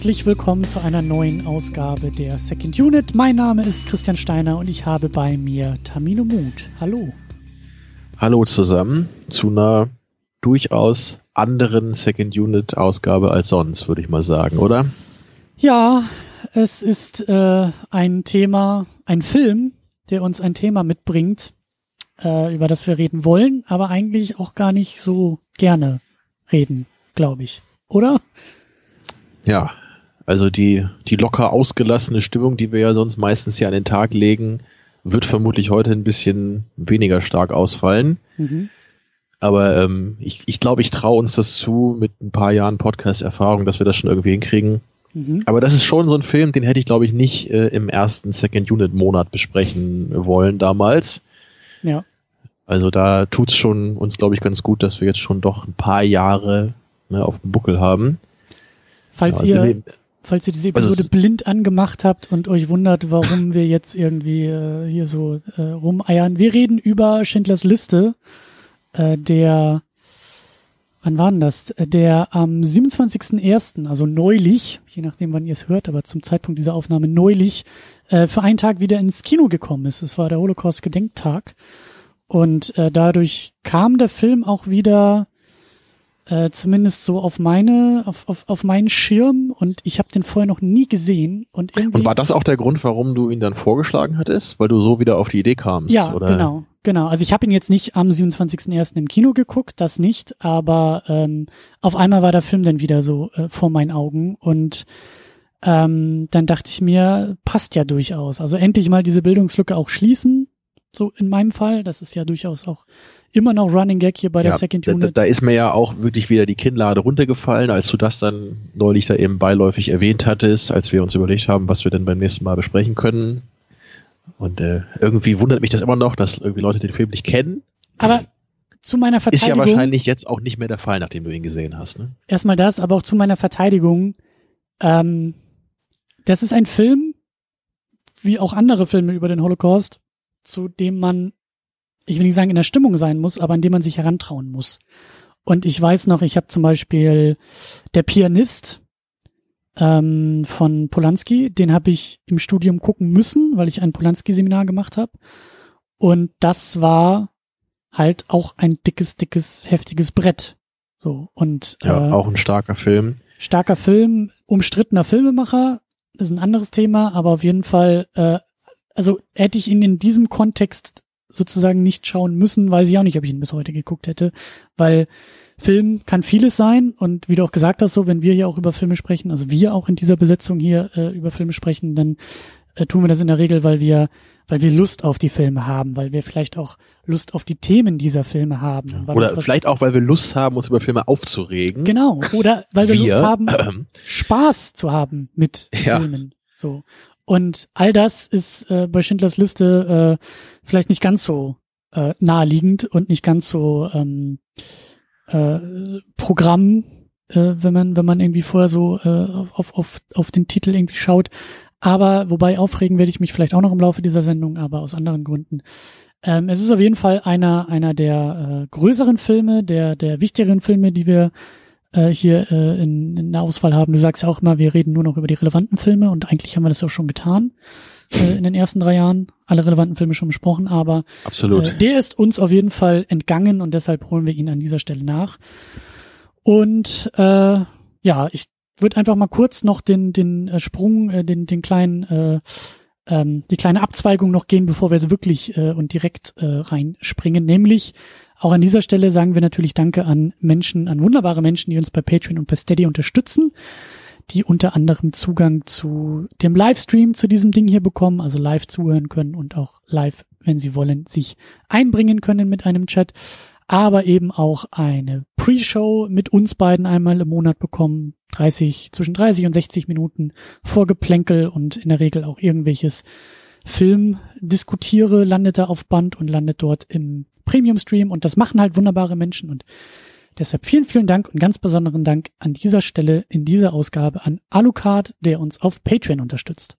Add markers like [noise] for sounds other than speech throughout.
herzlich willkommen zu einer neuen Ausgabe der Second Unit. Mein Name ist Christian Steiner und ich habe bei mir Tamino Mut. Hallo. Hallo zusammen zu einer durchaus anderen Second Unit Ausgabe als sonst, würde ich mal sagen, oder? Ja, es ist äh, ein Thema, ein Film, der uns ein Thema mitbringt, äh, über das wir reden wollen, aber eigentlich auch gar nicht so gerne reden, glaube ich. Oder? Ja, also die, die locker ausgelassene Stimmung, die wir ja sonst meistens hier an den Tag legen, wird vermutlich heute ein bisschen weniger stark ausfallen. Mhm. Aber ähm, ich, ich glaube, ich traue uns das zu mit ein paar Jahren Podcast-Erfahrung, dass wir das schon irgendwie hinkriegen. Mhm. Aber das ist schon so ein Film, den hätte ich, glaube ich, nicht äh, im ersten Second-Unit-Monat besprechen wollen damals. Ja. Also da tut's schon uns, glaube ich, ganz gut, dass wir jetzt schon doch ein paar Jahre ne, auf dem Buckel haben. Falls ja, ihr, falls ihr diese Episode also blind angemacht habt und euch wundert, warum wir jetzt irgendwie äh, hier so äh, rumeiern. Wir reden über Schindlers Liste, äh, der, wann war denn das? Der am 27.01., also neulich, je nachdem wann ihr es hört, aber zum Zeitpunkt dieser Aufnahme neulich, äh, für einen Tag wieder ins Kino gekommen ist. Es war der Holocaust-Gedenktag. Und äh, dadurch kam der Film auch wieder äh, zumindest so auf meine, auf, auf, auf meinen Schirm und ich habe den vorher noch nie gesehen. Und, irgendwie und war das auch der Grund, warum du ihn dann vorgeschlagen hattest? Weil du so wieder auf die Idee kamst? Ja, oder? genau, genau. Also ich habe ihn jetzt nicht am 27.01. im Kino geguckt, das nicht, aber ähm, auf einmal war der Film dann wieder so äh, vor meinen Augen und ähm, dann dachte ich mir, passt ja durchaus. Also endlich mal diese Bildungslücke auch schließen, so in meinem Fall. Das ist ja durchaus auch immer noch Running Gag hier bei ja, der Second Unit. Da, da, ist mir ja auch wirklich wieder die Kinnlade runtergefallen, als du das dann neulich da eben beiläufig erwähnt hattest, als wir uns überlegt haben, was wir denn beim nächsten Mal besprechen können. Und äh, irgendwie wundert mich das immer noch, dass irgendwie Leute den Film nicht kennen. Aber zu meiner Verteidigung. Ist ja wahrscheinlich jetzt auch nicht mehr der Fall, nachdem du ihn gesehen hast. Ne? Erstmal das, aber auch zu meiner Verteidigung. Ähm, das ist ein Film, wie auch andere Filme über den Holocaust, zu dem man ich will nicht sagen in der Stimmung sein muss, aber an dem man sich herantrauen muss. Und ich weiß noch, ich habe zum Beispiel der Pianist ähm, von Polanski, den habe ich im Studium gucken müssen, weil ich ein Polanski-Seminar gemacht habe. Und das war halt auch ein dickes, dickes, heftiges Brett. So und ja, äh, auch ein starker Film. Starker Film, umstrittener Filmemacher, ist ein anderes Thema, aber auf jeden Fall, äh, also hätte ich ihn in diesem Kontext sozusagen nicht schauen müssen, weiß ich auch nicht, ob ich ihn bis heute geguckt hätte, weil Film kann vieles sein und wie du auch gesagt hast, so wenn wir hier auch über Filme sprechen, also wir auch in dieser Besetzung hier äh, über Filme sprechen, dann äh, tun wir das in der Regel, weil wir weil wir Lust auf die Filme haben, weil wir vielleicht auch Lust auf die Themen dieser Filme haben. Oder vielleicht auch, weil wir Lust haben, uns über Filme aufzuregen. Genau. Oder weil wir, wir Lust haben, ähm. Spaß zu haben mit ja. Filmen. So. Und all das ist äh, bei Schindlers Liste äh, vielleicht nicht ganz so äh, naheliegend und nicht ganz so ähm, äh, Programm, äh, wenn man wenn man irgendwie vorher so äh, auf, auf, auf den Titel irgendwie schaut. Aber wobei aufregen werde ich mich vielleicht auch noch im Laufe dieser Sendung, aber aus anderen Gründen. Ähm, es ist auf jeden Fall einer einer der äh, größeren Filme, der der wichtigeren Filme, die wir äh, hier äh, in, in der Auswahl haben. Du sagst ja auch immer, wir reden nur noch über die relevanten Filme und eigentlich haben wir das auch schon getan äh, in den ersten drei Jahren. Alle relevanten Filme schon besprochen, aber Absolut. Äh, der ist uns auf jeden Fall entgangen und deshalb holen wir ihn an dieser Stelle nach. Und äh, ja, ich würde einfach mal kurz noch den den äh, Sprung, äh, den den kleinen äh, ähm, die kleine Abzweigung noch gehen, bevor wir so wirklich äh, und direkt äh, reinspringen, nämlich auch an dieser Stelle sagen wir natürlich Danke an Menschen, an wunderbare Menschen, die uns bei Patreon und bei Steady unterstützen, die unter anderem Zugang zu dem Livestream zu diesem Ding hier bekommen, also live zuhören können und auch live, wenn sie wollen, sich einbringen können mit einem Chat, aber eben auch eine Pre-Show mit uns beiden einmal im Monat bekommen, 30, zwischen 30 und 60 Minuten Vorgeplänkel und in der Regel auch irgendwelches Film diskutiere, landet da auf Band und landet dort im Premium-Stream und das machen halt wunderbare Menschen und deshalb vielen, vielen Dank und ganz besonderen Dank an dieser Stelle in dieser Ausgabe an Alucard, der uns auf Patreon unterstützt.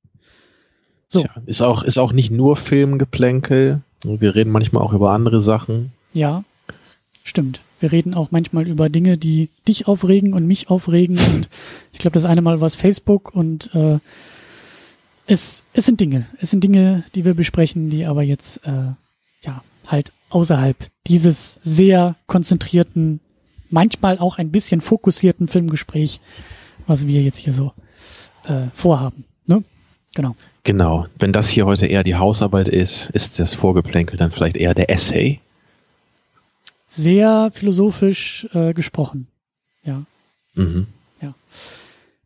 So. Tja, ist auch, ist auch nicht nur Filmgeplänkel. Wir reden manchmal auch über andere Sachen. Ja, stimmt. Wir reden auch manchmal über Dinge, die dich aufregen und mich aufregen. Und ich glaube, das eine Mal war es Facebook und äh, es, es sind Dinge. Es sind Dinge, die wir besprechen, die aber jetzt äh, ja halt außerhalb dieses sehr konzentrierten, manchmal auch ein bisschen fokussierten Filmgespräch, was wir jetzt hier so äh, vorhaben. Ne? Genau. Genau. Wenn das hier heute eher die Hausarbeit ist, ist das Vorgeplänkel dann vielleicht eher der Essay. Sehr philosophisch äh, gesprochen. Ja. Mhm. Ja.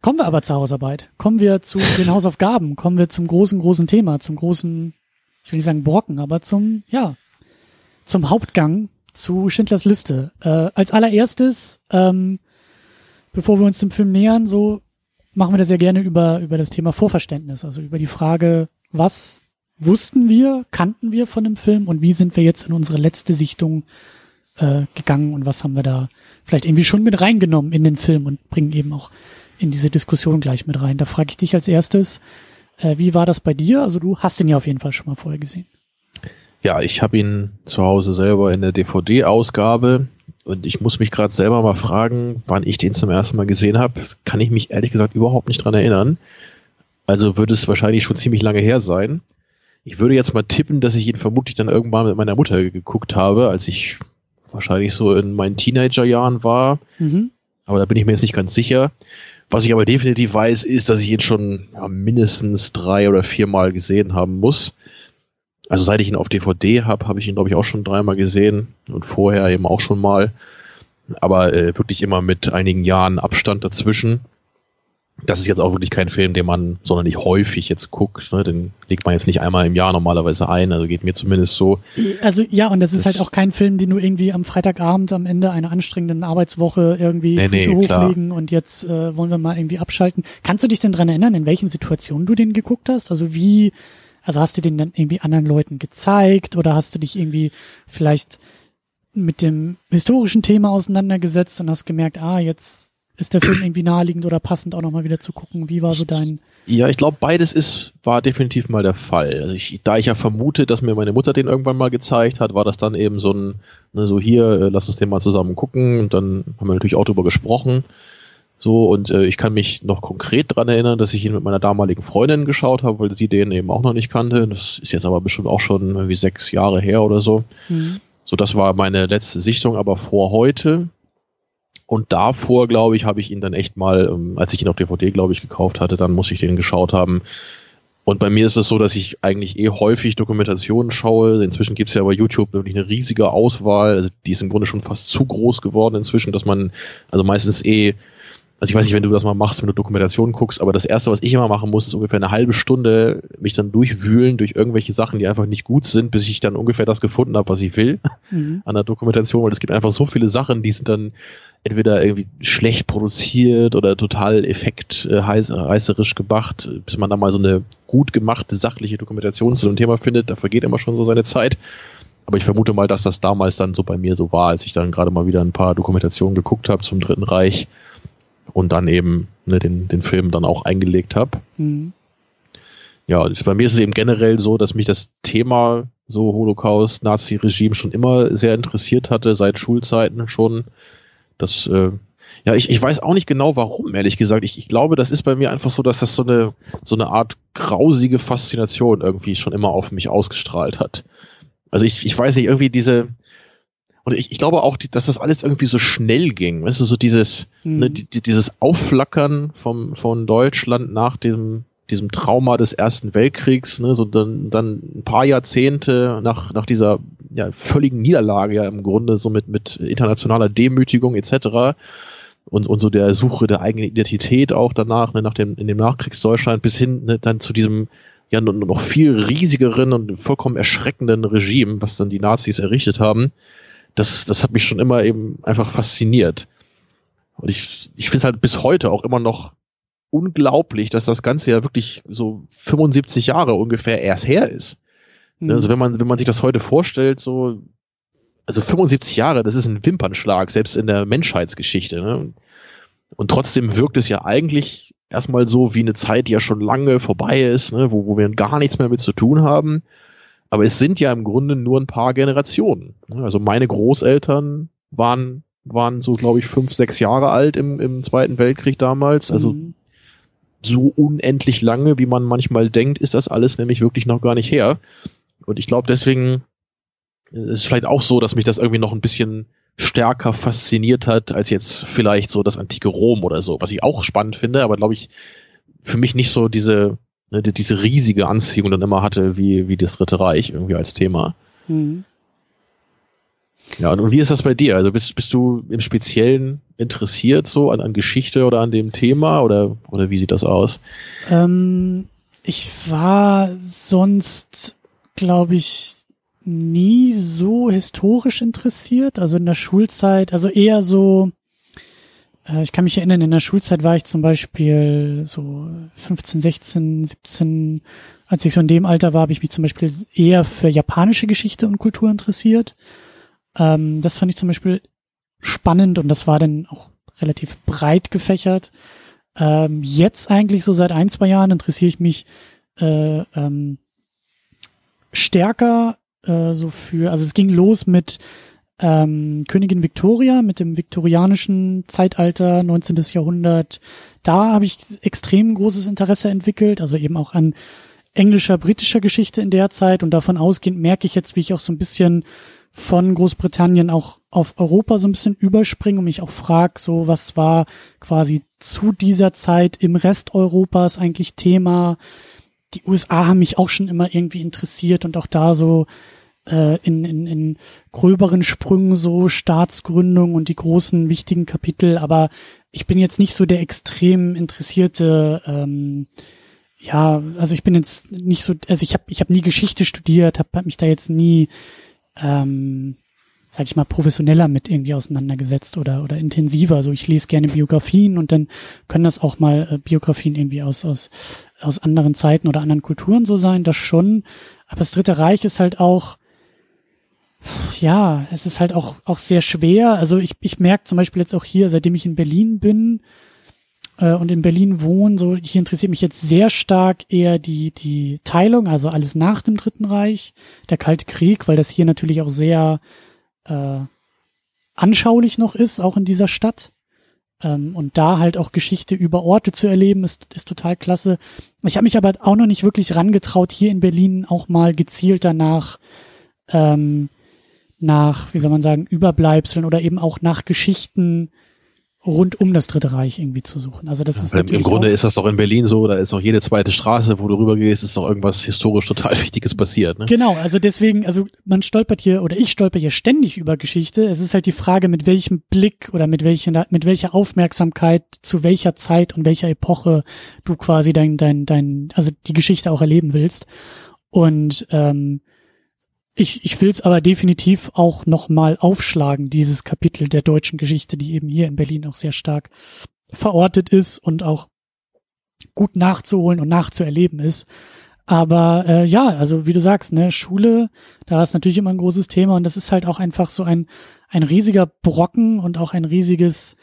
Kommen wir aber zur Hausarbeit. Kommen wir zu den Hausaufgaben. Kommen wir zum großen, großen Thema, zum großen, ich will nicht sagen Brocken, aber zum, ja, zum Hauptgang zu Schindlers Liste. Äh, als allererstes, ähm, bevor wir uns dem Film nähern, so machen wir das sehr gerne über, über das Thema Vorverständnis, also über die Frage, was wussten wir, kannten wir von dem Film und wie sind wir jetzt in unsere letzte Sichtung äh, gegangen und was haben wir da vielleicht irgendwie schon mit reingenommen in den Film und bringen eben auch in diese Diskussion gleich mit rein. Da frage ich dich als erstes, äh, wie war das bei dir? Also du hast ihn ja auf jeden Fall schon mal vorher gesehen. Ja, ich habe ihn zu Hause selber in der DVD-Ausgabe und ich muss mich gerade selber mal fragen, wann ich den zum ersten Mal gesehen habe. Kann ich mich ehrlich gesagt überhaupt nicht dran erinnern. Also würde es wahrscheinlich schon ziemlich lange her sein. Ich würde jetzt mal tippen, dass ich ihn vermutlich dann irgendwann mit meiner Mutter geguckt habe, als ich wahrscheinlich so in meinen Teenagerjahren war. Mhm. Aber da bin ich mir jetzt nicht ganz sicher. Was ich aber definitiv weiß, ist, dass ich ihn schon ja, mindestens drei oder viermal gesehen haben muss. Also seit ich ihn auf DVD habe, habe ich ihn, glaube ich, auch schon dreimal gesehen und vorher eben auch schon mal. Aber äh, wirklich immer mit einigen Jahren Abstand dazwischen. Das ist jetzt auch wirklich kein Film, den man sonderlich häufig jetzt guckt. Ne? Den legt man jetzt nicht einmal im Jahr normalerweise ein. Also geht mir zumindest so. Also ja, und das ist halt auch kein Film, den du irgendwie am Freitagabend am Ende einer anstrengenden Arbeitswoche irgendwie nee, nee, hochlegen klar. und jetzt äh, wollen wir mal irgendwie abschalten. Kannst du dich denn dran erinnern, in welchen Situationen du den geguckt hast? Also wie also hast du den dann irgendwie anderen Leuten gezeigt oder hast du dich irgendwie vielleicht mit dem historischen Thema auseinandergesetzt und hast gemerkt, ah, jetzt ist der Film irgendwie naheliegend oder passend auch nochmal wieder zu gucken. Wie war so dein? Ja, ich glaube, beides ist, war definitiv mal der Fall. Also ich, da ich ja vermute, dass mir meine Mutter den irgendwann mal gezeigt hat, war das dann eben so ein, ne, so hier, äh, lass uns den mal zusammen gucken und dann haben wir natürlich auch drüber gesprochen. So, und äh, ich kann mich noch konkret dran erinnern, dass ich ihn mit meiner damaligen Freundin geschaut habe, weil sie den eben auch noch nicht kannte. Das ist jetzt aber bestimmt auch schon irgendwie sechs Jahre her oder so. Mhm. So, das war meine letzte Sichtung, aber vor heute. Und davor, glaube ich, habe ich ihn dann echt mal, ähm, als ich ihn auf DVD, glaube ich, gekauft hatte, dann muss ich den geschaut haben. Und bei mir ist es so, dass ich eigentlich eh häufig Dokumentationen schaue. Inzwischen gibt es ja bei YouTube wirklich eine riesige Auswahl. Also die ist im Grunde schon fast zu groß geworden inzwischen, dass man also meistens eh also ich weiß nicht, wenn du das mal machst, wenn du Dokumentationen guckst, aber das erste, was ich immer machen muss, ist ungefähr eine halbe Stunde mich dann durchwühlen durch irgendwelche Sachen, die einfach nicht gut sind, bis ich dann ungefähr das gefunden habe, was ich will mhm. an der Dokumentation, weil es gibt einfach so viele Sachen, die sind dann entweder irgendwie schlecht produziert oder total effektheißerisch äh, gemacht, bis man dann mal so eine gut gemachte, sachliche Dokumentation zu einem Thema findet, da vergeht immer schon so seine Zeit. Aber ich vermute mal, dass das damals dann so bei mir so war, als ich dann gerade mal wieder ein paar Dokumentationen geguckt habe zum Dritten Reich und dann eben ne, den, den Film dann auch eingelegt habe. Mhm. Ja, bei mir ist es eben generell so, dass mich das Thema so Holocaust, Nazi-Regime schon immer sehr interessiert hatte, seit Schulzeiten schon. Das, äh, ja, ich, ich weiß auch nicht genau warum, ehrlich gesagt. Ich, ich glaube, das ist bei mir einfach so, dass das so eine, so eine Art grausige Faszination irgendwie schon immer auf mich ausgestrahlt hat. Also ich, ich weiß nicht, irgendwie diese, und ich, ich glaube auch, dass das alles irgendwie so schnell ging. Weißt du, so dieses, mhm. ne, die, dieses Aufflackern vom, von Deutschland nach dem, diesem Trauma des Ersten Weltkriegs, ne, so dann, dann ein paar Jahrzehnte nach, nach dieser ja, völligen Niederlage ja im Grunde, so mit, mit internationaler Demütigung etc. Und, und so der Suche der eigenen Identität auch danach, ne, nach dem, in dem Nachkriegsdeutschland bis hin ne, dann zu diesem ja noch viel riesigeren und vollkommen erschreckenden Regime, was dann die Nazis errichtet haben das, das hat mich schon immer eben einfach fasziniert. Und ich, ich finde es halt bis heute auch immer noch unglaublich, dass das Ganze ja wirklich so 75 Jahre ungefähr erst her ist. Mhm. Also wenn man, wenn man sich das heute vorstellt, so, also 75 Jahre, das ist ein Wimpernschlag, selbst in der Menschheitsgeschichte. Ne? Und trotzdem wirkt es ja eigentlich erstmal so wie eine Zeit, die ja schon lange vorbei ist, ne? wo, wo wir gar nichts mehr mit zu tun haben. Aber es sind ja im Grunde nur ein paar Generationen. Also meine Großeltern waren waren so, glaube ich, fünf, sechs Jahre alt im, im Zweiten Weltkrieg damals. Also mhm. So unendlich lange, wie man manchmal denkt, ist das alles nämlich wirklich noch gar nicht her. Und ich glaube, deswegen ist es vielleicht auch so, dass mich das irgendwie noch ein bisschen stärker fasziniert hat, als jetzt vielleicht so das antike Rom oder so, was ich auch spannend finde, aber glaube ich, für mich nicht so diese, ne, diese riesige Anziehung dann immer hatte, wie, wie das Dritte Reich irgendwie als Thema. Mhm. Ja, und wie ist das bei dir? Also bist, bist du im Speziellen interessiert so an, an Geschichte oder an dem Thema oder, oder wie sieht das aus? Ähm, ich war sonst, glaube ich, nie so historisch interessiert. Also in der Schulzeit, also eher so, äh, ich kann mich erinnern, in der Schulzeit war ich zum Beispiel so 15, 16, 17, als ich so in dem Alter war, habe ich mich zum Beispiel eher für japanische Geschichte und Kultur interessiert. Ähm, das fand ich zum Beispiel spannend und das war dann auch relativ breit gefächert. Ähm, jetzt eigentlich so seit ein, zwei Jahren interessiere ich mich äh, ähm, stärker äh, so für, also es ging los mit ähm, Königin Victoria, mit dem viktorianischen Zeitalter, 19. Jahrhundert. Da habe ich extrem großes Interesse entwickelt, also eben auch an englischer, britischer Geschichte in der Zeit und davon ausgehend merke ich jetzt, wie ich auch so ein bisschen von Großbritannien auch auf Europa so ein bisschen überspringe und mich auch frag, so was war quasi zu dieser Zeit im Rest Europas eigentlich Thema. Die USA haben mich auch schon immer irgendwie interessiert und auch da so äh, in, in, in gröberen Sprüngen so Staatsgründung und die großen wichtigen Kapitel, aber ich bin jetzt nicht so der extrem interessierte ähm, ja, also ich bin jetzt nicht so, also ich habe ich hab nie Geschichte studiert, habe hab mich da jetzt nie ähm, sag ich mal, professioneller mit irgendwie auseinandergesetzt oder, oder intensiver. Also ich lese gerne Biografien und dann können das auch mal äh, Biografien irgendwie aus, aus, aus anderen Zeiten oder anderen Kulturen so sein, das schon. Aber das Dritte Reich ist halt auch, ja, es ist halt auch, auch sehr schwer. Also ich, ich merke zum Beispiel jetzt auch hier, seitdem ich in Berlin bin, äh, und in Berlin wohnen, so hier interessiert mich jetzt sehr stark eher die die Teilung, also alles nach dem Dritten Reich, der Kalte Krieg, weil das hier natürlich auch sehr äh, anschaulich noch ist, auch in dieser Stadt. Ähm, und da halt auch Geschichte über Orte zu erleben, ist, ist total klasse. Ich habe mich aber auch noch nicht wirklich rangetraut, hier in Berlin auch mal gezielt danach ähm, nach, wie soll man sagen, Überbleibseln oder eben auch nach Geschichten rund um das Dritte Reich irgendwie zu suchen. Also das ja, ist Im Grunde ist das doch in Berlin so, da ist auch jede zweite Straße, wo du rübergehst, ist doch irgendwas historisch total [laughs] Wichtiges passiert. Ne? Genau, also deswegen, also man stolpert hier oder ich stolper hier ständig über Geschichte. Es ist halt die Frage, mit welchem Blick oder mit welcher mit welcher Aufmerksamkeit zu welcher Zeit und welcher Epoche du quasi dein dein dein also die Geschichte auch erleben willst. Und ähm, ich, ich will es aber definitiv auch nochmal aufschlagen, dieses Kapitel der deutschen Geschichte, die eben hier in Berlin auch sehr stark verortet ist und auch gut nachzuholen und nachzuerleben ist. Aber äh, ja, also wie du sagst, ne, Schule, da ist natürlich immer ein großes Thema und das ist halt auch einfach so ein ein riesiger Brocken und auch ein riesiges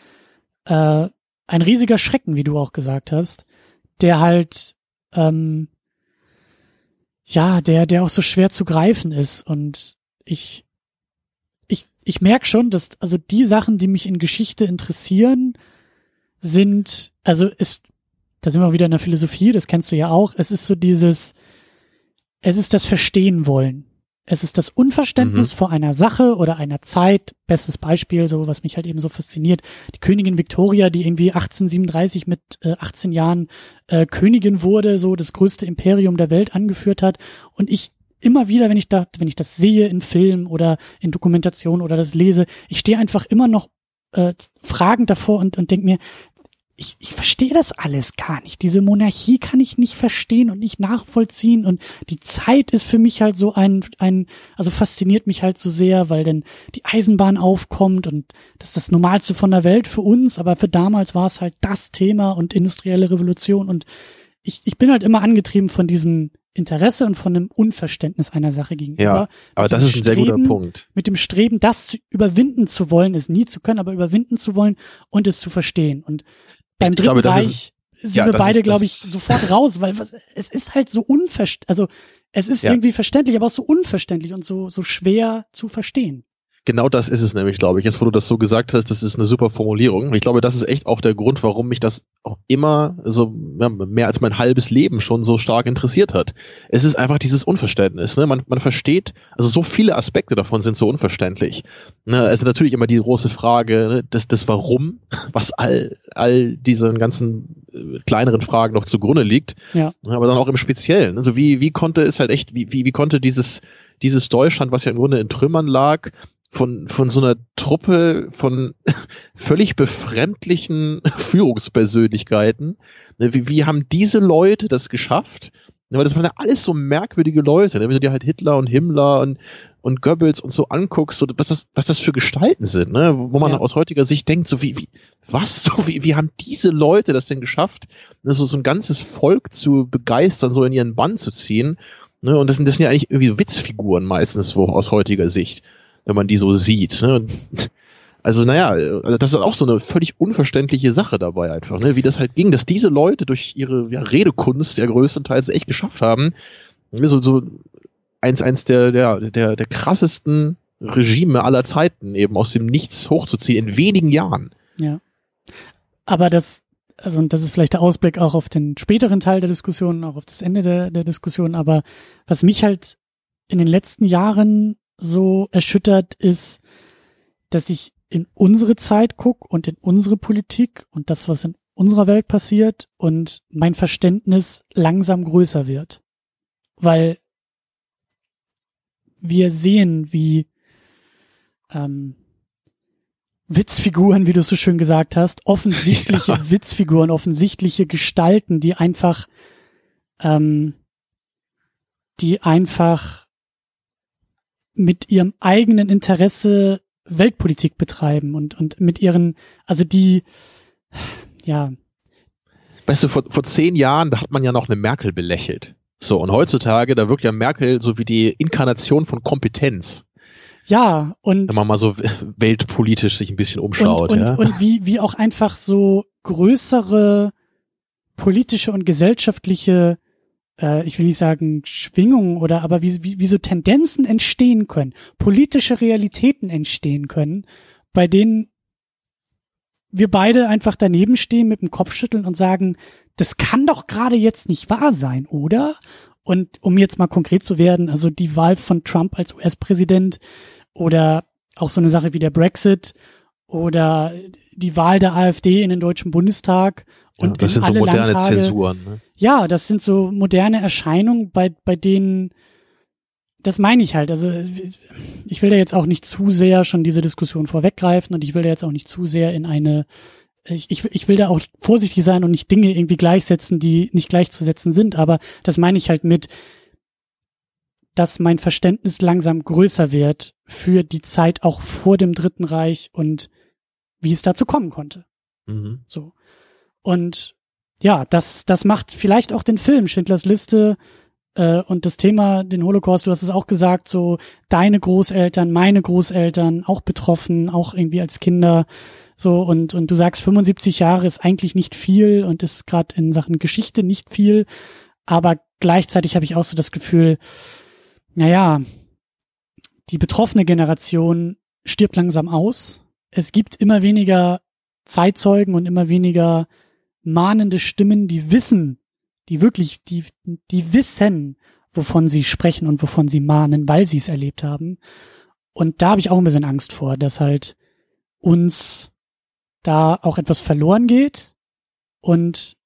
äh, ein riesiger Schrecken, wie du auch gesagt hast, der halt ähm, ja, der, der auch so schwer zu greifen ist. Und ich, ich, ich merke schon, dass, also die Sachen, die mich in Geschichte interessieren, sind, also ist, da sind wir wieder in der Philosophie, das kennst du ja auch, es ist so dieses, es ist das Verstehen wollen. Es ist das Unverständnis mhm. vor einer Sache oder einer Zeit. Bestes Beispiel, so was mich halt eben so fasziniert. Die Königin Victoria, die irgendwie 1837 mit äh, 18 Jahren äh, Königin wurde, so das größte Imperium der Welt angeführt hat. Und ich immer wieder, wenn ich da, wenn ich das sehe in Film oder in Dokumentation oder das lese, ich stehe einfach immer noch äh, fragend davor und, und denke mir, ich, ich verstehe das alles gar nicht. Diese Monarchie kann ich nicht verstehen und nicht nachvollziehen. Und die Zeit ist für mich halt so ein, ein, also fasziniert mich halt so sehr, weil denn die Eisenbahn aufkommt und das ist das Normalste von der Welt für uns, aber für damals war es halt das Thema und industrielle Revolution. Und ich, ich bin halt immer angetrieben von diesem Interesse und von einem Unverständnis einer Sache gegenüber. Ja, aber das ist ein Streben, sehr guter Punkt. Mit dem Streben, das überwinden zu wollen, es nie zu können, aber überwinden zu wollen und es zu verstehen. Und beim Dritten glaube, Reich ist, sind ja, wir beide, glaube ich, sofort raus, weil was, es ist halt so unverständlich, also es ist ja. irgendwie verständlich, aber auch so unverständlich und so, so schwer zu verstehen. Genau das ist es nämlich, glaube ich. Jetzt, wo du das so gesagt hast, das ist eine super Formulierung. Ich glaube, das ist echt auch der Grund, warum mich das auch immer so ja, mehr als mein halbes Leben schon so stark interessiert hat. Es ist einfach dieses Unverständnis. Ne? Man, man versteht, also so viele Aspekte davon sind so unverständlich. Ne? Also natürlich immer die große Frage, ne? das, das Warum, was all, all diesen ganzen äh, kleineren Fragen noch zugrunde liegt. Ja. Aber dann auch im Speziellen. Also wie, wie konnte es halt echt, wie, wie, wie konnte dieses dieses Deutschland, was ja im Grunde in Trümmern lag, von, von so einer Truppe von [laughs] völlig befremdlichen [laughs] Führungspersönlichkeiten. Ne, wie, wie haben diese Leute das geschafft? Weil das waren ja alles so merkwürdige Leute. Ne? Wenn du dir halt Hitler und Himmler und, und Goebbels und so anguckst, so, was, das, was das für Gestalten sind, ne? wo man ja. aus heutiger Sicht denkt, so wie, wie was, [laughs] so wie, wie haben diese Leute das denn geschafft, ne? so, so ein ganzes Volk zu begeistern, so in ihren Bann zu ziehen. Ne? Und das sind, das sind ja eigentlich irgendwie Witzfiguren meistens wo, aus heutiger Sicht wenn man die so sieht. Ne? Also naja, also das ist auch so eine völlig unverständliche Sache dabei einfach, ne? wie das halt ging, dass diese Leute durch ihre ja, Redekunst ja größtenteils echt geschafft haben, so, so eins, eins der, der, der, der krassesten Regime aller Zeiten eben aus dem Nichts hochzuziehen in wenigen Jahren. Ja. Aber das, also und das ist vielleicht der Ausblick auch auf den späteren Teil der Diskussion, auch auf das Ende der, der Diskussion, aber was mich halt in den letzten Jahren so erschüttert, ist, dass ich in unsere Zeit gucke und in unsere Politik und das, was in unserer Welt passiert und mein Verständnis langsam größer wird. Weil wir sehen, wie ähm, Witzfiguren, wie du so schön gesagt hast, offensichtliche [laughs] ja. Witzfiguren, offensichtliche Gestalten, die einfach, ähm, die einfach mit ihrem eigenen Interesse Weltpolitik betreiben und, und mit ihren, also die, ja. Weißt du, vor, vor zehn Jahren, da hat man ja noch eine Merkel belächelt. So, und heutzutage, da wirkt ja Merkel so wie die Inkarnation von Kompetenz. Ja, und. Wenn man mal so weltpolitisch sich ein bisschen umschaut. Und, und, ja. und wie, wie auch einfach so größere politische und gesellschaftliche äh, ich will nicht sagen Schwingungen oder aber wie, wie, wie so Tendenzen entstehen können, politische Realitäten entstehen können, bei denen wir beide einfach daneben stehen mit dem Kopfschütteln und sagen, das kann doch gerade jetzt nicht wahr sein, oder? Und um jetzt mal konkret zu werden, also die Wahl von Trump als US-Präsident oder auch so eine Sache wie der Brexit oder die Wahl der AfD in den Deutschen Bundestag und ja, das sind so moderne Landtage, Zäsuren. Ne? Ja, das sind so moderne Erscheinungen, bei, bei denen, das meine ich halt. Also ich will da jetzt auch nicht zu sehr schon diese Diskussion vorweggreifen und ich will da jetzt auch nicht zu sehr in eine, ich, ich, ich will da auch vorsichtig sein und nicht Dinge irgendwie gleichsetzen, die nicht gleichzusetzen sind, aber das meine ich halt mit, dass mein Verständnis langsam größer wird für die Zeit auch vor dem Dritten Reich und wie es dazu kommen konnte. Mhm. So. Und ja, das, das macht vielleicht auch den Film Schindlers Liste äh, und das Thema, den Holocaust, du hast es auch gesagt, so deine Großeltern, meine Großeltern, auch betroffen, auch irgendwie als Kinder. So, und, und du sagst, 75 Jahre ist eigentlich nicht viel und ist gerade in Sachen Geschichte nicht viel. Aber gleichzeitig habe ich auch so das Gefühl, naja, die betroffene Generation stirbt langsam aus. Es gibt immer weniger Zeitzeugen und immer weniger mahnende Stimmen, die wissen, die wirklich, die, die wissen, wovon sie sprechen und wovon sie mahnen, weil sie es erlebt haben. Und da habe ich auch ein bisschen Angst vor, dass halt uns da auch etwas verloren geht und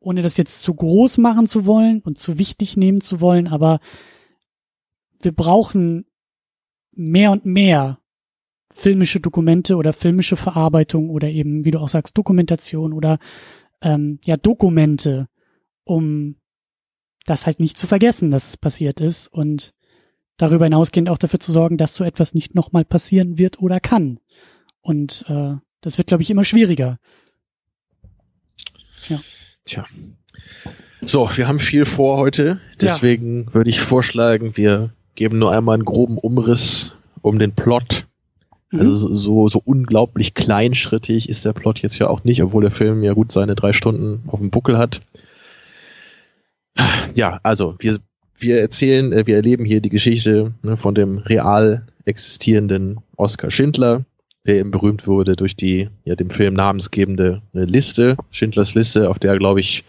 ohne das jetzt zu groß machen zu wollen und zu wichtig nehmen zu wollen, aber wir brauchen mehr und mehr filmische Dokumente oder filmische Verarbeitung oder eben, wie du auch sagst, Dokumentation oder ähm, ja Dokumente, um das halt nicht zu vergessen, dass es passiert ist und darüber hinausgehend auch dafür zu sorgen, dass so etwas nicht nochmal passieren wird oder kann. Und äh, das wird, glaube ich, immer schwieriger. Ja. Tja. So, wir haben viel vor heute, deswegen ja. würde ich vorschlagen, wir geben nur einmal einen groben Umriss um den Plot Mhm. Also so, so unglaublich kleinschrittig ist der Plot jetzt ja auch nicht, obwohl der Film ja gut seine drei Stunden auf dem Buckel hat. Ja, also wir, wir erzählen, äh, wir erleben hier die Geschichte ne, von dem real existierenden Oskar Schindler, der eben berühmt wurde durch die ja dem Film namensgebende äh, Liste, Schindlers Liste, auf der glaube ich,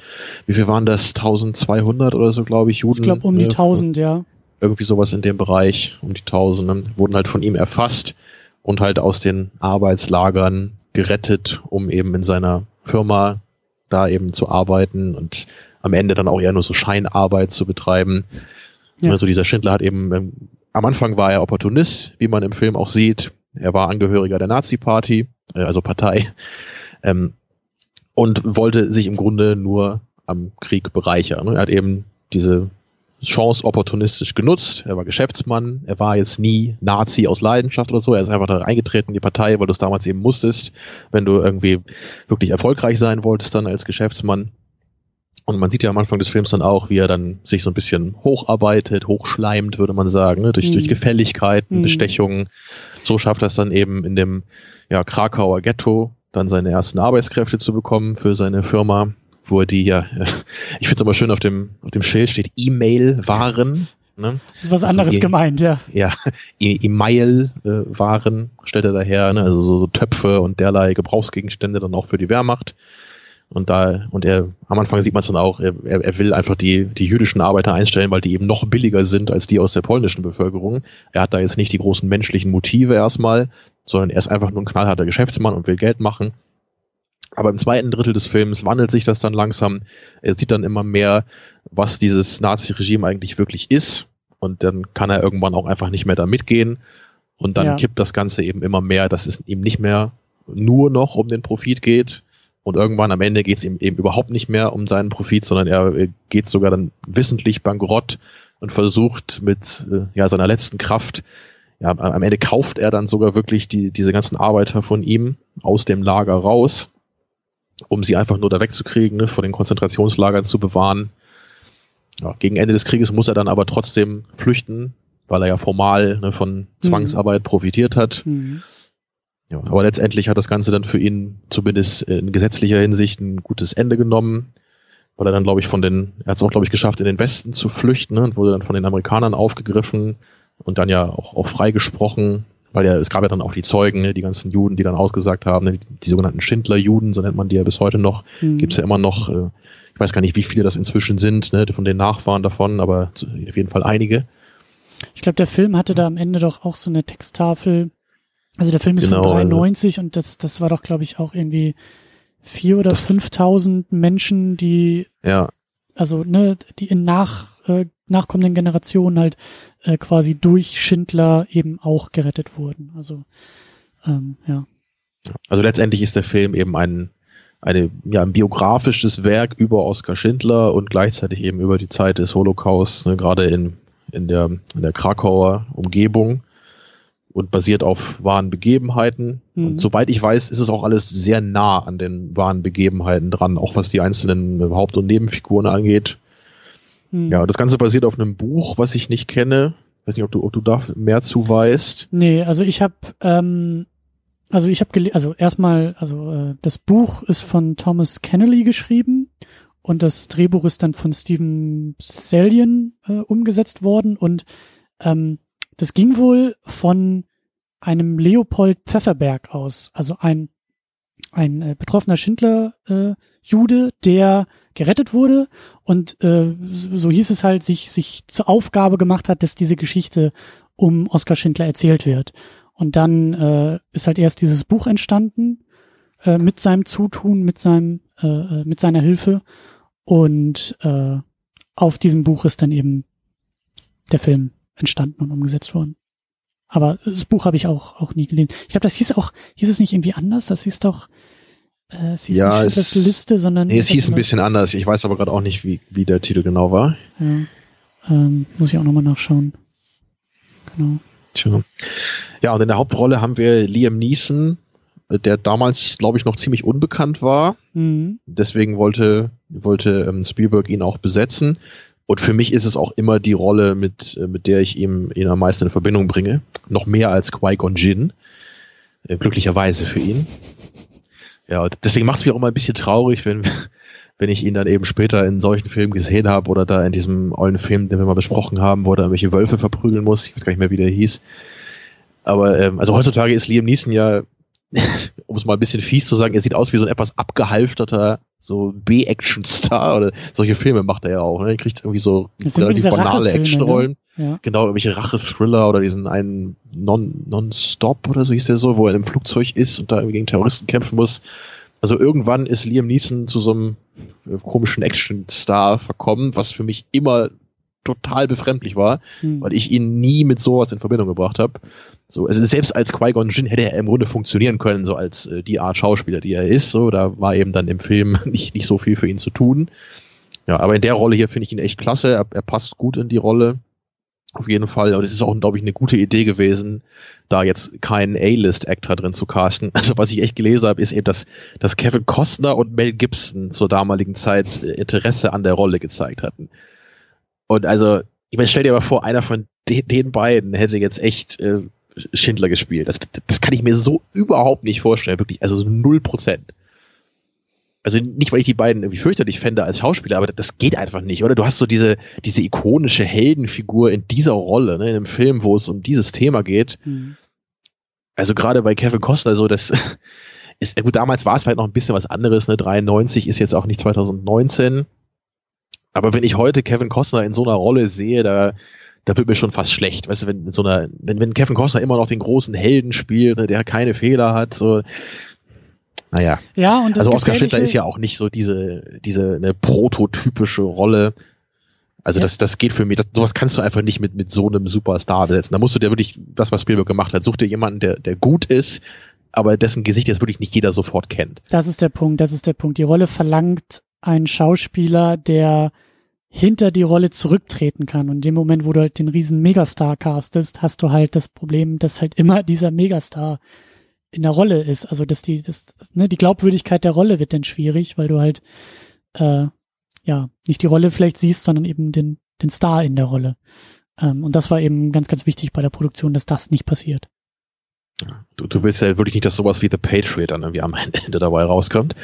wie viel waren das, 1200 oder so, glaube ich, Juden. Ich glaube um die 1000, äh, ja. Irgendwie sowas in dem Bereich, um die 1000, ne, wurden halt von ihm erfasst und halt aus den Arbeitslagern gerettet, um eben in seiner Firma da eben zu arbeiten und am Ende dann auch eher nur so Scheinarbeit zu betreiben. Ja. Also dieser Schindler hat eben, ähm, am Anfang war er Opportunist, wie man im Film auch sieht, er war Angehöriger der Nazi-Party, äh, also Partei, ähm, und wollte sich im Grunde nur am Krieg bereichern. Er hat eben diese Chance opportunistisch genutzt. Er war Geschäftsmann. Er war jetzt nie Nazi aus Leidenschaft oder so. Er ist einfach da eingetreten in die Partei, weil du es damals eben musstest, wenn du irgendwie wirklich erfolgreich sein wolltest dann als Geschäftsmann. Und man sieht ja am Anfang des Films dann auch, wie er dann sich so ein bisschen hocharbeitet, hochschleimt, würde man sagen, ne? durch, mhm. durch Gefälligkeiten, mhm. Bestechungen. So schafft er es dann eben in dem ja, Krakauer Ghetto dann seine ersten Arbeitskräfte zu bekommen für seine Firma, wo er die ja, ich finde es aber schön, auf dem, auf dem Schild steht E-Mail-Waren. Ne? Das ist was also anderes e gemeint, ja. Ja, [laughs] E-Mail-Waren äh, stellt er daher, ne? also so, so Töpfe und derlei Gebrauchsgegenstände dann auch für die Wehrmacht. Und da, und er, am Anfang sieht man es dann auch, er, er will einfach die, die jüdischen Arbeiter einstellen, weil die eben noch billiger sind als die aus der polnischen Bevölkerung. Er hat da jetzt nicht die großen menschlichen Motive erstmal, sondern er ist einfach nur ein knallharter Geschäftsmann und will Geld machen. Aber im zweiten Drittel des Films wandelt sich das dann langsam. Er sieht dann immer mehr, was dieses Nazi-Regime eigentlich wirklich ist. Und dann kann er irgendwann auch einfach nicht mehr da mitgehen. Und dann ja. kippt das Ganze eben immer mehr, dass es ihm nicht mehr nur noch um den Profit geht, und irgendwann am Ende geht es ihm eben überhaupt nicht mehr um seinen Profit, sondern er geht sogar dann wissentlich bankrott und versucht mit äh, ja, seiner letzten Kraft, ja, am Ende kauft er dann sogar wirklich die, diese ganzen Arbeiter von ihm aus dem Lager raus, um sie einfach nur da wegzukriegen, ne, vor den Konzentrationslagern zu bewahren. Ja, gegen Ende des Krieges muss er dann aber trotzdem flüchten, weil er ja formal ne, von mhm. Zwangsarbeit mhm. profitiert hat. Mhm. Ja, aber letztendlich hat das Ganze dann für ihn zumindest in gesetzlicher Hinsicht ein gutes Ende genommen, weil er dann, glaube ich, von den, er hat es auch, glaube ich, geschafft, in den Westen zu flüchten ne, und wurde dann von den Amerikanern aufgegriffen und dann ja auch, auch freigesprochen, weil ja, es gab ja dann auch die Zeugen, ne, die ganzen Juden, die dann ausgesagt haben, ne, die, sogenannten Schindler-Juden, so nennt man die ja bis heute noch, mhm. gibt es ja immer noch, äh, ich weiß gar nicht, wie viele das inzwischen sind, ne, von den Nachfahren davon, aber auf jeden Fall einige. Ich glaube, der Film hatte da am Ende doch auch so eine Texttafel, also der Film ist genau, von 93 also. und das, das war doch, glaube ich, auch irgendwie vier oder fünftausend Menschen, die, ja. also, ne, die in nach, äh, nachkommenden Generationen halt äh, quasi durch Schindler eben auch gerettet wurden. Also, ähm, ja. Also letztendlich ist der Film eben ein, eine, ja, ein biografisches Werk über Oskar Schindler und gleichzeitig eben über die Zeit des Holocausts, ne, gerade in, in der, in der Krakauer Umgebung und basiert auf wahren Begebenheiten. Mhm. Und soweit ich weiß, ist es auch alles sehr nah an den wahren Begebenheiten dran, auch was die einzelnen Haupt- und Nebenfiguren angeht. Mhm. Ja, das Ganze basiert auf einem Buch, was ich nicht kenne. Ich weiß nicht, ob du, ob du da mehr zu weißt. Nee, also ich habe ähm, also ich habe also erstmal, also äh, das Buch ist von Thomas Kennelly geschrieben und das Drehbuch ist dann von Stephen Sellian äh, umgesetzt worden und ähm, das ging wohl von einem Leopold Pfefferberg aus, also ein ein äh, betroffener Schindler-Jude, äh, der gerettet wurde und äh, so hieß es halt, sich sich zur Aufgabe gemacht hat, dass diese Geschichte um Oskar Schindler erzählt wird. Und dann äh, ist halt erst dieses Buch entstanden äh, mit seinem Zutun, mit seinem äh, äh mit seiner Hilfe und äh, auf diesem Buch ist dann eben der Film entstanden und umgesetzt worden. Aber das Buch habe ich auch, auch nie gelesen. Ich glaube, das hieß auch, hieß es nicht irgendwie anders? Das hieß doch, äh, es hieß ja, nicht es, Liste, sondern. Nee, es hieß ein bisschen anders. Ich weiß aber gerade auch nicht, wie, wie der Titel genau war. Ja. Ähm, muss ich auch nochmal nachschauen. Genau. Tja. Ja, und in der Hauptrolle haben wir Liam Neeson, der damals, glaube ich, noch ziemlich unbekannt war. Mhm. Deswegen wollte, wollte ähm, Spielberg ihn auch besetzen. Und für mich ist es auch immer die Rolle, mit, äh, mit der ich ihm ihn am meisten in Verbindung bringe. Noch mehr als Qui-Gon Jinn. Äh, glücklicherweise für ihn. Ja, deswegen macht es mich auch immer ein bisschen traurig, wenn, [laughs] wenn ich ihn dann eben später in solchen Filmen gesehen habe oder da in diesem ollen Film, den wir mal besprochen haben, wo er irgendwelche Wölfe verprügeln muss. Ich weiß gar nicht mehr, wie der hieß. Aber ähm, also heutzutage ist Liam Neeson ja, [laughs] um es mal ein bisschen fies zu sagen, er sieht aus wie so ein etwas abgehalfterter so B-Action-Star oder solche Filme macht er ja auch. Ne? Er kriegt irgendwie so relativ banale Actionrollen. Ne? Ja. Genau, irgendwelche Rache-Thriller oder diesen einen Non-Stop non oder so hieß der so, wo er im Flugzeug ist und da irgendwie gegen Terroristen kämpfen muss. Also irgendwann ist Liam Neeson zu so einem äh, komischen Action-Star verkommen, was für mich immer total befremdlich war, hm. weil ich ihn nie mit sowas in Verbindung gebracht habe. So, also selbst als Qui-Gon Jinn hätte er im Grunde funktionieren können, so als äh, die Art Schauspieler, die er ist. So, da war eben dann im Film [laughs] nicht, nicht so viel für ihn zu tun. Ja, aber in der Rolle hier finde ich ihn echt klasse. Er, er passt gut in die Rolle. Auf jeden Fall. Und es ist auch, glaube ich, eine gute Idee gewesen, da jetzt keinen A-List-Actor drin zu casten. [laughs] Also was ich echt gelesen habe, ist eben, dass, dass Kevin Costner und Mel Gibson zur damaligen Zeit äh, Interesse an der Rolle gezeigt hatten. Und also, ich meine, stell dir mal vor, einer von den, den beiden hätte jetzt echt äh, Schindler gespielt. Das, das kann ich mir so überhaupt nicht vorstellen, wirklich. Also so null Prozent. Also nicht, weil ich die beiden irgendwie fürchterlich fände als Schauspieler, aber das geht einfach nicht, oder? Du hast so diese, diese ikonische Heldenfigur in dieser Rolle, ne, in einem Film, wo es um dieses Thema geht. Mhm. Also gerade bei Kevin Costner so, das [laughs] ist, gut, damals war es vielleicht noch ein bisschen was anderes, ne, 93 ist jetzt auch nicht 2019. Aber wenn ich heute Kevin Costner in so einer Rolle sehe, da, da wird mir schon fast schlecht. Weißt du, wenn so einer, wenn, wenn Kevin Costner immer noch den großen Helden spielt, ne, der keine Fehler hat, so, naja. Ja, und das also Oskar Schindler ist ja auch nicht so diese, diese eine prototypische Rolle. Also ja. das, das geht für mich, das, sowas kannst du einfach nicht mit, mit so einem Superstar besetzen. Da musst du dir wirklich, das, was Spielberg gemacht hat, such dir jemanden, der, der gut ist, aber dessen Gesicht jetzt wirklich nicht jeder sofort kennt. Das ist der Punkt, das ist der Punkt. Die Rolle verlangt einen Schauspieler, der hinter die Rolle zurücktreten kann. Und in dem Moment, wo du halt den riesen Megastar castest, hast du halt das Problem, dass halt immer dieser Megastar in der Rolle ist. Also dass die, das, ne, die Glaubwürdigkeit der Rolle wird dann schwierig, weil du halt äh, ja nicht die Rolle vielleicht siehst, sondern eben den, den Star in der Rolle. Ähm, und das war eben ganz, ganz wichtig bei der Produktion, dass das nicht passiert. Du, du willst ja wirklich nicht, dass sowas wie The Patriot dann irgendwie am [laughs] Ende dabei rauskommt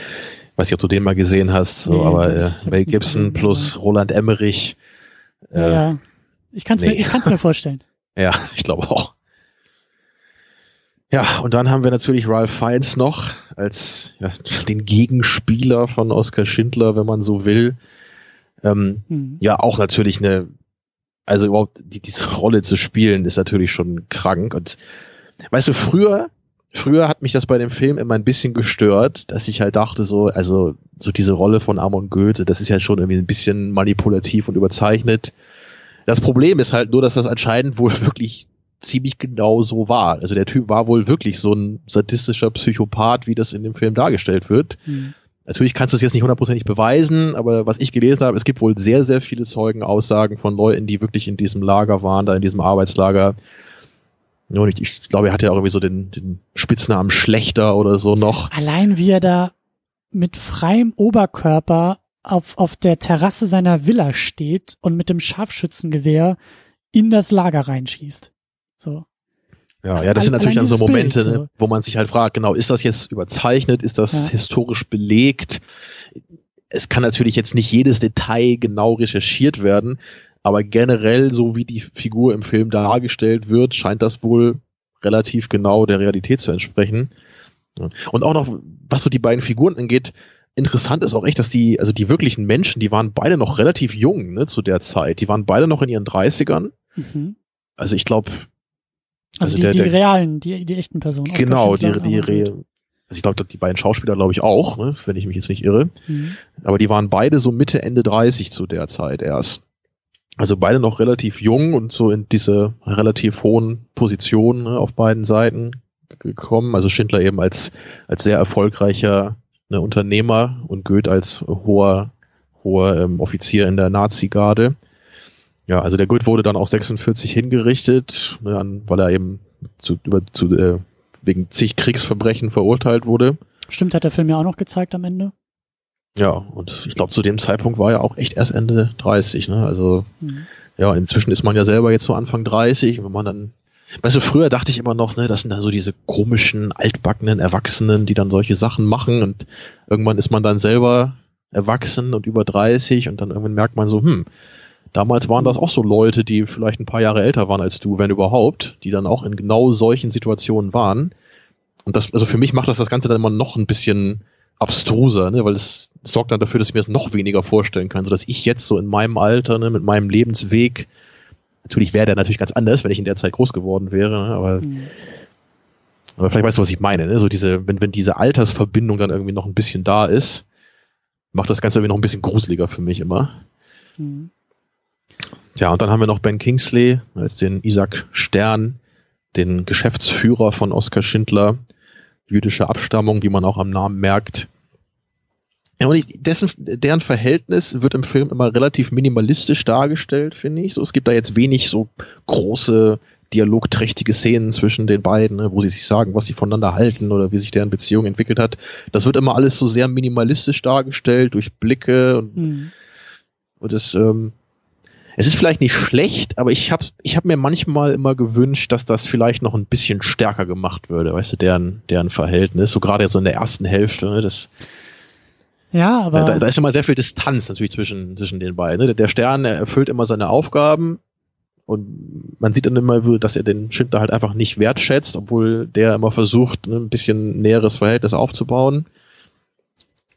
weiß nicht, ob du den mal gesehen hast, so, nee, aber äh, Mel Gibson plus. Roland Emmerich. Äh, ja, ja. Ich kann es nee. mir, ich kann's mir vorstellen. [laughs] ja, ich glaube auch. Ja, und dann haben wir natürlich Ralph Fiennes noch als ja, den Gegenspieler von Oskar Schindler, wenn man so will. Ähm, mhm. Ja, auch natürlich eine, also überhaupt die, diese Rolle zu spielen, ist natürlich schon krank. Und weißt du, früher Früher hat mich das bei dem Film immer ein bisschen gestört, dass ich halt dachte so, also so diese Rolle von Amon Goethe, das ist ja schon irgendwie ein bisschen manipulativ und überzeichnet. Das Problem ist halt nur, dass das anscheinend wohl [laughs] wirklich ziemlich genau so war. Also der Typ war wohl wirklich so ein sadistischer Psychopath, wie das in dem Film dargestellt wird. Mhm. Natürlich kannst du es jetzt nicht hundertprozentig beweisen, aber was ich gelesen habe, es gibt wohl sehr, sehr viele Zeugenaussagen von Leuten, die wirklich in diesem Lager waren, da in diesem Arbeitslager, und ich, ich glaube, er hatte ja auch irgendwie so den, den Spitznamen Schlechter oder so noch. Allein wie er da mit freiem Oberkörper auf, auf der Terrasse seiner Villa steht und mit dem Scharfschützengewehr in das Lager reinschießt. So. Ja, ja, das sind natürlich dann so Momente, Bild, so. Ne, wo man sich halt fragt, genau, ist das jetzt überzeichnet, ist das ja. historisch belegt? Es kann natürlich jetzt nicht jedes Detail genau recherchiert werden, aber generell, so wie die Figur im Film dargestellt wird, scheint das wohl relativ genau der Realität zu entsprechen. Und auch noch, was so die beiden Figuren angeht, interessant ist auch echt, dass die, also die wirklichen Menschen, die waren beide noch relativ jung, ne, zu der Zeit. Die waren beide noch in ihren 30ern. Mhm. Also ich glaube. Also, also, die, der, die realen, die, die echten Personen. Genau, die, die, Re also ich glaube, die beiden Schauspieler glaube ich auch, ne, wenn ich mich jetzt nicht irre. Mhm. Aber die waren beide so Mitte, Ende 30 zu der Zeit erst. Also beide noch relativ jung und so in diese relativ hohen Positionen ne, auf beiden Seiten gekommen. Also Schindler eben als, als sehr erfolgreicher ne, Unternehmer und Goethe als hoher, hoher ähm, Offizier in der Nazi-Garde. Ja, also der Goethe wurde dann auch 46 hingerichtet, ne, weil er eben zu, über, zu, äh, wegen zig Kriegsverbrechen verurteilt wurde. Stimmt, hat der Film ja auch noch gezeigt am Ende. Ja, und ich glaube, zu dem Zeitpunkt war er auch echt erst Ende 30, ne? Also, mhm. ja, inzwischen ist man ja selber jetzt so Anfang 30, wenn man dann, weißt du, früher dachte ich immer noch, ne, das sind dann so diese komischen, altbackenen Erwachsenen, die dann solche Sachen machen und irgendwann ist man dann selber erwachsen und über 30 und dann irgendwann merkt man so, hm, Damals waren das auch so Leute, die vielleicht ein paar Jahre älter waren als du, wenn überhaupt, die dann auch in genau solchen Situationen waren. Und das, also für mich macht das das Ganze dann immer noch ein bisschen abstruser, ne, weil es sorgt dann dafür, dass ich mir das noch weniger vorstellen kann, so dass ich jetzt so in meinem Alter, ne, mit meinem Lebensweg, natürlich wäre der natürlich ganz anders, wenn ich in der Zeit groß geworden wäre, ne, aber, mhm. aber vielleicht weißt du, was ich meine, ne, so diese, wenn, wenn diese Altersverbindung dann irgendwie noch ein bisschen da ist, macht das Ganze irgendwie noch ein bisschen gruseliger für mich immer. Mhm. Ja, und dann haben wir noch Ben Kingsley als den Isaac Stern, den Geschäftsführer von Oskar Schindler, jüdische Abstammung, wie man auch am Namen merkt. Ja, und dessen, deren Verhältnis wird im Film immer relativ minimalistisch dargestellt, finde ich. So, es gibt da jetzt wenig so große dialogträchtige Szenen zwischen den beiden, ne, wo sie sich sagen, was sie voneinander halten oder wie sich deren Beziehung entwickelt hat. Das wird immer alles so sehr minimalistisch dargestellt durch Blicke und, mhm. und das ähm, es ist vielleicht nicht schlecht, aber ich habe ich hab mir manchmal immer gewünscht, dass das vielleicht noch ein bisschen stärker gemacht würde, weißt du, deren, deren Verhältnis, so gerade so in der ersten Hälfte, ne, das ja, aber. Da, da ist immer sehr viel Distanz natürlich zwischen, zwischen den beiden. Ne? Der Stern erfüllt immer seine Aufgaben und man sieht dann immer, dass er den Schindler halt einfach nicht wertschätzt, obwohl der immer versucht, ne, ein bisschen näheres Verhältnis aufzubauen.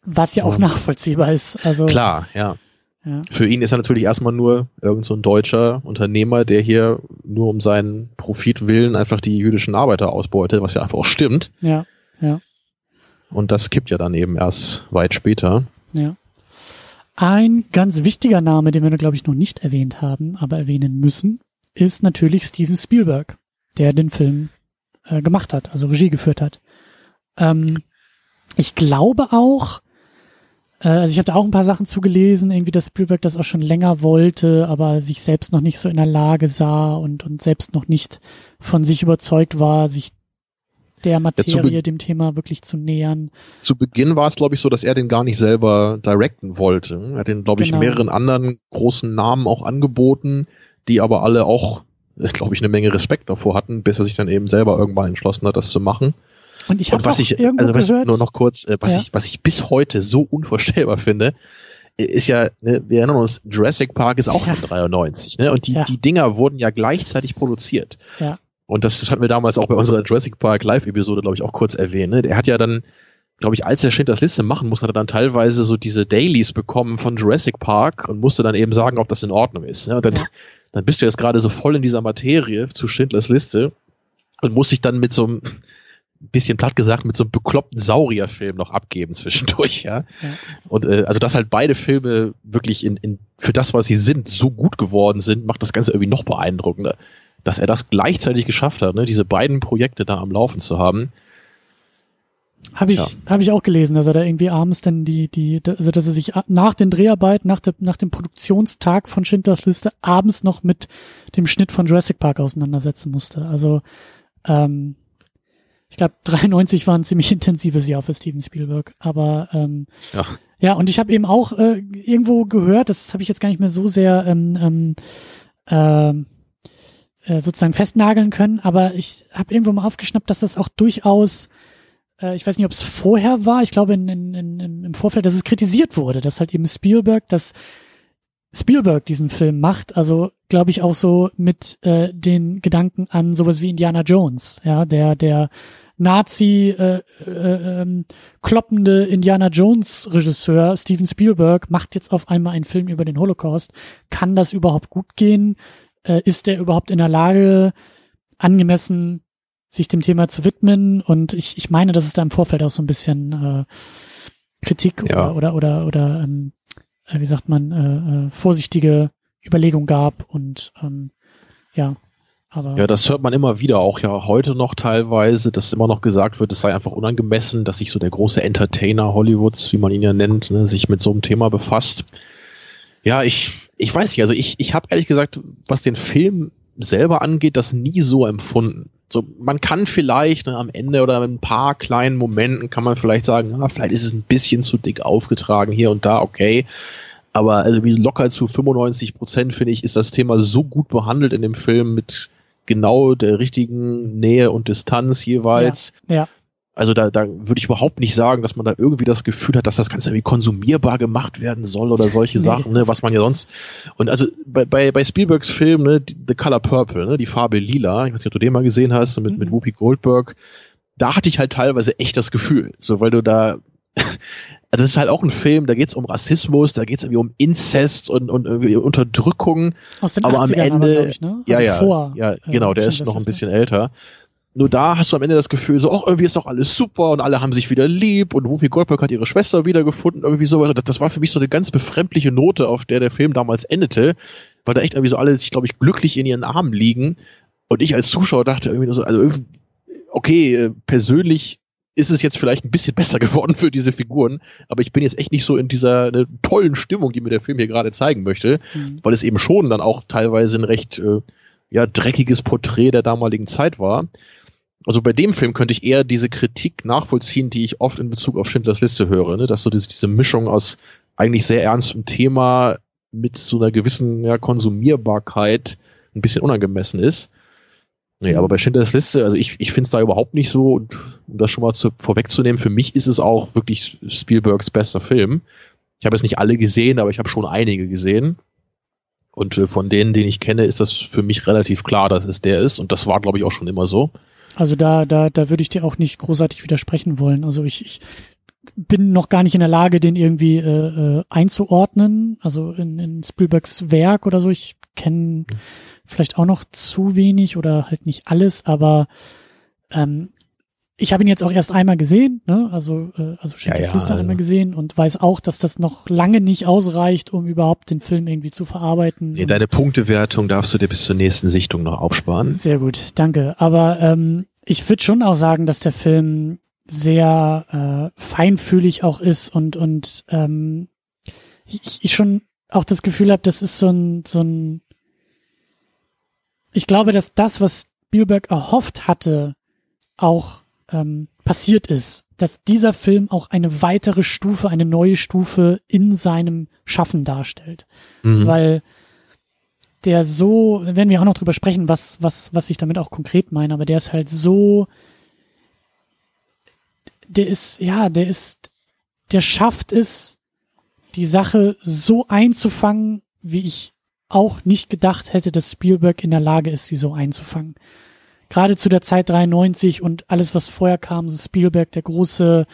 Was ja auch nachvollziehbar ist. Also klar, ja. Ja. Für ihn ist er natürlich erstmal nur irgend so ein deutscher Unternehmer, der hier nur um seinen Profit willen einfach die jüdischen Arbeiter ausbeutet, was ja einfach auch stimmt. Ja, ja. Und das kippt ja dann eben erst weit später. Ja. Ein ganz wichtiger Name, den wir, glaube ich, noch nicht erwähnt haben, aber erwähnen müssen, ist natürlich Steven Spielberg, der den Film äh, gemacht hat, also Regie geführt hat. Ähm, ich glaube auch, also ich habe da auch ein paar Sachen zugelesen, irgendwie, dass Spielberg das auch schon länger wollte, aber sich selbst noch nicht so in der Lage sah und, und selbst noch nicht von sich überzeugt war, sich der Materie, ja, dem Thema wirklich zu nähern. Zu Beginn war es, glaube ich, so, dass er den gar nicht selber directen wollte. Er hat den, glaube ich, genau. mehreren anderen großen Namen auch angeboten, die aber alle auch, glaube ich, eine Menge Respekt davor hatten, bis er sich dann eben selber irgendwann entschlossen hat, das zu machen. Und ich habe was ich, also was gehört, nur noch kurz, äh, was ja. ich, was ich bis heute so unvorstellbar [laughs] finde, äh, ist ja, ne, wir erinnern uns, Jurassic Park ist auch ja. von 93, ne? Und die, ja. die Dinger wurden ja gleichzeitig produziert. Ja. Und das, das hatten wir damals auch bei unserer Jurassic Park Live-Episode, glaube ich, auch kurz erwähnt. Ne? Der hat ja dann, glaube ich, als er Schindlers Liste machen musste, hat er dann teilweise so diese Dailies bekommen von Jurassic Park und musste dann eben sagen, ob das in Ordnung ist. Ne? Und dann, ja. dann bist du jetzt gerade so voll in dieser Materie zu Schindlers Liste und musst dich dann mit so einem bisschen platt gesagt mit so einem bekloppten Saurierfilm noch abgeben zwischendurch, ja. ja. Und äh, also dass halt beide Filme wirklich in, in für das, was sie sind, so gut geworden sind, macht das Ganze irgendwie noch beeindruckender. Dass er das gleichzeitig geschafft hat, ne, diese beiden Projekte da am Laufen zu haben. Habe ich, ja. hab ich auch gelesen, dass er da irgendwie abends dann die, die, also dass er sich nach den Dreharbeiten, nach, der, nach dem Produktionstag von Schindlers Liste abends noch mit dem Schnitt von Jurassic Park auseinandersetzen musste. Also ähm, ich glaube, 93 war ein ziemlich intensives Jahr für Steven Spielberg. Aber ähm, ja. ja, und ich habe eben auch äh, irgendwo gehört, das habe ich jetzt gar nicht mehr so sehr ähm, ähm, ähm, äh, sozusagen festnageln können, aber ich habe irgendwo mal aufgeschnappt, dass das auch durchaus, äh, ich weiß nicht, ob es vorher war, ich glaube in, in, in, im Vorfeld, dass es kritisiert wurde, dass halt eben Spielberg, dass Spielberg diesen Film macht, also glaube ich auch so mit äh, den Gedanken an sowas wie Indiana Jones, ja, der der Nazi äh, äh, ähm, kloppende Indiana Jones Regisseur Steven Spielberg macht jetzt auf einmal einen Film über den Holocaust. Kann das überhaupt gut gehen? Äh, ist der überhaupt in der Lage, angemessen sich dem Thema zu widmen? Und ich, ich meine, dass es da im Vorfeld auch so ein bisschen äh, Kritik ja. oder oder oder, oder ähm, äh, wie sagt man, äh, äh, vorsichtige Überlegung gab und ähm, ja, aber ja, das hört man immer wieder, auch ja heute noch teilweise, dass immer noch gesagt wird, es sei einfach unangemessen, dass sich so der große Entertainer Hollywoods, wie man ihn ja nennt, ne, sich mit so einem Thema befasst. Ja, ich, ich weiß nicht, also ich, ich habe ehrlich gesagt, was den Film selber angeht, das nie so empfunden. So, man kann vielleicht ne, am Ende oder in ein paar kleinen Momenten kann man vielleicht sagen, na, vielleicht ist es ein bisschen zu dick aufgetragen hier und da, okay. Aber also wie locker zu 95 Prozent finde ich, ist das Thema so gut behandelt in dem Film mit genau der richtigen Nähe und Distanz jeweils. Ja. ja. Also da, da würde ich überhaupt nicht sagen, dass man da irgendwie das Gefühl hat, dass das Ganze irgendwie konsumierbar gemacht werden soll oder solche [laughs] nee. Sachen, ne, was man ja sonst. Und also bei, bei, bei Spielbergs Film, ne, The Color Purple, ne, die Farbe lila, ich weiß nicht, ob du den mal gesehen hast, mit, mhm. mit Whoopi Goldberg, da hatte ich halt teilweise echt das Gefühl, so weil du da, also das ist halt auch ein Film, da geht's um Rassismus, da geht's irgendwie um Inzest und, und irgendwie Unterdrückung. Aus den aber am Ende, aber, ich, ne? also ja, ja, vor, ja, äh, genau, der ist noch ein bisschen älter. Nur da hast du am Ende das Gefühl, so, ach, irgendwie ist doch alles super und alle haben sich wieder lieb und Whoopi Goldberg hat ihre Schwester wiedergefunden, irgendwie sowas. Das, das war für mich so eine ganz befremdliche Note, auf der der Film damals endete, weil da echt irgendwie so alle sich, glaube ich, glücklich in ihren Armen liegen. Und ich als Zuschauer dachte irgendwie so, also okay, äh, persönlich ist es jetzt vielleicht ein bisschen besser [laughs] geworden für diese Figuren, aber ich bin jetzt echt nicht so in dieser ne, tollen Stimmung, die mir der Film hier gerade zeigen möchte, mhm. weil es eben schon dann auch teilweise ein recht äh, ja, dreckiges Porträt der damaligen Zeit war. Also bei dem Film könnte ich eher diese Kritik nachvollziehen, die ich oft in Bezug auf Schindlers Liste höre, ne? dass so diese, diese Mischung aus eigentlich sehr ernstem Thema mit so einer gewissen ja, Konsumierbarkeit ein bisschen unangemessen ist. Nee, aber bei Schindlers Liste, also ich, ich finde es da überhaupt nicht so, und um das schon mal zu, vorwegzunehmen, für mich ist es auch wirklich Spielbergs bester Film. Ich habe es nicht alle gesehen, aber ich habe schon einige gesehen. Und äh, von denen, den ich kenne, ist das für mich relativ klar, dass es der ist. Und das war, glaube ich, auch schon immer so. Also da, da, da würde ich dir auch nicht großartig widersprechen wollen. Also ich, ich bin noch gar nicht in der Lage, den irgendwie äh, äh, einzuordnen. Also in, in Spielbergs Werk oder so. Ich kenne vielleicht auch noch zu wenig oder halt nicht alles, aber ähm, ich habe ihn jetzt auch erst einmal gesehen, ne? also äh, also Schindlers ja, ja, Liste also. einmal gesehen und weiß auch, dass das noch lange nicht ausreicht, um überhaupt den Film irgendwie zu verarbeiten. Nee, deine Punktewertung darfst du dir bis zur nächsten Sichtung noch aufsparen. Sehr gut, danke. Aber ähm, ich würde schon auch sagen, dass der Film sehr äh, feinfühlig auch ist und und ähm, ich, ich schon auch das Gefühl habe, das ist so ein so ein ich glaube, dass das, was Spielberg erhofft hatte, auch ähm, passiert ist, dass dieser Film auch eine weitere Stufe, eine neue Stufe in seinem Schaffen darstellt. Mhm. Weil der so, werden wir auch noch drüber sprechen, was, was, was ich damit auch konkret meine, aber der ist halt so, der ist, ja, der ist, der schafft es, die Sache so einzufangen, wie ich auch nicht gedacht hätte, dass Spielberg in der Lage ist, sie so einzufangen gerade zu der Zeit 93 und alles, was vorher kam, so Spielberg, der große,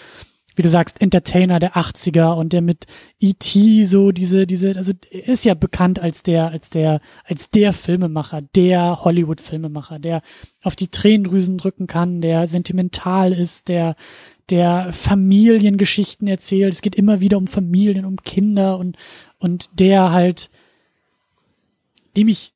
wie du sagst, Entertainer der 80er und der mit E.T. so diese, diese, also ist ja bekannt als der, als der, als der Filmemacher, der Hollywood-Filmemacher, der auf die Tränendrüsen drücken kann, der sentimental ist, der, der Familiengeschichten erzählt. Es geht immer wieder um Familien, um Kinder und, und der halt, dem ich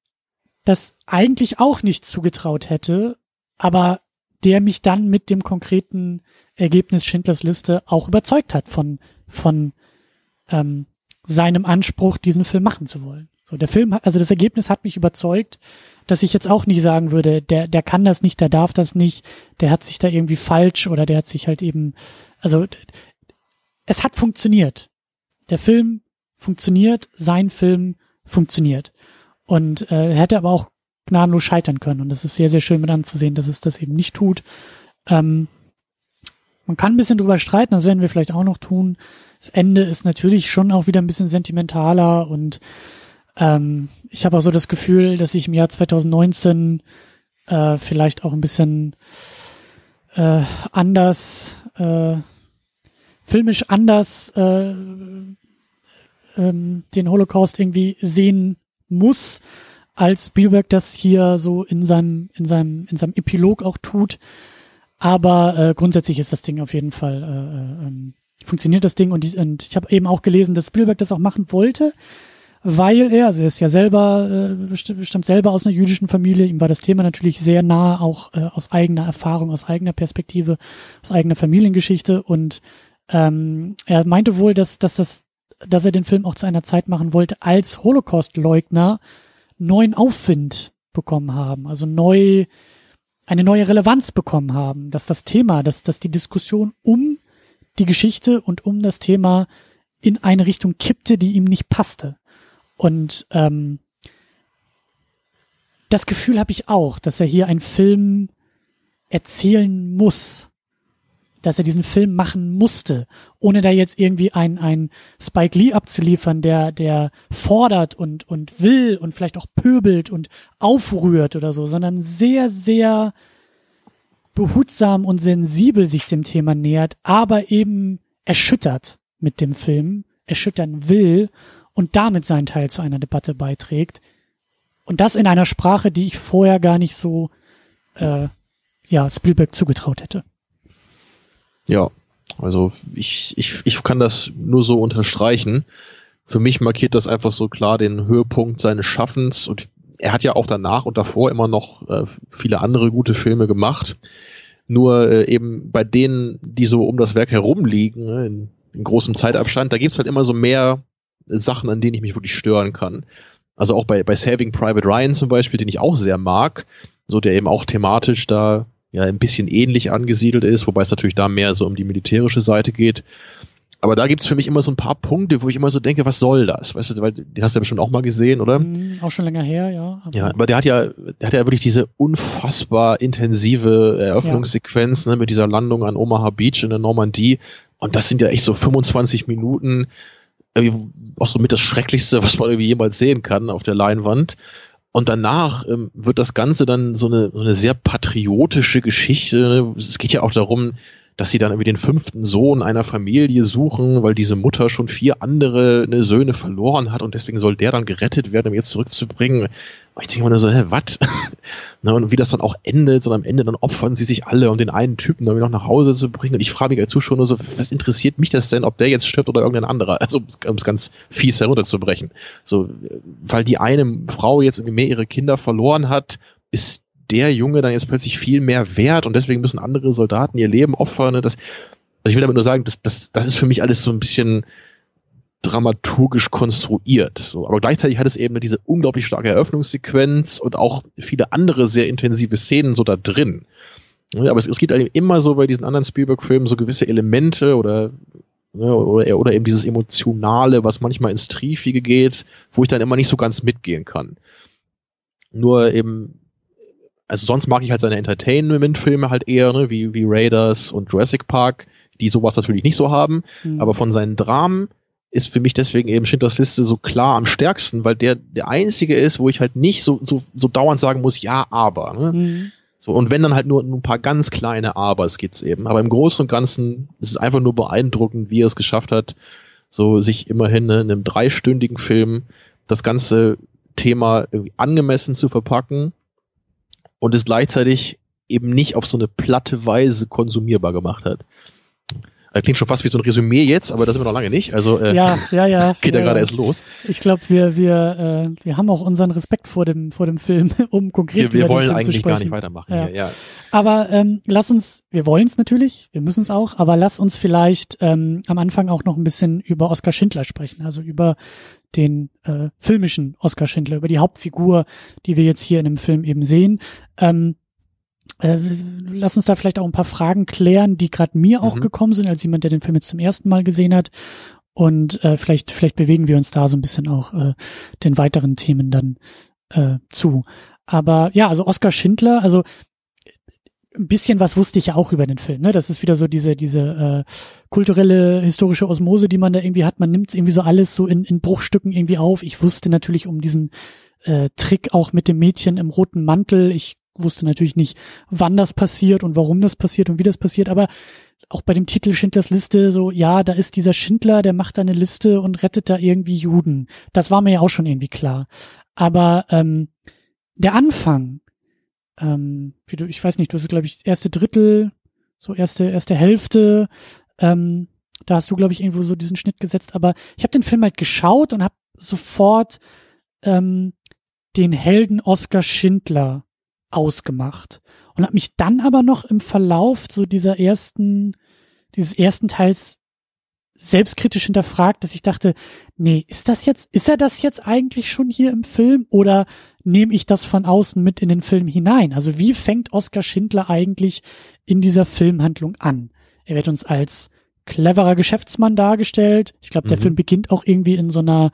das eigentlich auch nicht zugetraut hätte, aber der mich dann mit dem konkreten Ergebnis Schindlers Liste auch überzeugt hat von, von ähm, seinem Anspruch, diesen Film machen zu wollen. So, der Film, also das Ergebnis hat mich überzeugt, dass ich jetzt auch nicht sagen würde, der, der kann das nicht, der darf das nicht, der hat sich da irgendwie falsch oder der hat sich halt eben, also es hat funktioniert. Der Film funktioniert, sein Film funktioniert. Und äh, hätte aber auch gnadenlos scheitern können. Und das ist sehr, sehr schön mit anzusehen, dass es das eben nicht tut. Ähm, man kann ein bisschen drüber streiten, das werden wir vielleicht auch noch tun. Das Ende ist natürlich schon auch wieder ein bisschen sentimentaler und ähm, ich habe auch so das Gefühl, dass ich im Jahr 2019 äh, vielleicht auch ein bisschen äh, anders, äh, filmisch anders äh, ähm, den Holocaust irgendwie sehen muss, als Spielberg das hier so in seinem, in seinem, in seinem Epilog auch tut. Aber äh, grundsätzlich ist das Ding auf jeden Fall, äh, äh, ähm, funktioniert das Ding. Und, die, und ich habe eben auch gelesen, dass Spielberg das auch machen wollte, weil er, also er ist ja selber, äh, bestimmt selber aus einer jüdischen Familie, ihm war das Thema natürlich sehr nah, auch äh, aus eigener Erfahrung, aus eigener Perspektive, aus eigener Familiengeschichte. Und ähm, er meinte wohl, dass, dass das dass er den Film auch zu einer Zeit machen wollte, als Holocaust-Leugner neuen Aufwind bekommen haben, also neu, eine neue Relevanz bekommen haben, dass das Thema, dass, dass die Diskussion um die Geschichte und um das Thema in eine Richtung kippte, die ihm nicht passte. Und ähm, das Gefühl habe ich auch, dass er hier einen Film erzählen muss, dass er diesen Film machen musste, ohne da jetzt irgendwie ein, ein Spike Lee abzuliefern, der, der fordert und, und will und vielleicht auch pöbelt und aufrührt oder so, sondern sehr, sehr behutsam und sensibel sich dem Thema nähert, aber eben erschüttert mit dem Film, erschüttern will und damit seinen Teil zu einer Debatte beiträgt. Und das in einer Sprache, die ich vorher gar nicht so äh, ja, Spielberg zugetraut hätte. Ja, also ich, ich, ich kann das nur so unterstreichen. Für mich markiert das einfach so klar den Höhepunkt seines Schaffens und er hat ja auch danach und davor immer noch äh, viele andere gute Filme gemacht. Nur äh, eben bei denen, die so um das Werk herumliegen, ne, in, in großem Zeitabstand, da gibt's halt immer so mehr Sachen, an denen ich mich wirklich stören kann. Also auch bei, bei Saving Private Ryan zum Beispiel, den ich auch sehr mag, so der eben auch thematisch da ja ein bisschen ähnlich angesiedelt ist, wobei es natürlich da mehr so um die militärische Seite geht. Aber da gibt's für mich immer so ein paar Punkte, wo ich immer so denke, was soll das? Weißt du, weil den hast du ja bestimmt auch mal gesehen, oder? Mm, auch schon länger her, ja. Aber ja, aber der hat ja, der hat ja wirklich diese unfassbar intensive Eröffnungssequenz ja. ne, mit dieser Landung an Omaha Beach in der Normandie. Und das sind ja echt so 25 Minuten, auch so mit das Schrecklichste, was man irgendwie jemals sehen kann auf der Leinwand. Und danach ähm, wird das Ganze dann so eine, so eine sehr patriotische Geschichte. Es geht ja auch darum, dass sie dann irgendwie den fünften Sohn einer Familie suchen, weil diese Mutter schon vier andere ne, Söhne verloren hat und deswegen soll der dann gerettet werden, um jetzt zurückzubringen. Und ich denke mir nur so, hä, was? [laughs] ne, und wie das dann auch endet, und am Ende dann opfern sie sich alle, um den einen Typen dann noch nach Hause zu bringen. Und ich frage mich als Zuschauer nur so, was interessiert mich das denn, ob der jetzt stirbt oder irgendein anderer? Also, um es ganz fies herunterzubrechen. So, weil die eine Frau jetzt irgendwie mehr ihre Kinder verloren hat, ist der Junge dann jetzt plötzlich viel mehr wert und deswegen müssen andere Soldaten ihr Leben opfern. Ne? Das, also ich will damit nur sagen, das, das, das ist für mich alles so ein bisschen dramaturgisch konstruiert. So, aber gleichzeitig hat es eben diese unglaublich starke Eröffnungssequenz und auch viele andere sehr intensive Szenen so da drin. Aber es, es gibt halt immer so bei diesen anderen Spielberg-Filmen so gewisse Elemente oder ne, oder, oder eben dieses Emotionale, was manchmal ins Triefige geht, wo ich dann immer nicht so ganz mitgehen kann. Nur eben also sonst mag ich halt seine Entertainment-Filme halt eher, ne, wie, wie Raiders und Jurassic Park, die sowas natürlich nicht so haben. Mhm. Aber von seinen Dramen ist für mich deswegen eben Schindlers Liste so klar am stärksten, weil der der einzige ist, wo ich halt nicht so, so, so dauernd sagen muss, ja, aber. Ne? Mhm. So, und wenn dann halt nur, ein paar ganz kleine Abers gibt's eben. Aber im Großen und Ganzen ist es einfach nur beeindruckend, wie er es geschafft hat, so sich immerhin ne, in einem dreistündigen Film das ganze Thema irgendwie angemessen zu verpacken und es gleichzeitig eben nicht auf so eine platte Weise konsumierbar gemacht hat. Das klingt schon fast wie so ein Resümee jetzt, aber das sind wir noch lange nicht. Also äh, ja, ja, ja. [laughs] geht ja, ja gerade erst los. Ich glaube, wir wir äh, wir haben auch unseren Respekt vor dem vor dem Film, [laughs] um konkret wir, wir wollen eigentlich gar nicht weitermachen. Ja. Hier, ja. Aber ähm, lass uns, wir wollen es natürlich, wir müssen es auch, aber lass uns vielleicht ähm, am Anfang auch noch ein bisschen über Oskar Schindler sprechen, also über den äh, filmischen Oskar Schindler, über die Hauptfigur, die wir jetzt hier in dem Film eben sehen. Ähm, äh, lass uns da vielleicht auch ein paar Fragen klären, die gerade mir mhm. auch gekommen sind, als jemand, der den Film jetzt zum ersten Mal gesehen hat. Und äh, vielleicht, vielleicht bewegen wir uns da so ein bisschen auch äh, den weiteren Themen dann äh, zu. Aber ja, also Oskar Schindler, also ein bisschen was wusste ich ja auch über den Film. Ne? Das ist wieder so diese diese äh, kulturelle historische Osmose, die man da irgendwie hat. Man nimmt irgendwie so alles so in, in Bruchstücken irgendwie auf. Ich wusste natürlich um diesen äh, Trick auch mit dem Mädchen im roten Mantel. Ich wusste natürlich nicht, wann das passiert und warum das passiert und wie das passiert, aber auch bei dem Titel Schindlers Liste so, ja, da ist dieser Schindler, der macht da eine Liste und rettet da irgendwie Juden. Das war mir ja auch schon irgendwie klar. Aber ähm, der Anfang, ähm, wie du, ich weiß nicht, du hast, glaube ich, erste Drittel, so erste, erste Hälfte, ähm, da hast du, glaube ich, irgendwo so diesen Schnitt gesetzt, aber ich habe den Film halt geschaut und habe sofort ähm, den Helden Oskar Schindler ausgemacht und habe mich dann aber noch im Verlauf so dieser ersten, dieses ersten Teils selbstkritisch hinterfragt, dass ich dachte, nee, ist das jetzt, ist er das jetzt eigentlich schon hier im Film oder nehme ich das von außen mit in den Film hinein? Also wie fängt Oskar Schindler eigentlich in dieser Filmhandlung an? Er wird uns als cleverer Geschäftsmann dargestellt. Ich glaube, der mhm. Film beginnt auch irgendwie in so einer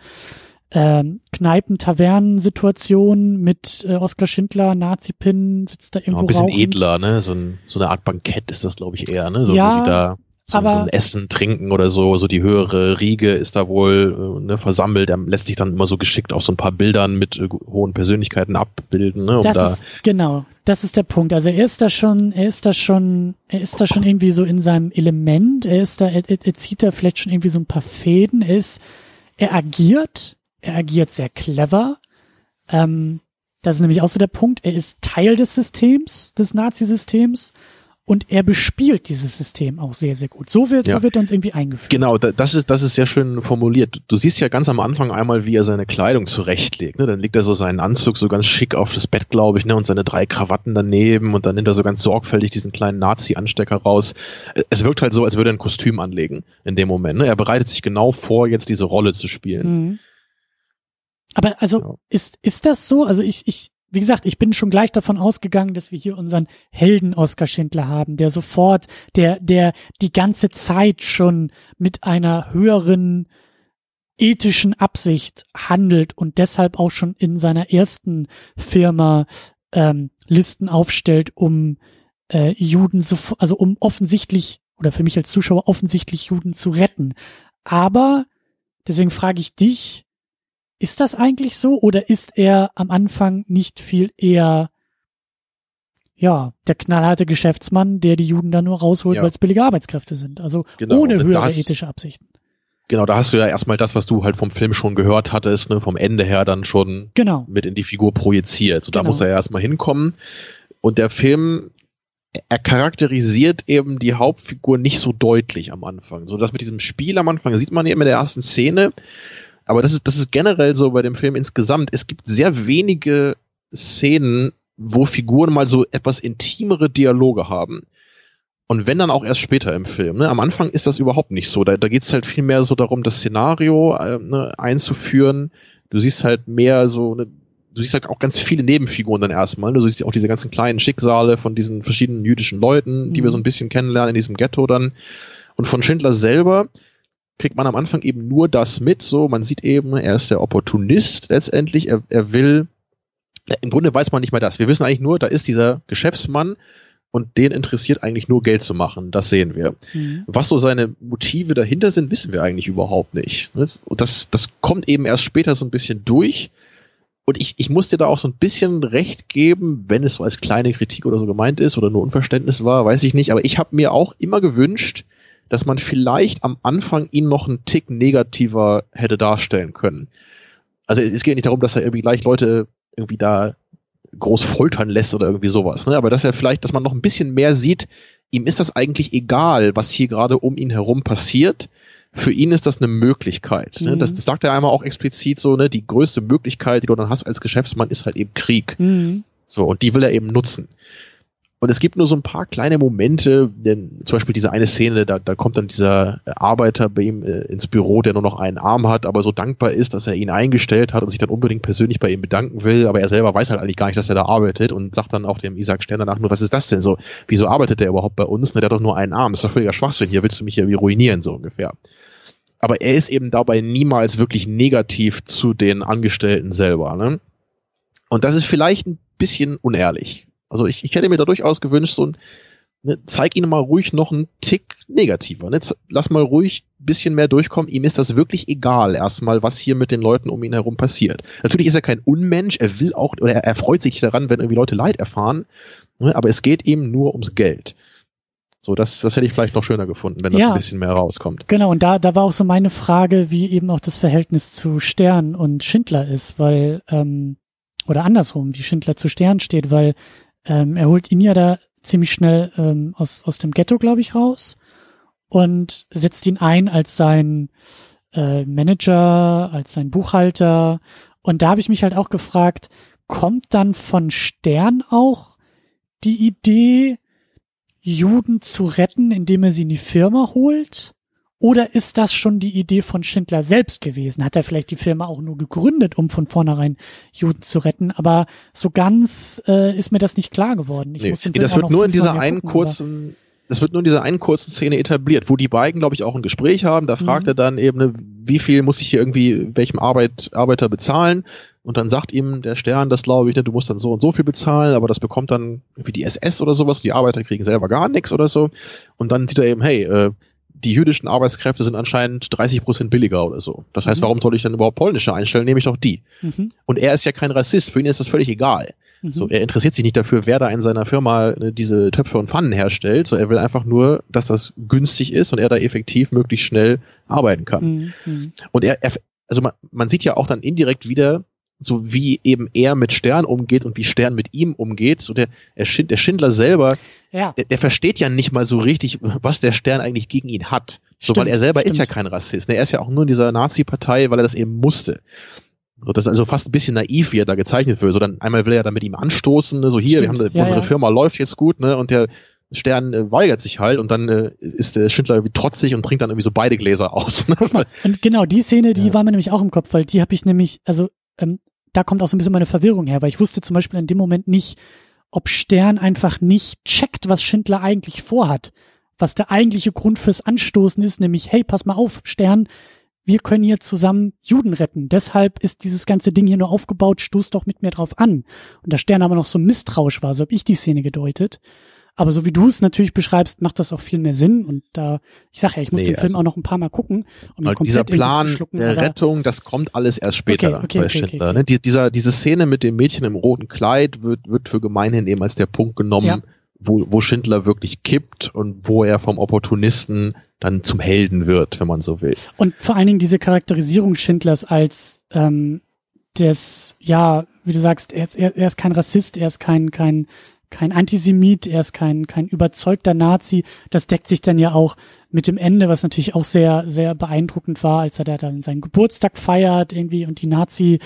ähm, Kneipen-Tavernen-Situation mit äh, Oskar Schindler, Nazi-Pin, sitzt da irgendwo ja, Ein bisschen rauchend. edler, ne? So, ein, so eine Art Bankett ist das, glaube ich, eher, ne? So, Ja, da so aber- ein Essen, Trinken oder so, so die höhere Riege ist da wohl äh, ne, versammelt. Er lässt sich dann immer so geschickt auf so ein paar Bildern mit äh, hohen Persönlichkeiten abbilden, ne? Um Das da, ist, genau, das ist der Punkt. Also er ist da schon, er ist da schon, er ist da schon irgendwie so in seinem Element, er ist da, er, er, er zieht da vielleicht schon irgendwie so ein paar Fäden, er ist, er agiert, er agiert sehr clever. Ähm, das ist nämlich auch so der Punkt, er ist Teil des Systems, des Nazisystems und er bespielt dieses System auch sehr, sehr gut. So wird, Ja. so wird er uns irgendwie eingeführt. Genau, da- das ist, das ist sehr schön formuliert. Du, du siehst ja ganz am Anfang einmal, wie er seine Kleidung zurechtlegt. Ne? Dann legt er so seinen Anzug so ganz schick auf das Bett, glaube ich, ne? und seine drei Krawatten daneben und dann nimmt er so ganz sorgfältig diesen kleinen Nazi-Anstecker raus. Es wirkt halt so, als würde er ein Kostüm anlegen in dem Moment. Ne? Er bereitet sich genau vor, jetzt diese Rolle zu spielen. Mhm. Aber also Ja. ist ist das so? Also ich ich wie gesagt, ich bin schon gleich davon ausgegangen, dass wir hier unseren Helden Oskar Schindler haben, der sofort, der der die ganze Zeit schon mit einer höheren ethischen Absicht handelt und deshalb auch schon in seiner ersten Firma ähm, Listen aufstellt, um äh, Juden, sofo- also um offensichtlich oder für mich als Zuschauer offensichtlich Juden zu retten. Aber deswegen frage ich dich, ist das eigentlich so oder ist er am Anfang nicht viel eher ja, der knallharte Geschäftsmann, der die Juden da nur rausholt, Ja. weil es billige Arbeitskräfte sind. Also Genau, ohne höhere das- ethische Absichten. Genau, da hast du ja erstmal das, was du halt vom Film schon gehört hattest, ne? vom Ende her dann schon Genau. mit in die Figur projiziert. So, da Genau. muss er erstmal hinkommen. Und der Film, er charakterisiert eben die Hauptfigur nicht so deutlich am Anfang. So, das mit diesem Spiel am Anfang sieht man eben in der ersten Szene. Aber das ist, das ist generell so bei dem Film insgesamt. Es gibt sehr wenige Szenen, wo Figuren mal so etwas intimere Dialoge haben. Und wenn dann auch erst später im Film. Ne? Am Anfang ist das überhaupt nicht so. Da, da geht es halt viel mehr so darum, das Szenario äh, ne, einzuführen. Du siehst halt mehr so, ne, du siehst halt auch ganz viele Nebenfiguren dann erstmal. Ne? Du siehst auch diese ganzen kleinen Schicksale von diesen verschiedenen jüdischen Leuten, die Mhm. wir so ein bisschen kennenlernen in diesem Ghetto dann. Und von Schindler selber kriegt man am Anfang eben nur das mit. So, man sieht eben, er ist der Opportunist letztendlich. Er, er will, im Grunde weiß man nicht mal das. Wir wissen eigentlich nur, da ist dieser Geschäftsmann und den interessiert eigentlich nur Geld zu machen. Das sehen wir. Mhm. Was so seine Motive dahinter sind, wissen wir eigentlich überhaupt nicht. ne? Und das, das kommt eben erst später so ein bisschen durch. Und ich, ich muss dir da auch so ein bisschen recht geben, wenn es so als kleine Kritik oder so gemeint ist oder nur Unverständnis war, weiß ich nicht. Aber ich habe mir auch immer gewünscht, dass man vielleicht am Anfang ihn noch einen Tick negativer hätte darstellen können. Also es geht nicht darum, dass er irgendwie gleich Leute irgendwie da groß foltern lässt oder irgendwie sowas. Ne? Aber dass er vielleicht, dass man noch ein bisschen mehr sieht, ihm ist das eigentlich egal, was hier gerade um ihn herum passiert. Für ihn ist das eine Möglichkeit. Ne? Mhm. Das, das sagt er einmal auch explizit so, ne? Die größte Möglichkeit, die du dann hast als Geschäftsmann, ist halt eben Krieg. Mhm. So, und die will er eben nutzen. Und es gibt nur so ein paar kleine Momente, denn zum Beispiel diese eine Szene, da, da kommt dann dieser Arbeiter bei ihm äh, ins Büro, der nur noch einen Arm hat, aber so dankbar ist, dass er ihn eingestellt hat und sich dann unbedingt persönlich bei ihm bedanken will, aber er selber weiß halt eigentlich gar nicht, dass er da arbeitet und sagt dann auch dem Isaac Stern danach nur, was ist das denn so? Wieso arbeitet der überhaupt bei uns? Ne, der hat doch nur einen Arm, das ist doch völliger Schwachsinn, hier willst du mich ja wie ruinieren, so ungefähr. Aber er ist eben dabei niemals wirklich negativ zu den Angestellten selber, ne? Und das ist vielleicht ein bisschen unehrlich. Also ich, ich hätte mir da durchaus gewünscht, so ein, ne, zeig ihn mal ruhig noch einen Tick negativer. Ne? Lass mal ruhig ein bisschen mehr durchkommen. Ihm ist das wirklich egal, erstmal, was hier mit den Leuten um ihn herum passiert. Natürlich ist er kein Unmensch, er will auch, oder er, er freut sich daran, wenn irgendwie Leute Leid erfahren, ne? aber es geht ihm nur ums Geld. So, das, das hätte ich vielleicht noch schöner gefunden, wenn das Ja. ein bisschen mehr rauskommt. Genau, und da, da war auch so meine Frage, wie eben auch das Verhältnis zu Stern und Schindler ist, weil, ähm, oder andersrum, wie Schindler zu Stern steht, weil ähm, er holt ihn ja da ziemlich schnell ähm, aus, aus dem Ghetto, glaube ich, raus und setzt ihn ein als sein äh, Manager, als sein Buchhalter. Und da habe ich mich halt auch gefragt, kommt dann von Stern auch die Idee, Juden zu retten, indem er sie in die Firma holt? Oder ist das schon die Idee von Schindler selbst gewesen? Hat er vielleicht die Firma auch nur gegründet, um von vornherein Juden zu retten? Aber so ganz äh, ist mir das nicht klar geworden. Ich Nee, muss den Film das wird nur in dieser einen gucken, kurzen, das wird nur in dieser einen kurzen Szene etabliert, wo die beiden, glaube ich, auch ein Gespräch haben. Da fragt Mhm. er dann eben, ne, wie viel muss ich hier irgendwie welchem Arbeit, Arbeiter bezahlen? Und dann sagt ihm der Stern, das glaube ich, ne, du musst dann so und so viel bezahlen, aber das bekommt dann wie die SS oder sowas, die Arbeiter kriegen selber gar nichts oder so. Und dann sieht er eben, hey, äh, die jüdischen Arbeitskräfte sind anscheinend 30 Prozent billiger oder so. Das heißt, mhm. warum soll ich dann überhaupt polnische einstellen? Nehme ich doch die. Mhm. Und er ist ja kein Rassist, für ihn ist das völlig egal. Mhm. So, er interessiert sich nicht dafür, wer da in seiner Firma ne, diese Töpfe und Pfannen herstellt. So, er will einfach nur, dass das günstig ist und er da effektiv möglichst schnell arbeiten kann. Mhm. mhm. Und er, er also man, man sieht ja auch dann indirekt wieder, so wie eben er mit Stern umgeht und wie Stern mit ihm umgeht. So der, der Schindler selber, ja. der, der versteht ja nicht mal so richtig, was der Stern eigentlich gegen ihn hat. So, stimmt, weil er selber stimmt. ist ja kein Rassist. Ne? Er ist ja auch nur in dieser Nazi-Partei, weil er das eben musste. So, das ist also fast ein bisschen naiv, wie er da gezeichnet wird. So dann einmal will er da mit ihm anstoßen, ne? so hier, stimmt. wir haben ja, unsere ja. Firma läuft jetzt gut, ne? Und der Stern äh, weigert sich halt und dann äh, ist der Schindler irgendwie trotzig und trinkt dann irgendwie so beide Gläser aus. Ne? Und genau, die Szene, die war mir nämlich auch im Kopf, weil die habe ich nämlich, also ähm, da kommt auch so ein bisschen meine Verwirrung her, weil ich wusste zum Beispiel in dem Moment nicht, ob Stern einfach nicht checkt, was Schindler eigentlich vorhat. Was der eigentliche Grund fürs Anstoßen ist, nämlich, hey, pass mal auf, Stern, wir können hier zusammen Juden retten. Deshalb ist dieses ganze Ding hier nur aufgebaut, stoß doch mit mir drauf an. Und der Stern aber noch so misstrauisch war, so habe ich die Szene gedeutet. Aber so wie du es natürlich beschreibst, macht das auch viel mehr Sinn. Und da, ich sage ja, ich muss nee, den Film also, auch noch ein paar Mal gucken. Um halt dieser Plan der Rettung, das kommt alles erst später okay, okay, bei okay, Schindler. Ne? Die, dieser, diese Szene mit dem Mädchen im roten Kleid wird, wird für gemeinhin eben als der Punkt genommen, ja. wo, wo Schindler wirklich kippt und wo er vom Opportunisten dann zum Helden wird, wenn man so will. Und vor allen Dingen diese Charakterisierung Schindlers als ähm, des, ja, wie du sagst, er ist, er, er ist kein Rassist, er ist kein, kein kein Antisemit, er ist kein, kein überzeugter Nazi. Das deckt sich dann ja auch mit dem Ende, was natürlich auch sehr, sehr beeindruckend war, als er da dann seinen Geburtstag feiert irgendwie und die Nazi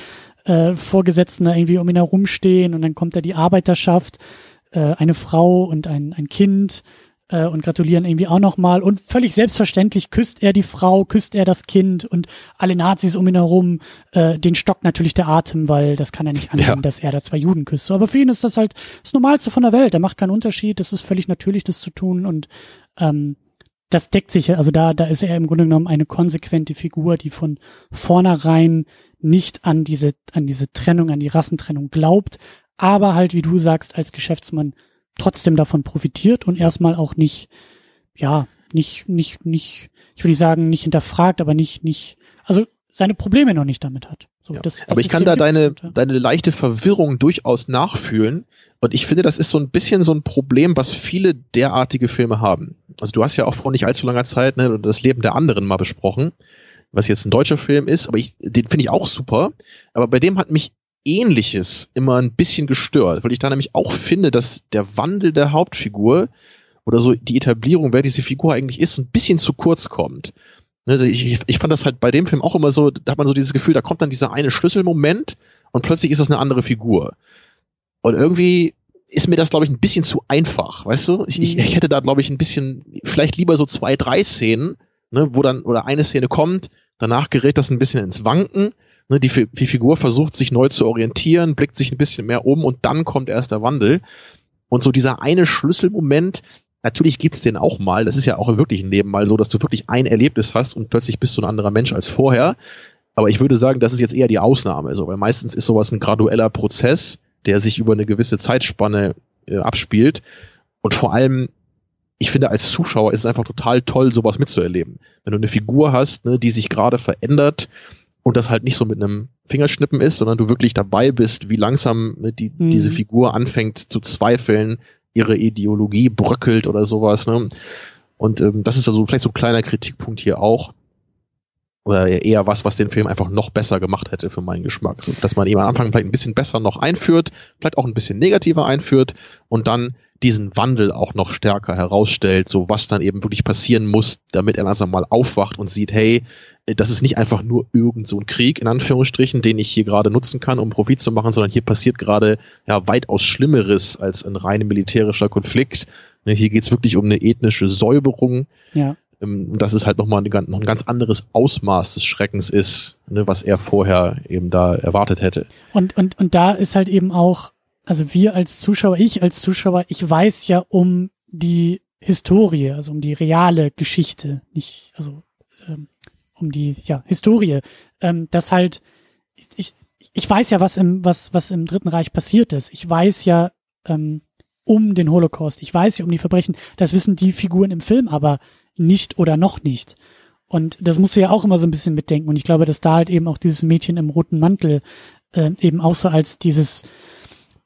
äh, Vorgesetzten da irgendwie um ihn herumstehen und dann kommt da die Arbeiterschaft, äh, eine Frau und ein, ein Kind äh, und gratulieren irgendwie auch nochmal. Und völlig selbstverständlich küsst er die Frau, küsst er das Kind und alle Nazis um ihn herum. Äh, den stockt natürlich der Atem, weil das kann er nicht annehmen, ja. dass er da zwei Juden küsst. Aber für ihn ist das halt das Normalste von der Welt. Er macht keinen Unterschied. Das ist völlig natürlich, das zu tun. Und ähm, das deckt sich, also da, da ist er im Grunde genommen eine konsequente Figur, die von vornherein nicht an diese, an diese Trennung, an die Rassentrennung glaubt, aber halt, wie du sagst, als Geschäftsmann trotzdem davon profitiert und erstmal auch nicht, ja, nicht, nicht, nicht, ich will nicht sagen, nicht hinterfragt, aber nicht, nicht, also seine Probleme noch nicht damit hat. So, ja. das, das aber ich kann da deine, und, ja. deine leichte Verwirrung durchaus nachfühlen. Und ich finde, das ist so ein bisschen so ein Problem, was viele derartige Filme haben. Also du hast ja auch vor nicht allzu langer Zeit ne, das Leben der anderen mal besprochen, was jetzt ein deutscher Film ist, aber ich, den finde ich auch super. Aber bei dem hat mich Ähnliches immer ein bisschen gestört, weil ich da nämlich auch finde, dass der Wandel der Hauptfigur oder so die Etablierung, wer diese Figur eigentlich ist, ein bisschen zu kurz kommt. Also ich, ich fand das halt bei dem Film auch immer so, da hat man so dieses Gefühl, da kommt dann dieser eine Schlüsselmoment und plötzlich ist das eine andere Figur. Und irgendwie ist mir das, glaube ich, ein bisschen zu einfach, weißt du? Ich, ich, ich hätte da, glaube ich, ein bisschen, vielleicht lieber so zwei, drei Szenen, ne, wo dann, oder eine Szene kommt, danach gerät das ein bisschen ins Wanken Ne, die, die Figur versucht sich neu zu orientieren, blickt sich ein bisschen mehr um und dann kommt erst der Wandel. Und so dieser eine Schlüsselmoment, natürlich gibt's den auch mal, das ist ja auch im wirklichen Leben mal so, dass du wirklich ein Erlebnis hast und plötzlich bist du ein anderer Mensch als vorher. Aber ich würde sagen, das ist jetzt eher die Ausnahme, so, weil meistens ist sowas ein gradueller Prozess, der sich über eine gewisse Zeitspanne äh, abspielt. Und vor allem, ich finde, als Zuschauer ist es einfach total toll, sowas mitzuerleben. Wenn du eine Figur hast, ne, die sich gerade verändert, und das halt nicht so mit einem Fingerschnippen ist, sondern du wirklich dabei bist, wie langsam ne, die, mhm. diese Figur anfängt zu zweifeln, ihre Ideologie bröckelt oder sowas. Ne? Und ähm, das ist also vielleicht so ein kleiner Kritikpunkt hier auch. Oder eher was, was den Film einfach noch besser gemacht hätte für meinen Geschmack. So, dass man eben am Anfang vielleicht ein bisschen besser noch einführt, vielleicht auch ein bisschen negativer einführt und dann diesen Wandel auch noch stärker herausstellt, so was dann eben wirklich passieren muss, damit er langsam mal aufwacht und sieht, hey, das ist nicht einfach nur irgend so ein Krieg, in Anführungsstrichen, den ich hier gerade nutzen kann, um Profit zu machen, sondern hier passiert gerade ja weitaus Schlimmeres als ein rein militärischer Konflikt. Ne, hier geht's wirklich um eine ethnische Säuberung. Ja. Ähm, und das ist halt nochmal ein, noch ein ganz anderes Ausmaß des Schreckens ist, ne, was er vorher eben da erwartet hätte. Und, und, und da ist halt eben auch, also wir als Zuschauer, ich als Zuschauer, ich weiß ja um die Historie, also um die reale Geschichte, nicht, also ähm, um die ja, Historie, ähm, dass halt, ich, ich weiß ja, was im, was, was im Dritten Reich passiert ist. Ich weiß ja ähm, um den Holocaust. Ich weiß ja um die Verbrechen. Das wissen die Figuren im Film aber nicht oder noch nicht. Und das musst du ja auch immer so ein bisschen mitdenken. Und ich glaube, dass da halt eben auch dieses Mädchen im roten Mantel äh, eben auch so als dieses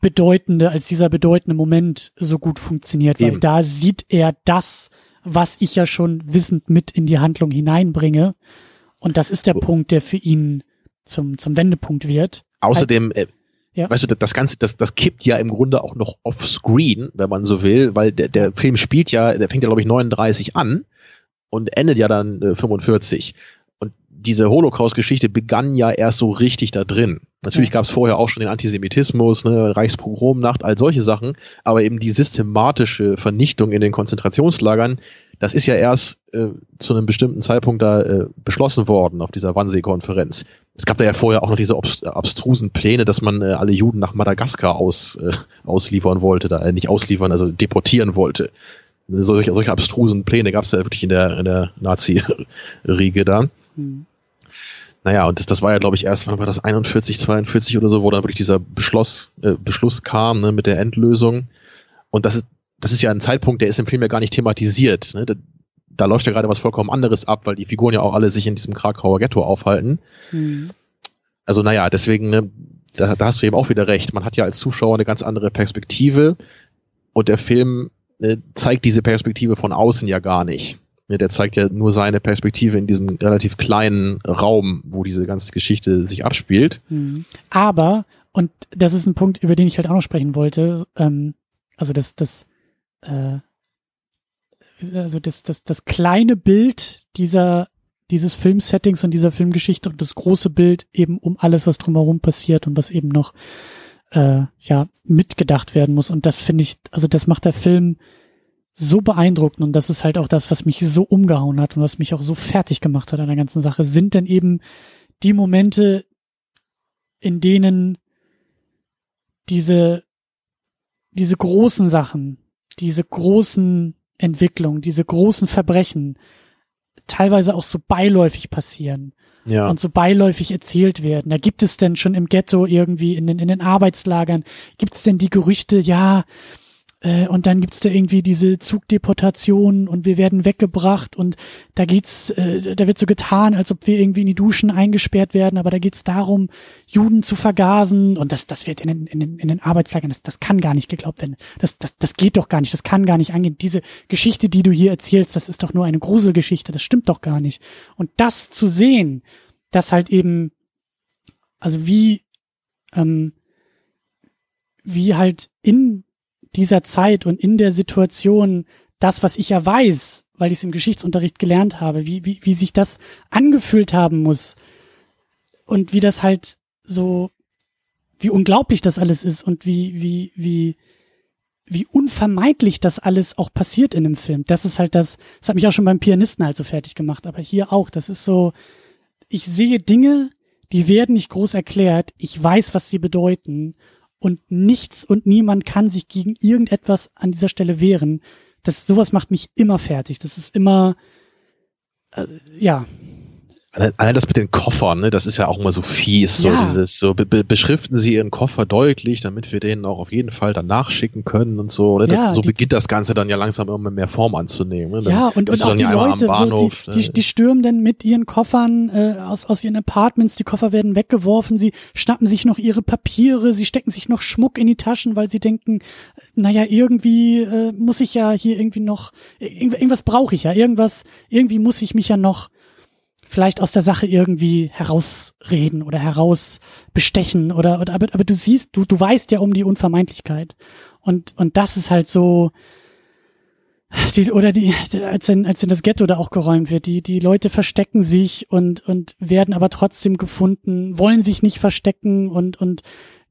bedeutende, als dieser bedeutende Moment so gut funktioniert, weil eben. da sieht er das, was ich ja schon wissend mit in die Handlung hineinbringe. Und das ist der oh. Punkt, der für ihn zum, zum Wendepunkt wird. Außerdem, äh, ja. weißt du, das Ganze, das, das kippt ja im Grunde auch noch off-screen, wenn man so will, weil der, der Film spielt ja, der fängt ja, glaube ich, 39 an und endet ja dann äh, 45 diese Holocaust-Geschichte begann ja erst so richtig da drin. Natürlich ja. gab es vorher auch schon den Antisemitismus, ne, Reichspogromnacht, all solche Sachen, aber eben die systematische Vernichtung in den Konzentrationslagern, das ist ja erst äh, zu einem bestimmten Zeitpunkt da äh, beschlossen worden auf dieser Wannsee-Konferenz. Es gab da ja vorher auch noch diese abstrusen Pläne, dass man äh, alle Juden nach Madagaskar aus, äh, ausliefern wollte, da äh, nicht ausliefern, also deportieren wollte. Solche, solche abstrusen Pläne gab es ja wirklich in der, in der Nazi-Riege da. Mhm. Naja, und das, das war ja, glaube ich, erst, wann war das 41, 42 oder so, wo dann wirklich dieser Beschluss, äh, Beschluss kam ne, mit der Endlösung. Und das ist, das ist ja ein Zeitpunkt, der ist im Film ja gar nicht thematisiert. Ne? Da, da läuft ja gerade was vollkommen anderes ab, weil die Figuren ja auch alle sich in diesem Krakauer Ghetto aufhalten. Mhm. Also naja, deswegen, ne, da, da hast du eben auch wieder recht. Man hat ja als Zuschauer eine ganz andere Perspektive und der Film äh, zeigt diese Perspektive von außen ja gar nicht. Der zeigt ja nur seine Perspektive in diesem relativ kleinen Raum, wo diese ganze Geschichte sich abspielt. Mhm. Aber, und das ist ein Punkt, über den ich halt auch noch sprechen wollte, ähm, also das, das, äh, also das, das, das kleine Bild dieser, dieses Filmsettings und dieser Filmgeschichte und das große Bild eben um alles, was drumherum passiert und was eben noch äh, ja mitgedacht werden muss. Und das finde ich, also das macht der Film so beeindruckend und das ist halt auch das, was mich so umgehauen hat und was mich auch so fertig gemacht hat an der ganzen Sache, sind denn eben die Momente, in denen diese, diese großen Sachen, diese großen Entwicklungen, diese großen Verbrechen teilweise auch so beiläufig passieren. Ja. Und so beiläufig erzählt werden. Da gibt es denn schon im Ghetto irgendwie in den, in den Arbeitslagern, gibt es denn die Gerüchte, ja, äh, und dann gibt's da irgendwie diese Zugdeportationen und wir werden weggebracht und da geht's, äh, da wird so getan, als ob wir irgendwie in die Duschen eingesperrt werden, aber da geht's darum, Juden zu vergasen und das, das wird in den, in den, in den Arbeitslagern, das, das kann gar nicht geglaubt werden. Das, das, das geht doch gar nicht, das kann gar nicht angehen. Diese Geschichte, die du hier erzählst, das ist doch nur eine Gruselgeschichte, das stimmt doch gar nicht. Und das zu sehen, dass halt eben, also wie, ähm, wie halt in dieser Zeit und in der Situation das, was ich ja weiß, weil ich es im Geschichtsunterricht gelernt habe, wie, wie, wie sich das angefühlt haben muss und wie das halt so, wie unglaublich das alles ist und wie, wie, wie, wie unvermeidlich das alles auch passiert in dem Film. Das ist halt das, das hat mich auch schon beim Pianisten halt so fertig gemacht, aber hier auch, das ist so, ich sehe Dinge, die werden nicht groß erklärt, ich weiß, was sie bedeuten und nichts und niemand kann sich gegen irgendetwas an dieser Stelle wehren. Das sowas macht mich immer fertig. Das ist immer äh, ja, Allein das mit den Koffern, ne, das ist ja auch immer so fies, so ja. dieses, so be beschriften Sie Ihren Koffer deutlich, damit wir den auch auf jeden Fall dann nachschicken können und so. Ne? Ja, so die, beginnt das Ganze dann ja langsam immer mehr Form anzunehmen. Ne? ja, und, und auch die Leute, Bahnhof, so, die, die, die stürmen dann mit ihren Koffern äh, aus, aus ihren Apartments, die Koffer werden weggeworfen, sie schnappen sich noch ihre Papiere, sie stecken sich noch Schmuck in die Taschen, weil sie denken, naja, irgendwie äh, muss ich ja hier irgendwie noch, irgendwas brauche ich ja, irgendwas, irgendwie muss ich mich ja noch vielleicht aus der Sache irgendwie herausreden oder herausbestechen oder, oder aber, aber du siehst, du, du weißt ja um die Unvermeidlichkeit. Und, und das ist halt so, die, oder die, als in, als in das Ghetto da auch geräumt wird, die, die Leute verstecken sich und, und werden aber trotzdem gefunden, wollen sich nicht verstecken und, und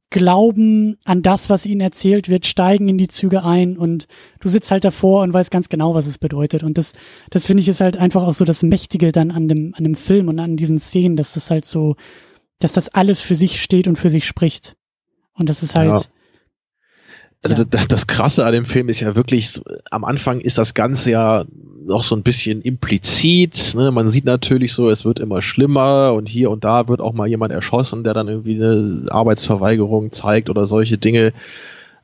glauben an das, was ihnen erzählt wird, steigen in die Züge ein und du sitzt halt davor und weißt ganz genau, was es bedeutet. Und das, das finde ich ist halt einfach auch so das Mächtige dann an dem, an dem Film und an diesen Szenen, dass das halt so, dass das alles für sich steht und für sich spricht. Und das ist halt, ja. Also ja. das, das Krasse an dem Film ist ja wirklich, am Anfang ist das Ganze ja noch so ein bisschen implizit. Ne? Man sieht natürlich so, es wird immer schlimmer und hier und da wird auch mal jemand erschossen, der dann irgendwie eine Arbeitsverweigerung zeigt oder solche Dinge.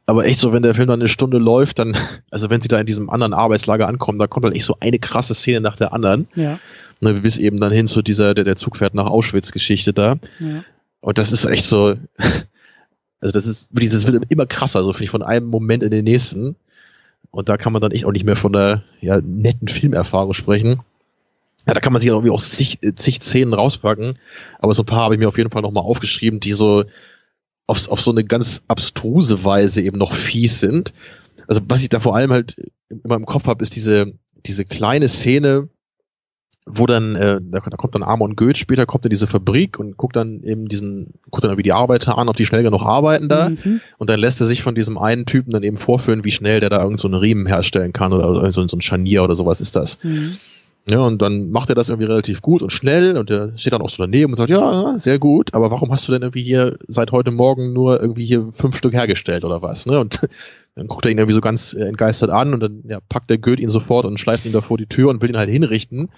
Aber echt so, wenn der Film dann eine Stunde läuft, dann, [laughs] also wenn sie da in diesem anderen Arbeitslager ankommen, da kommt dann echt so eine krasse Szene nach der anderen. Ja. Ne, bis eben dann hin zu dieser, der, der Zug fährt nach Auschwitz-Geschichte da. Ja. Und das ist echt so, [laughs] also das ist das wird immer krasser, so finde ich, von einem Moment in den nächsten. Und da kann man dann echt auch nicht mehr von einer ja, netten Filmerfahrung sprechen. Ja, da kann man sich irgendwie auch zig, zig Szenen rauspacken. Aber so ein paar habe ich mir auf jeden Fall nochmal aufgeschrieben, die so auf, auf so eine ganz abstruse Weise eben noch fies sind. Also was ich da vor allem halt immer im Kopf habe, ist diese, diese kleine Szene, wo dann, äh, da, da kommt dann Amon Goeth später, kommt in diese Fabrik und guckt dann eben diesen, guckt dann wie die Arbeiter an, ob die schnell genug arbeiten da. Mhm. Und dann lässt er sich von diesem einen Typen dann eben vorführen, wie schnell der da irgend so einen Riemen herstellen kann oder so, so ein Scharnier oder sowas ist das. Mhm. Ja, und dann macht er das irgendwie relativ gut und schnell und der steht dann auch so daneben und sagt, ja, sehr gut, aber warum hast du denn irgendwie hier seit heute Morgen nur irgendwie hier fünf Stück hergestellt oder was? Ne? Und [laughs] dann guckt er ihn irgendwie so ganz äh, entgeistert an und dann ja, packt der Goethe ihn sofort und schleift ihn da vor die Tür und will ihn halt hinrichten.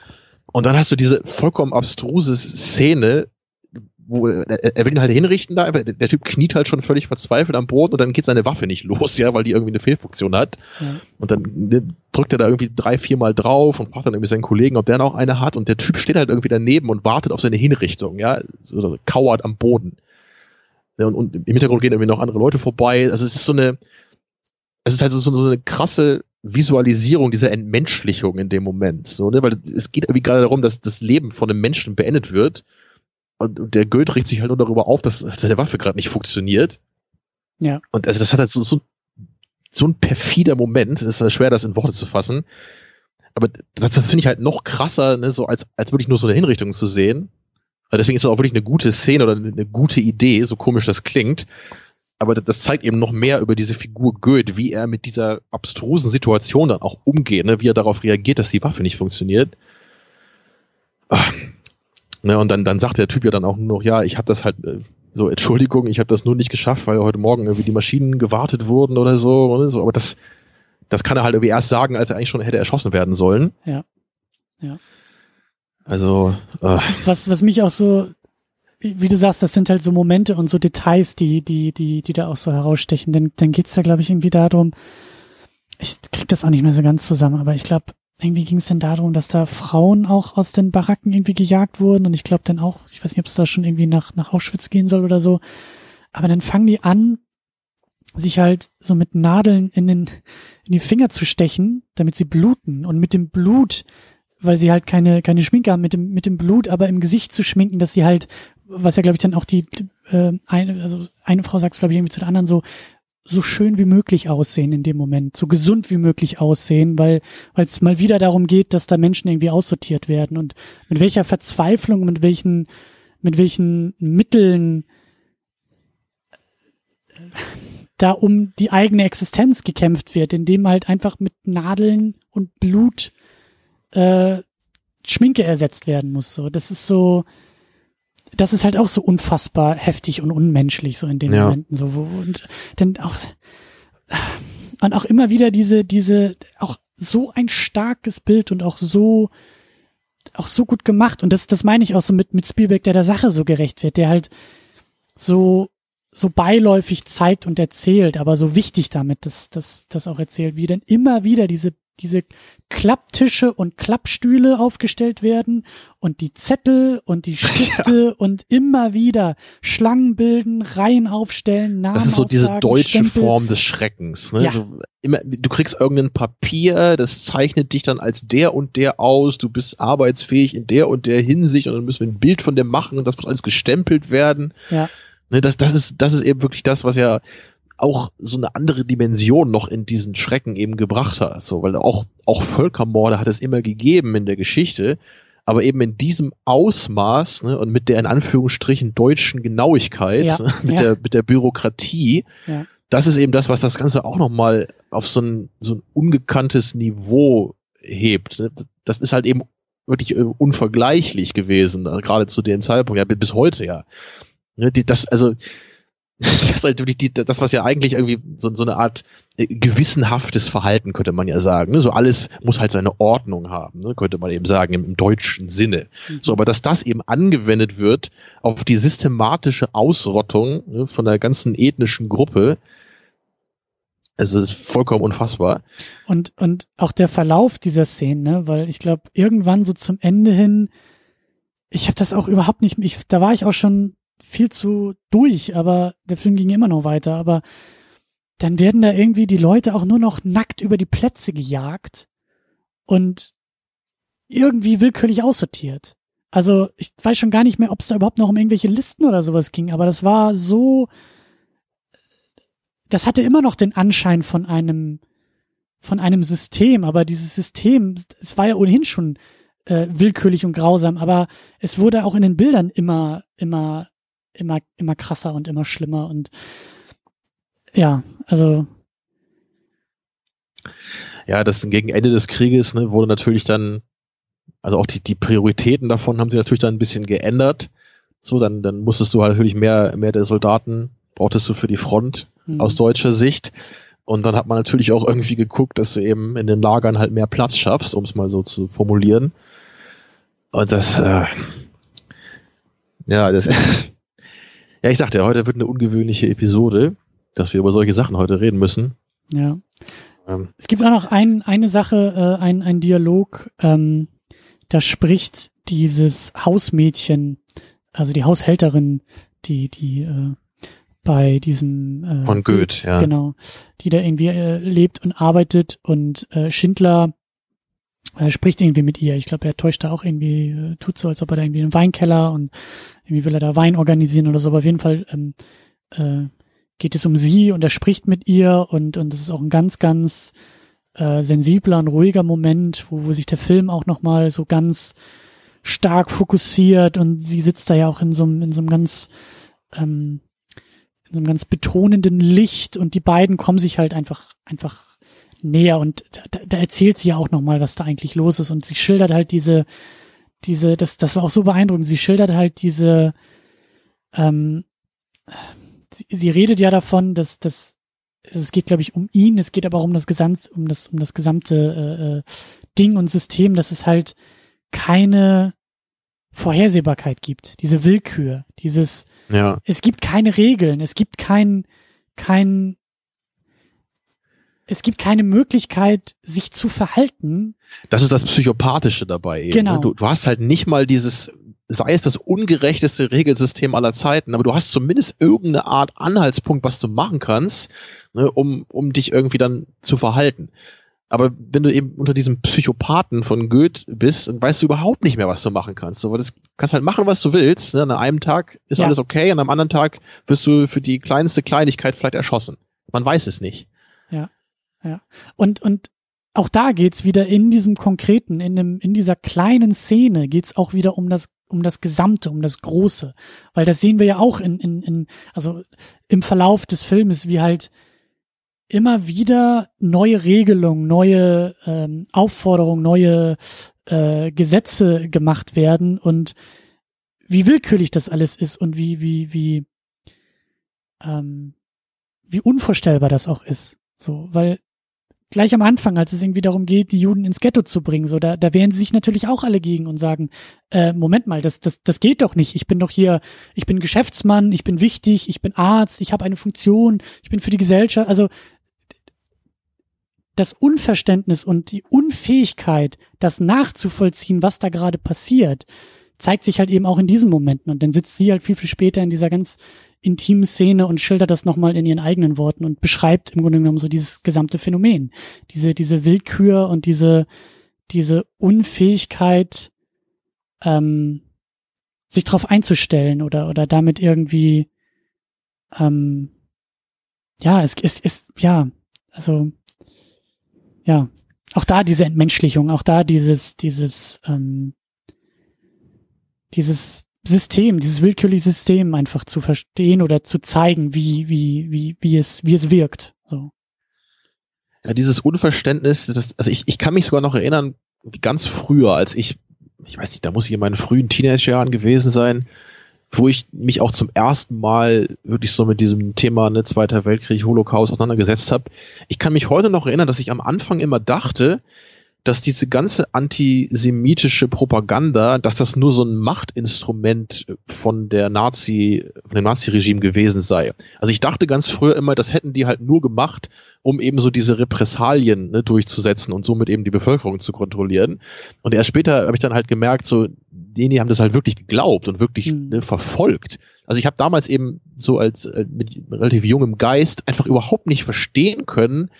Und dann hast du diese vollkommen abstruse Szene, wo er, will ihn halt hinrichten da, der, Typ kniet halt schon völlig verzweifelt am Boden und dann geht seine Waffe nicht los, ja, weil die irgendwie eine Fehlfunktion hat. Ja. Und dann ne, drückt er da irgendwie drei, vier Mal drauf und fragt dann irgendwie seinen Kollegen, ob der noch eine hat und der Typ steht halt irgendwie daneben und wartet auf seine Hinrichtung, ja, so, kauert am Boden. Und, und, im Hintergrund gehen irgendwie noch andere Leute vorbei. Also es ist so eine, es ist halt so, so eine krasse Visualisierung dieser Entmenschlichung in dem Moment. So, ne? Weil es geht irgendwie gerade darum, dass das Leben von einem Menschen beendet wird. Und, und der Goethe regt sich halt nur darüber auf, dass seine Waffe gerade nicht funktioniert. Ja. Und also das hat halt so, so, so ein perfider Moment. Es ist halt schwer, das in Worte zu fassen. Aber das, das finde ich halt noch krasser, ne? so als, als wirklich nur so eine Hinrichtung zu sehen. Also deswegen ist das auch wirklich eine gute Szene oder eine gute Idee, so komisch das klingt aber das zeigt eben noch mehr über diese Figur Goethe, wie er mit dieser abstrusen Situation dann auch umgeht, ne? wie er darauf reagiert, dass die Waffe nicht funktioniert. Ach. Ne, und dann, dann sagt der Typ ja dann auch nur noch, ja, ich habe das halt, äh, so, Entschuldigung, ich habe das nur nicht geschafft, weil heute Morgen irgendwie die Maschinen gewartet wurden oder so, oder so. Aber das, das kann er halt irgendwie erst sagen, als er eigentlich schon hätte erschossen werden sollen. Ja. Ja. Also. Äh. Was, was mich auch so wie du sagst, das sind halt so Momente und so Details, die, die, die, die da auch so herausstechen. Denn dann geht's ja, glaube ich, irgendwie darum, ich krieg das auch nicht mehr so ganz zusammen, aber ich glaube, irgendwie ging es denn darum, dass da Frauen auch aus den Baracken irgendwie gejagt wurden. Und ich glaube dann auch, ich weiß nicht, ob es da schon irgendwie nach, nach Auschwitz gehen soll oder so, aber dann fangen die an, sich halt so mit Nadeln in den in die Finger zu stechen, damit sie bluten. Und mit dem Blut, weil sie halt keine keine Schminke haben, mit dem mit dem Blut aber im Gesicht zu schminken, dass sie halt was ja glaube ich dann auch die äh, eine also eine Frau sagt glaube ich irgendwie zu der anderen so so schön wie möglich aussehen in dem Moment, so gesund wie möglich aussehen, weil weil es mal wieder darum geht, dass da Menschen irgendwie aussortiert werden und mit welcher Verzweiflung, mit welchen mit welchen Mitteln äh, da um die eigene Existenz gekämpft wird, indem halt einfach mit Nadeln und Blut äh, Schminke ersetzt werden muss. So, das ist so, das ist halt auch so unfassbar heftig und unmenschlich so in den ja. Momenten so wo, und dann auch und auch immer wieder diese diese auch so ein starkes Bild und auch so auch so gut gemacht und das das meine ich auch so mit mit Spielberg der der Sache so gerecht wird der halt so so beiläufig zeigt und erzählt aber so wichtig damit dass das das auch erzählt wie denn immer wieder diese diese Klapptische und Klappstühle aufgestellt werden und die Zettel und die [laughs] Stifte ja. und immer wieder Schlangen bilden, Reihen aufstellen, Namen Das ist so diese deutsche Stempel. Form des Schreckens. Ne? Ja. So immer, du kriegst irgendein Papier, das zeichnet dich dann als der und der aus, du bist arbeitsfähig in der und der Hinsicht und dann müssen wir ein Bild von dir machen und das muss alles gestempelt werden. Ja. Ne, das, das, ist, das ist eben wirklich das, was ja auch so eine andere Dimension noch in diesen Schrecken eben gebracht hat. So, weil auch, auch Völkermorde hat es immer gegeben in der Geschichte, aber eben in diesem Ausmaß ne, und mit der in Anführungsstrichen deutschen Genauigkeit, ja, ne, [laughs] mit, ja. der, mit der Bürokratie, ja. das ist eben das, was das Ganze auch nochmal auf so ein, so ein ungekanntes Niveau hebt. Ne. Das ist halt eben wirklich äh, unvergleichlich gewesen, gerade zu dem Zeitpunkt, ja, bis heute ja. Ne, das, also [laughs] das ist wirklich die, das, was ja eigentlich irgendwie so, so eine Art äh, gewissenhaftes Verhalten, könnte man ja sagen. Ne? So alles muss halt seine Ordnung haben, ne? könnte man eben sagen, im, im deutschen Sinne. So, aber dass das eben angewendet wird auf die systematische Ausrottung ne, von der ganzen ethnischen Gruppe, also das ist vollkommen unfassbar. Und, und auch der Verlauf dieser Szene, ne? weil ich glaube, irgendwann so zum Ende hin, ich habe das auch überhaupt nicht, ich, da war ich auch schon viel zu durch, aber der Film ging immer noch weiter. Aber dann werden da irgendwie die Leute auch nur noch nackt über die Plätze gejagt und irgendwie willkürlich aussortiert. Also ich weiß schon gar nicht mehr, ob es da überhaupt noch um irgendwelche Listen oder sowas ging, aber das war so, das hatte immer noch den Anschein von einem, von einem System, aber dieses System, es war ja ohnehin schon äh, willkürlich und grausam, aber es wurde auch in den Bildern immer, immer immer, immer krasser und immer schlimmer und ja, also. Ja, das gegen Ende des Krieges ne, wurde natürlich dann, also auch die, die Prioritäten davon haben sich natürlich dann ein bisschen geändert. So, dann, dann musstest du halt natürlich mehr, mehr der Soldaten brauchtest du für die Front mhm. aus deutscher Sicht. Und dann hat man natürlich auch irgendwie geguckt, dass du eben in den Lagern halt mehr Platz schaffst, um es mal so zu formulieren. Und das, äh, ja, das, [laughs] Ja, ich sagte, heute wird eine ungewöhnliche Episode, dass wir über solche Sachen heute reden müssen. Ja. Ähm. Es gibt auch noch ein, eine Sache, äh, ein, ein Dialog, ähm, da spricht dieses Hausmädchen, also die Haushälterin, die, die äh, bei diesem äh, von Goethe, ja. Genau, die da irgendwie äh, lebt und arbeitet und äh, Schindler er spricht irgendwie mit ihr. Ich glaube, er täuscht da auch irgendwie, äh, tut so, als ob er da irgendwie einen Weinkeller und irgendwie will er da Wein organisieren oder so. Aber auf jeden Fall ähm, äh, geht es um sie und er spricht mit ihr und und das ist auch ein ganz, ganz äh, sensibler und ruhiger Moment, wo, wo sich der Film auch nochmal so ganz stark fokussiert und sie sitzt da ja auch in so einem, in so einem ganz ähm, in so einem ganz betonenden Licht und die beiden kommen sich halt einfach einfach näher und da, da erzählt sie ja auch nochmal, was da eigentlich los ist und sie schildert halt diese, diese, das, das war auch so beeindruckend, sie schildert halt diese, ähm, sie, sie redet ja davon, dass, dass es geht, glaube ich, um ihn, es geht aber auch um das Gesamt, um das, um das gesamte äh, äh, Ding und System, dass es halt keine Vorhersehbarkeit gibt, diese Willkür, dieses, ja. es gibt keine Regeln, es gibt kein, kein es gibt keine Möglichkeit, sich zu verhalten. Das ist das Psychopathische dabei eben. Ne? Genau. Du, du hast halt nicht mal dieses, sei es das ungerechteste Regelsystem aller Zeiten, aber du hast zumindest irgendeine Art Anhaltspunkt, was du machen kannst, ne, um, um dich irgendwie dann zu verhalten. Aber wenn du eben unter diesem Psychopathen von Goethe bist, dann weißt du überhaupt nicht mehr, was du machen kannst. Das kannst halt machen, was du willst. Ne? An einem Tag ist ja. alles okay, und am anderen Tag wirst du für die kleinste Kleinigkeit vielleicht erschossen. Man weiß es nicht. Ja. Und, und auch da geht's wieder in diesem konkreten, in dem, in dieser kleinen Szene geht's auch wieder um das, um das Gesamte, um das Große. Weil das sehen wir ja auch in, in, in, also im Verlauf des Filmes, wie halt immer wieder neue Regelungen, neue ähm, Aufforderungen, neue äh, Gesetze gemacht werden und wie willkürlich das alles ist und wie, wie, wie, ähm, wie unvorstellbar das auch ist. So, weil gleich am Anfang, als es irgendwie darum geht, die Juden ins Ghetto zu bringen, so da, da wehren sie sich natürlich auch alle gegen und sagen, äh, Moment mal, das, das, das geht doch nicht. Ich bin doch hier, ich bin Geschäftsmann, ich bin wichtig, ich bin Arzt, ich habe eine Funktion, ich bin für die Gesellschaft. Also das Unverständnis und die Unfähigkeit, das nachzuvollziehen, was da gerade passiert, zeigt sich halt eben auch in diesen Momenten. Und dann sitzt sie halt viel, viel später in dieser ganz intimen Szene und schildert das nochmal in ihren eigenen Worten und beschreibt im Grunde genommen so dieses gesamte Phänomen. Diese, diese Willkür und diese, diese Unfähigkeit, ähm, sich darauf einzustellen oder, oder damit irgendwie, ähm, ja, es ist, ist, ja, also, ja, auch da diese Entmenschlichung, auch da dieses, dieses, ähm, dieses System, dieses willkürliche System einfach zu verstehen oder zu zeigen, wie, wie, wie, wie es, wie es wirkt. So. Ja, dieses Unverständnis, das, also ich, ich kann mich sogar noch erinnern, ganz früher, als ich, ich weiß nicht, da muss ich in meinen frühen Teenagerjahren gewesen sein, wo ich mich auch zum ersten Mal wirklich so mit diesem Thema ne, Zweiter Weltkrieg, Holocaust auseinandergesetzt habe. Ich kann mich heute noch erinnern, dass ich am Anfang immer dachte, dass diese ganze antisemitische Propaganda, dass das nur so ein Machtinstrument von der Nazi, von dem Nazi-Regime gewesen sei. Also ich dachte ganz früher immer, das hätten die halt nur gemacht, um eben so diese Repressalien ne, durchzusetzen und somit eben die Bevölkerung zu kontrollieren. Und erst später habe ich dann halt gemerkt, so, die, die haben das halt wirklich geglaubt und wirklich mhm. ne, verfolgt. Also ich habe damals eben so als äh, mit relativ jungem Geist einfach überhaupt nicht verstehen können,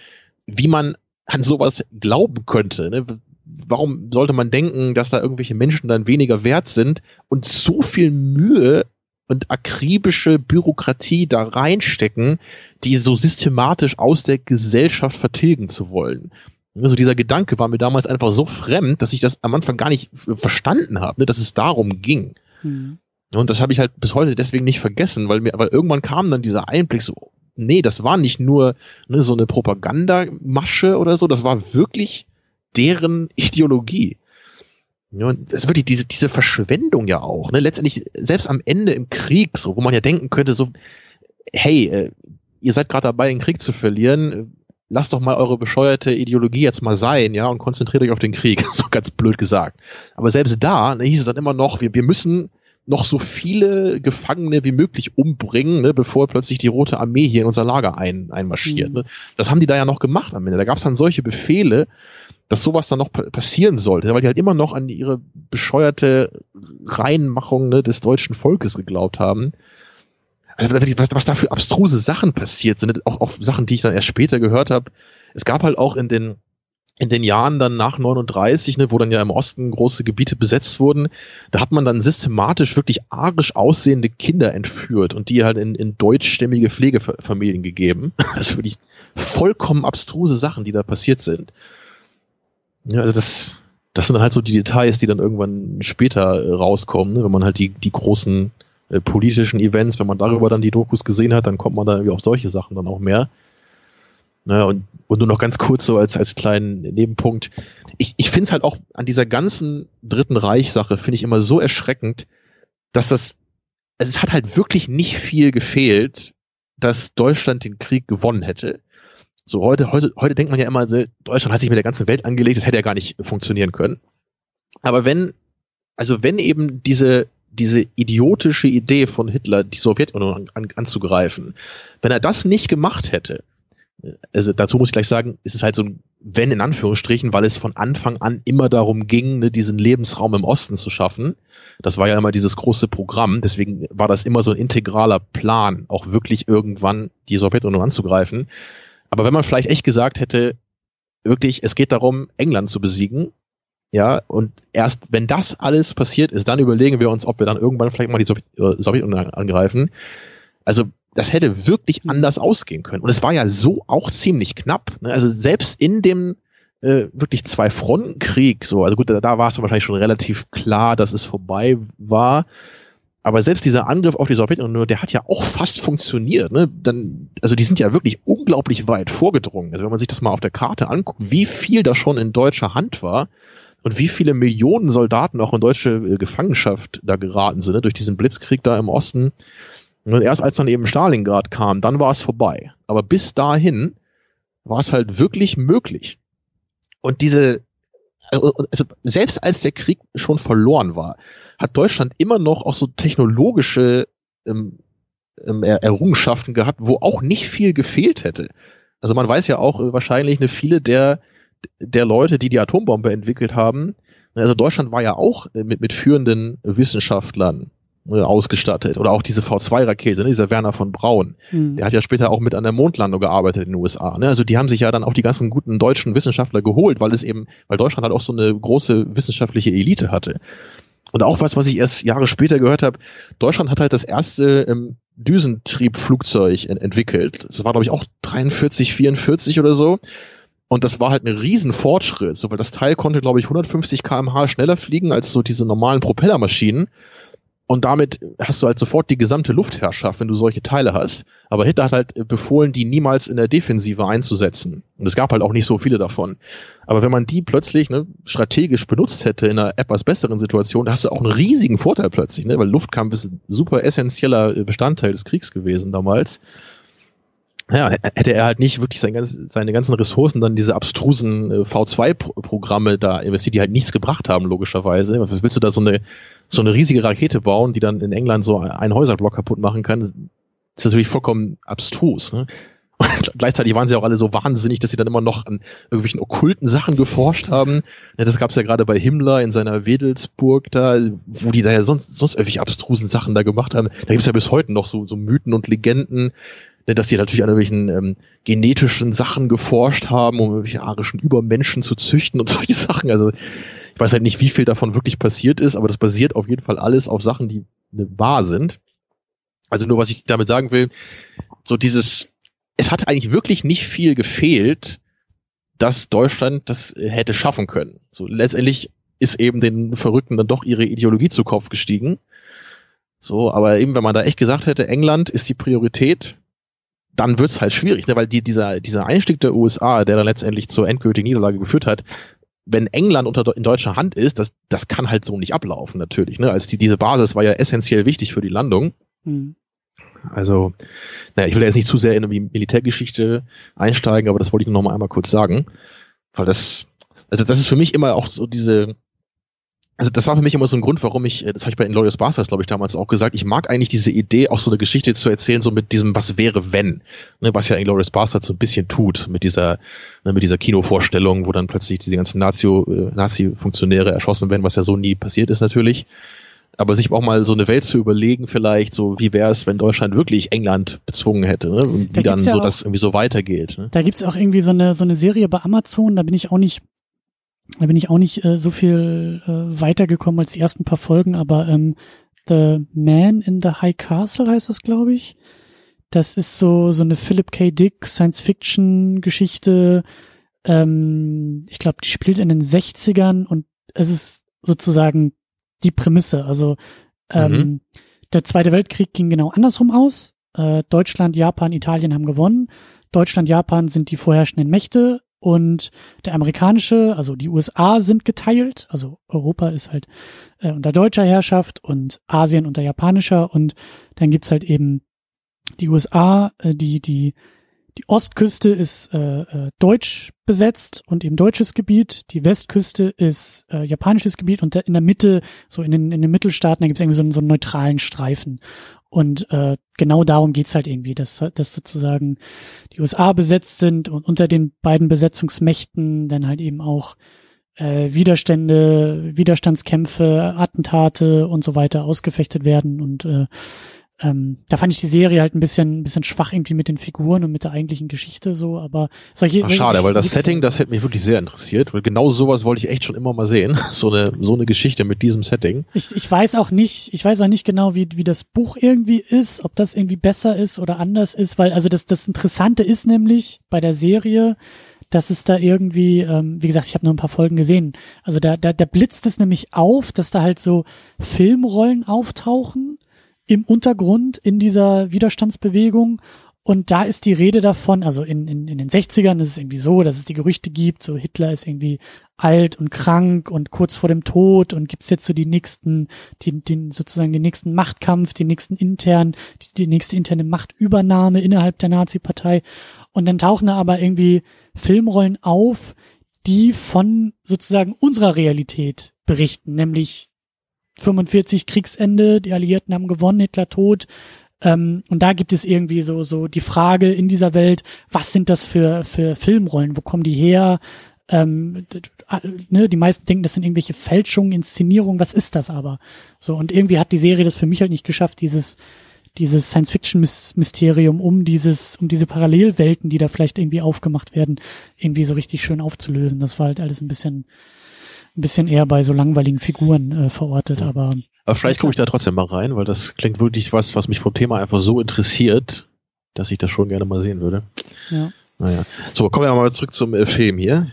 wie man an sowas glauben könnte. Ne? Warum sollte man denken, dass da irgendwelche Menschen dann weniger wert sind und so viel Mühe und akribische Bürokratie da reinstecken, die so systematisch aus der Gesellschaft vertilgen zu wollen. Also dieser Gedanke war mir damals einfach so fremd, dass ich das am Anfang gar nicht verstanden habe, ne, dass es darum ging. Mhm. Und das habe ich halt bis heute deswegen nicht vergessen, weil mir, aber irgendwann kam dann dieser Einblick so, nee, das war nicht nur ne, so eine Propagandamasche oder so, das war wirklich deren Ideologie. Ja, und es ist wirklich diese, diese Verschwendung ja auch. Ne? Letztendlich, selbst am Ende im Krieg, so, wo man ja denken könnte, so, hey, äh, ihr seid gerade dabei, den Krieg zu verlieren, lasst doch mal eure bescheuerte Ideologie jetzt mal sein, ja, und konzentriert euch auf den Krieg, [laughs] so ganz blöd gesagt. Aber selbst da ne, hieß es dann immer noch, wir, wir müssen noch so viele Gefangene wie möglich umbringen, ne, bevor plötzlich die Rote Armee hier in unser Lager ein, einmarschiert. Mhm. Ne. Das haben die da ja noch gemacht am Ende. Da gab es dann solche Befehle, dass sowas dann noch passieren sollte, weil die halt immer noch an ihre bescheuerte Reinmachung ne, des deutschen Volkes geglaubt haben. Also, was, was da für abstruse Sachen passiert sind, auch, auch Sachen, die ich dann erst später gehört habe. Es gab halt auch in den in den Jahren dann nach 39, ne, wo dann ja im Osten große Gebiete besetzt wurden, da hat man dann systematisch wirklich arisch aussehende Kinder entführt und die halt in, in deutschstämmige Pflegefamilien gegeben. Das [laughs] ist wirklich vollkommen abstruse Sachen, die da passiert sind. Ja, also das, das sind dann halt so die Details, die dann irgendwann später äh, rauskommen, ne, wenn man halt die, die großen äh, politischen Events, wenn man darüber dann die Dokus gesehen hat, dann kommt man dann irgendwie auf solche Sachen dann auch mehr. Ne, und, und nur noch ganz kurz so als, als kleinen Nebenpunkt. Ich, ich finde es halt auch an dieser ganzen Dritten Reich-Sache, finde ich immer so erschreckend, dass das, also es hat halt wirklich nicht viel gefehlt, dass Deutschland den Krieg gewonnen hätte. So heute, heute, heute denkt man ja immer, Deutschland hat sich mit der ganzen Welt angelegt, das hätte ja gar nicht funktionieren können. Aber wenn, also wenn eben diese, diese idiotische Idee von Hitler, die Sowjetunion an, an, anzugreifen, wenn er das nicht gemacht hätte, also dazu muss ich gleich sagen, ist es halt so ein Wenn in Anführungsstrichen, weil es von Anfang an immer darum ging, ne, diesen Lebensraum im Osten zu schaffen. Das war ja immer dieses große Programm, deswegen war das immer so ein integraler Plan, auch wirklich irgendwann die Sowjetunion anzugreifen. Aber wenn man vielleicht echt gesagt hätte, wirklich, es geht darum, England zu besiegen, ja, und erst wenn das alles passiert ist, dann überlegen wir uns, ob wir dann irgendwann vielleicht mal die äh, Sowjetunion angreifen. Also das hätte wirklich hm. anders ausgehen können. Und es war ja so auch ziemlich knapp. Ne? Also selbst in dem äh, wirklich zwei Fronten Krieg, so, also gut, da, da war es wahrscheinlich schon relativ klar, dass es vorbei war. Aber selbst dieser Angriff auf die Sowjetunion, der hat ja auch fast funktioniert. Ne? Dann, also die sind ja wirklich unglaublich weit vorgedrungen. Also wenn man sich das mal auf der Karte anguckt, wie viel da schon in deutscher Hand war und wie viele Millionen Soldaten auch in deutsche äh, Gefangenschaft da geraten sind, ne? durch diesen Blitzkrieg da im Osten. Und erst als dann eben Stalingrad kam, dann war es vorbei. Aber bis dahin war es halt wirklich möglich. Und diese, also selbst als der Krieg schon verloren war, hat Deutschland immer noch auch so technologische ähm, ähm, Errungenschaften gehabt, wo auch nicht viel gefehlt hätte. Also man weiß ja auch äh, wahrscheinlich eine viele der der Leute, die die Atombombe entwickelt haben. Also Deutschland war ja auch äh, mit, mit führenden Wissenschaftlern äh, ausgestattet. Oder auch diese V2-Rakete, ne, dieser Werner von Braun. Mhm. Der hat ja später auch mit an der Mondlandung gearbeitet in den USA. Ne? Also die haben sich ja dann auch die ganzen guten deutschen Wissenschaftler geholt, weil es eben, weil Deutschland halt auch so eine große wissenschaftliche Elite hatte. Und auch was, was ich erst Jahre später gehört habe, Deutschland hat halt das erste ähm, Düsentriebflugzeug ent entwickelt. Das war, glaube ich, auch 43, 44 oder so. Und das war halt ein Riesenfortschritt, so, weil das Teil konnte, glaube ich, 150 kmh schneller fliegen als so diese normalen Propellermaschinen. Und damit hast du halt sofort die gesamte Luftherrschaft, wenn du solche Teile hast. Aber Hitler hat halt befohlen, die niemals in der Defensive einzusetzen. Und es gab halt auch nicht so viele davon. Aber wenn man die plötzlich ne, strategisch benutzt hätte in einer etwas besseren Situation, da hast du auch einen riesigen Vorteil plötzlich, ne? weil Luftkampf ist ein super essentieller Bestandteil des Kriegs gewesen damals ja, hätte er halt nicht wirklich sein ganz, seine ganzen Ressourcen dann diese abstrusen äh, V2-Programme da investiert, die halt nichts gebracht haben, logischerweise. Was willst du da so eine, so eine riesige Rakete bauen, die dann in England so einen Häuserblock kaputt machen kann? Das ist natürlich vollkommen abstrus. Ne? Und [laughs] gleichzeitig waren sie auch alle so wahnsinnig, dass sie dann immer noch an irgendwelchen okkulten Sachen geforscht haben. Das gab es ja gerade bei Himmler in seiner Wedelsburg da, wo die da ja sonst, sonst irgendwelche abstrusen Sachen da gemacht haben. Da gibt es ja bis heute noch so, so Mythen und Legenden, dass die natürlich an irgendwelchen ähm, genetischen Sachen geforscht haben, um irgendwelche arischen Übermenschen zu züchten und [laughs] solche Sachen. Also ich weiß halt nicht, wie viel davon wirklich passiert ist, aber das basiert auf jeden Fall alles auf Sachen, die ne, wahr sind. Also nur was ich damit sagen will, so dieses, es hat eigentlich wirklich nicht viel gefehlt, dass Deutschland das hätte schaffen können. So letztendlich ist eben den Verrückten dann doch ihre Ideologie zu Kopf gestiegen. So, aber eben, wenn man da echt gesagt hätte, England ist die Priorität, dann wird's halt schwierig, ne? weil die, dieser, dieser Einstieg der USA, der dann letztendlich zur endgültigen Niederlage geführt hat, wenn England unter in deutscher Hand ist, das, das kann halt so nicht ablaufen, natürlich. Ne? Als die, diese Basis war ja essentiell wichtig für die Landung. Mhm. Also, naja, ich will jetzt nicht zu sehr in die Militärgeschichte einsteigen, aber das wollte ich nur noch mal einmal kurz sagen. Weil das, also das ist für mich immer auch so diese, also das war für mich immer so ein Grund, warum ich, das habe ich bei Inglourious Basterds, glaube ich, damals auch gesagt, ich mag eigentlich diese Idee, auch so eine Geschichte zu erzählen, so mit diesem Was wäre, wenn, ne, was ja Inglourious Basterds so ein bisschen tut, mit dieser, ne, mit dieser Kinovorstellung, wo dann plötzlich diese ganzen Nazi-Funktionäre äh, Nazi erschossen werden, was ja so nie passiert ist natürlich. Aber sich auch mal so eine Welt zu überlegen, vielleicht, so wie wäre es, wenn Deutschland wirklich England bezwungen hätte, ne? Und da wie dann ja so auch, das irgendwie so weitergeht. Ne? Da gibt's auch irgendwie so eine, so eine Serie bei Amazon, da bin ich auch nicht da bin ich auch nicht äh, so viel äh, weitergekommen als die ersten paar Folgen, aber ähm, The Man in the High Castle heißt das, glaube ich. Das ist so so eine Philip K. Dick Science-Fiction-Geschichte. Ähm, ich glaube, die spielt in den 60ern und es ist sozusagen die Prämisse. Also ähm, mhm. der Zweite Weltkrieg ging genau andersrum aus. Äh, Deutschland, Japan, Italien haben gewonnen. Deutschland, Japan sind die vorherrschenden Mächte und der amerikanische, also die USA sind geteilt, also Europa ist halt äh, unter deutscher Herrschaft und Asien unter japanischer und dann gibt's halt eben die USA, äh, die die die Ostküste ist äh, äh, deutsch besetzt und eben deutsches Gebiet. Die Westküste ist äh, japanisches Gebiet und in der Mitte, so in den, in den Mittelstaaten, da gibt es irgendwie so einen, so einen neutralen Streifen. Und äh, genau darum geht's halt irgendwie, dass, dass sozusagen die USA besetzt sind und unter den beiden Besetzungsmächten dann halt eben auch äh, Widerstände, Widerstandskämpfe, Attentate und so weiter ausgefechtet werden. Und äh, ähm, da fand ich die Serie halt ein bisschen, ein bisschen schwach irgendwie mit den Figuren und mit der eigentlichen Geschichte so, aber solche. Ach, schade, weil das Setting, das hätte mich wirklich sehr interessiert, weil genau sowas wollte ich echt schon immer mal sehen. [laughs] So eine, so eine Geschichte mit diesem Setting. Ich, ich weiß auch nicht, ich weiß auch nicht genau, wie, wie das Buch irgendwie ist, ob das irgendwie besser ist oder anders ist, weil also das, das Interessante ist nämlich bei der Serie, dass es da irgendwie, ähm, wie gesagt, ich habe nur ein paar Folgen gesehen. Also da, da, da blitzt es nämlich auf, dass da halt so Filmrollen auftauchen im Untergrund in dieser Widerstandsbewegung. Und da ist die Rede davon, also in, in, in den 60ern ist es irgendwie so, dass es die Gerüchte gibt, so Hitler ist irgendwie alt und krank und kurz vor dem Tod und gibt's jetzt so die nächsten, die, den, sozusagen den nächsten Machtkampf, den nächsten intern, die, die nächste interne Machtübernahme innerhalb der Nazi-Partei. Und dann tauchen da aber irgendwie Filmrollen auf, die von sozusagen unserer Realität berichten, nämlich 45 Kriegsende, die Alliierten haben gewonnen, Hitler tot. Ähm, und da gibt es irgendwie so, so die Frage in dieser Welt, was sind das für, für Filmrollen? Wo kommen die her? Ähm, ne, die meisten denken, das sind irgendwelche Fälschungen, Inszenierungen, was ist das aber? So, und irgendwie hat die Serie das für mich halt nicht geschafft, dieses, dieses Science-Fiction-Mysterium um dieses, um diese Parallelwelten, die da vielleicht irgendwie aufgemacht werden, irgendwie so richtig schön aufzulösen. Das war halt alles ein bisschen, ein bisschen eher bei so langweiligen Figuren äh, verortet, ja. aber. Aber vielleicht gucke ich da trotzdem mal rein, weil das klingt wirklich was, was mich vom Thema einfach so interessiert, dass ich das schon gerne mal sehen würde. Ja. Naja. So, kommen wir mal zurück zum äh, Film hier.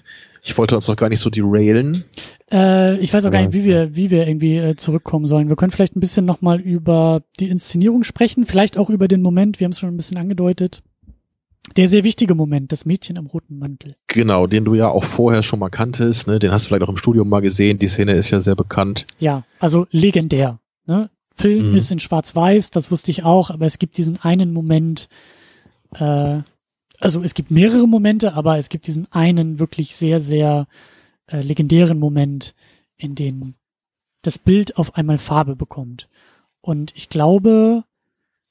Ich wollte uns noch gar nicht so derailen. Äh, ich weiß auch gar nicht, wie wir, wie wir irgendwie äh, zurückkommen sollen. Wir können vielleicht ein bisschen nochmal über die Inszenierung sprechen, vielleicht auch über den Moment, wir haben es schon ein bisschen angedeutet. Der sehr wichtige Moment, das Mädchen im roten Mantel. Genau, den du ja auch vorher schon mal kanntest, ne? den hast du vielleicht auch im Studium mal gesehen, die Szene ist ja sehr bekannt. Ja, also legendär. Ne? Film mhm. ist in Schwarz-Weiß, das wusste ich auch, aber es gibt diesen einen Moment, äh, also es gibt mehrere Momente, aber es gibt diesen einen wirklich sehr, sehr äh, legendären Moment, in dem das Bild auf einmal Farbe bekommt. Und ich glaube,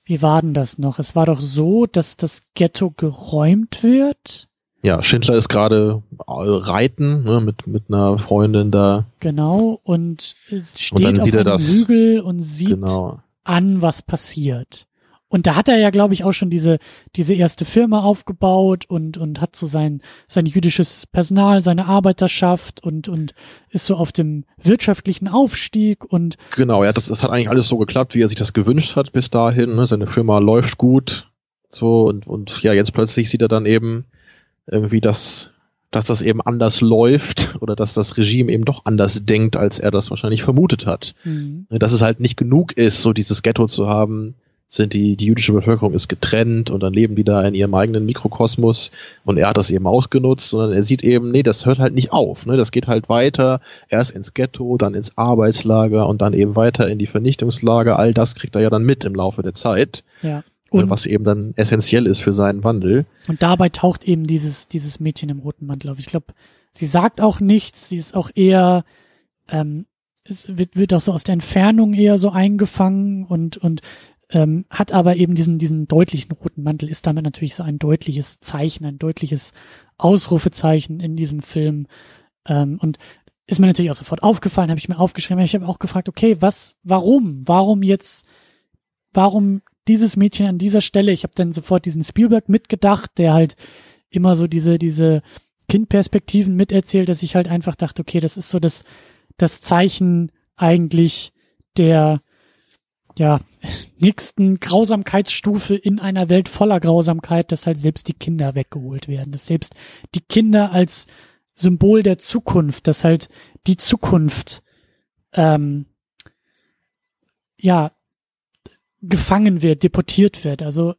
wie war denn das noch? Es war doch so, dass das Ghetto geräumt wird. Ja, Schindler ist gerade äh, reiten ne, mit mit einer Freundin da. Genau und steht und dann auf sieht er das, Hügel und sieht genau. an, was passiert. Und da hat er ja, glaube ich, auch schon diese, diese erste Firma aufgebaut und, und hat so sein, sein jüdisches Personal, seine Arbeiterschaft und, und ist so auf dem wirtschaftlichen Aufstieg und. Genau, ja, das, das hat eigentlich alles so geklappt, wie er sich das gewünscht hat bis dahin. Ne? Seine Firma läuft gut. So, und, und ja, jetzt plötzlich sieht er dann eben irgendwie, dass, dass das eben anders läuft oder dass das Regime eben doch anders denkt, als er das wahrscheinlich vermutet hat. Mhm. Dass es halt nicht genug ist, so dieses Ghetto zu haben, sind die, die jüdische Bevölkerung ist getrennt und dann leben die da in ihrem eigenen Mikrokosmos und er hat das eben ausgenutzt, sondern er sieht eben, nee, das hört halt nicht auf, ne, das geht halt weiter, erst ins Ghetto, dann ins Arbeitslager und dann eben weiter in die Vernichtungslager, all das kriegt er ja dann mit im Laufe der Zeit. Ja. Ne, und, was eben dann essentiell ist für seinen Wandel. Und dabei taucht eben dieses, dieses Mädchen im roten Mantel auf. Ich glaube, sie sagt auch nichts, sie ist auch eher, ähm, es wird, wird auch so aus der Entfernung eher so eingefangen und, und ähm, hat aber eben diesen, diesen deutlichen roten Mantel, ist damit natürlich so ein deutliches Zeichen, ein deutliches Ausrufezeichen in diesem Film. Ähm, und ist mir natürlich auch sofort aufgefallen, habe ich mir aufgeschrieben, ich habe auch gefragt, okay, was, warum, warum jetzt, warum dieses Mädchen an dieser Stelle? Ich habe dann sofort diesen Spielberg mitgedacht, der halt immer so diese, diese Kindperspektiven miterzählt, dass ich halt einfach dachte, okay, das ist so das, das Zeichen eigentlich der, ja, nächsten Grausamkeitsstufe in einer Welt voller Grausamkeit, dass halt selbst die Kinder weggeholt werden, dass selbst die Kinder als Symbol der Zukunft, dass halt die Zukunft ähm, ja gefangen wird, deportiert wird, also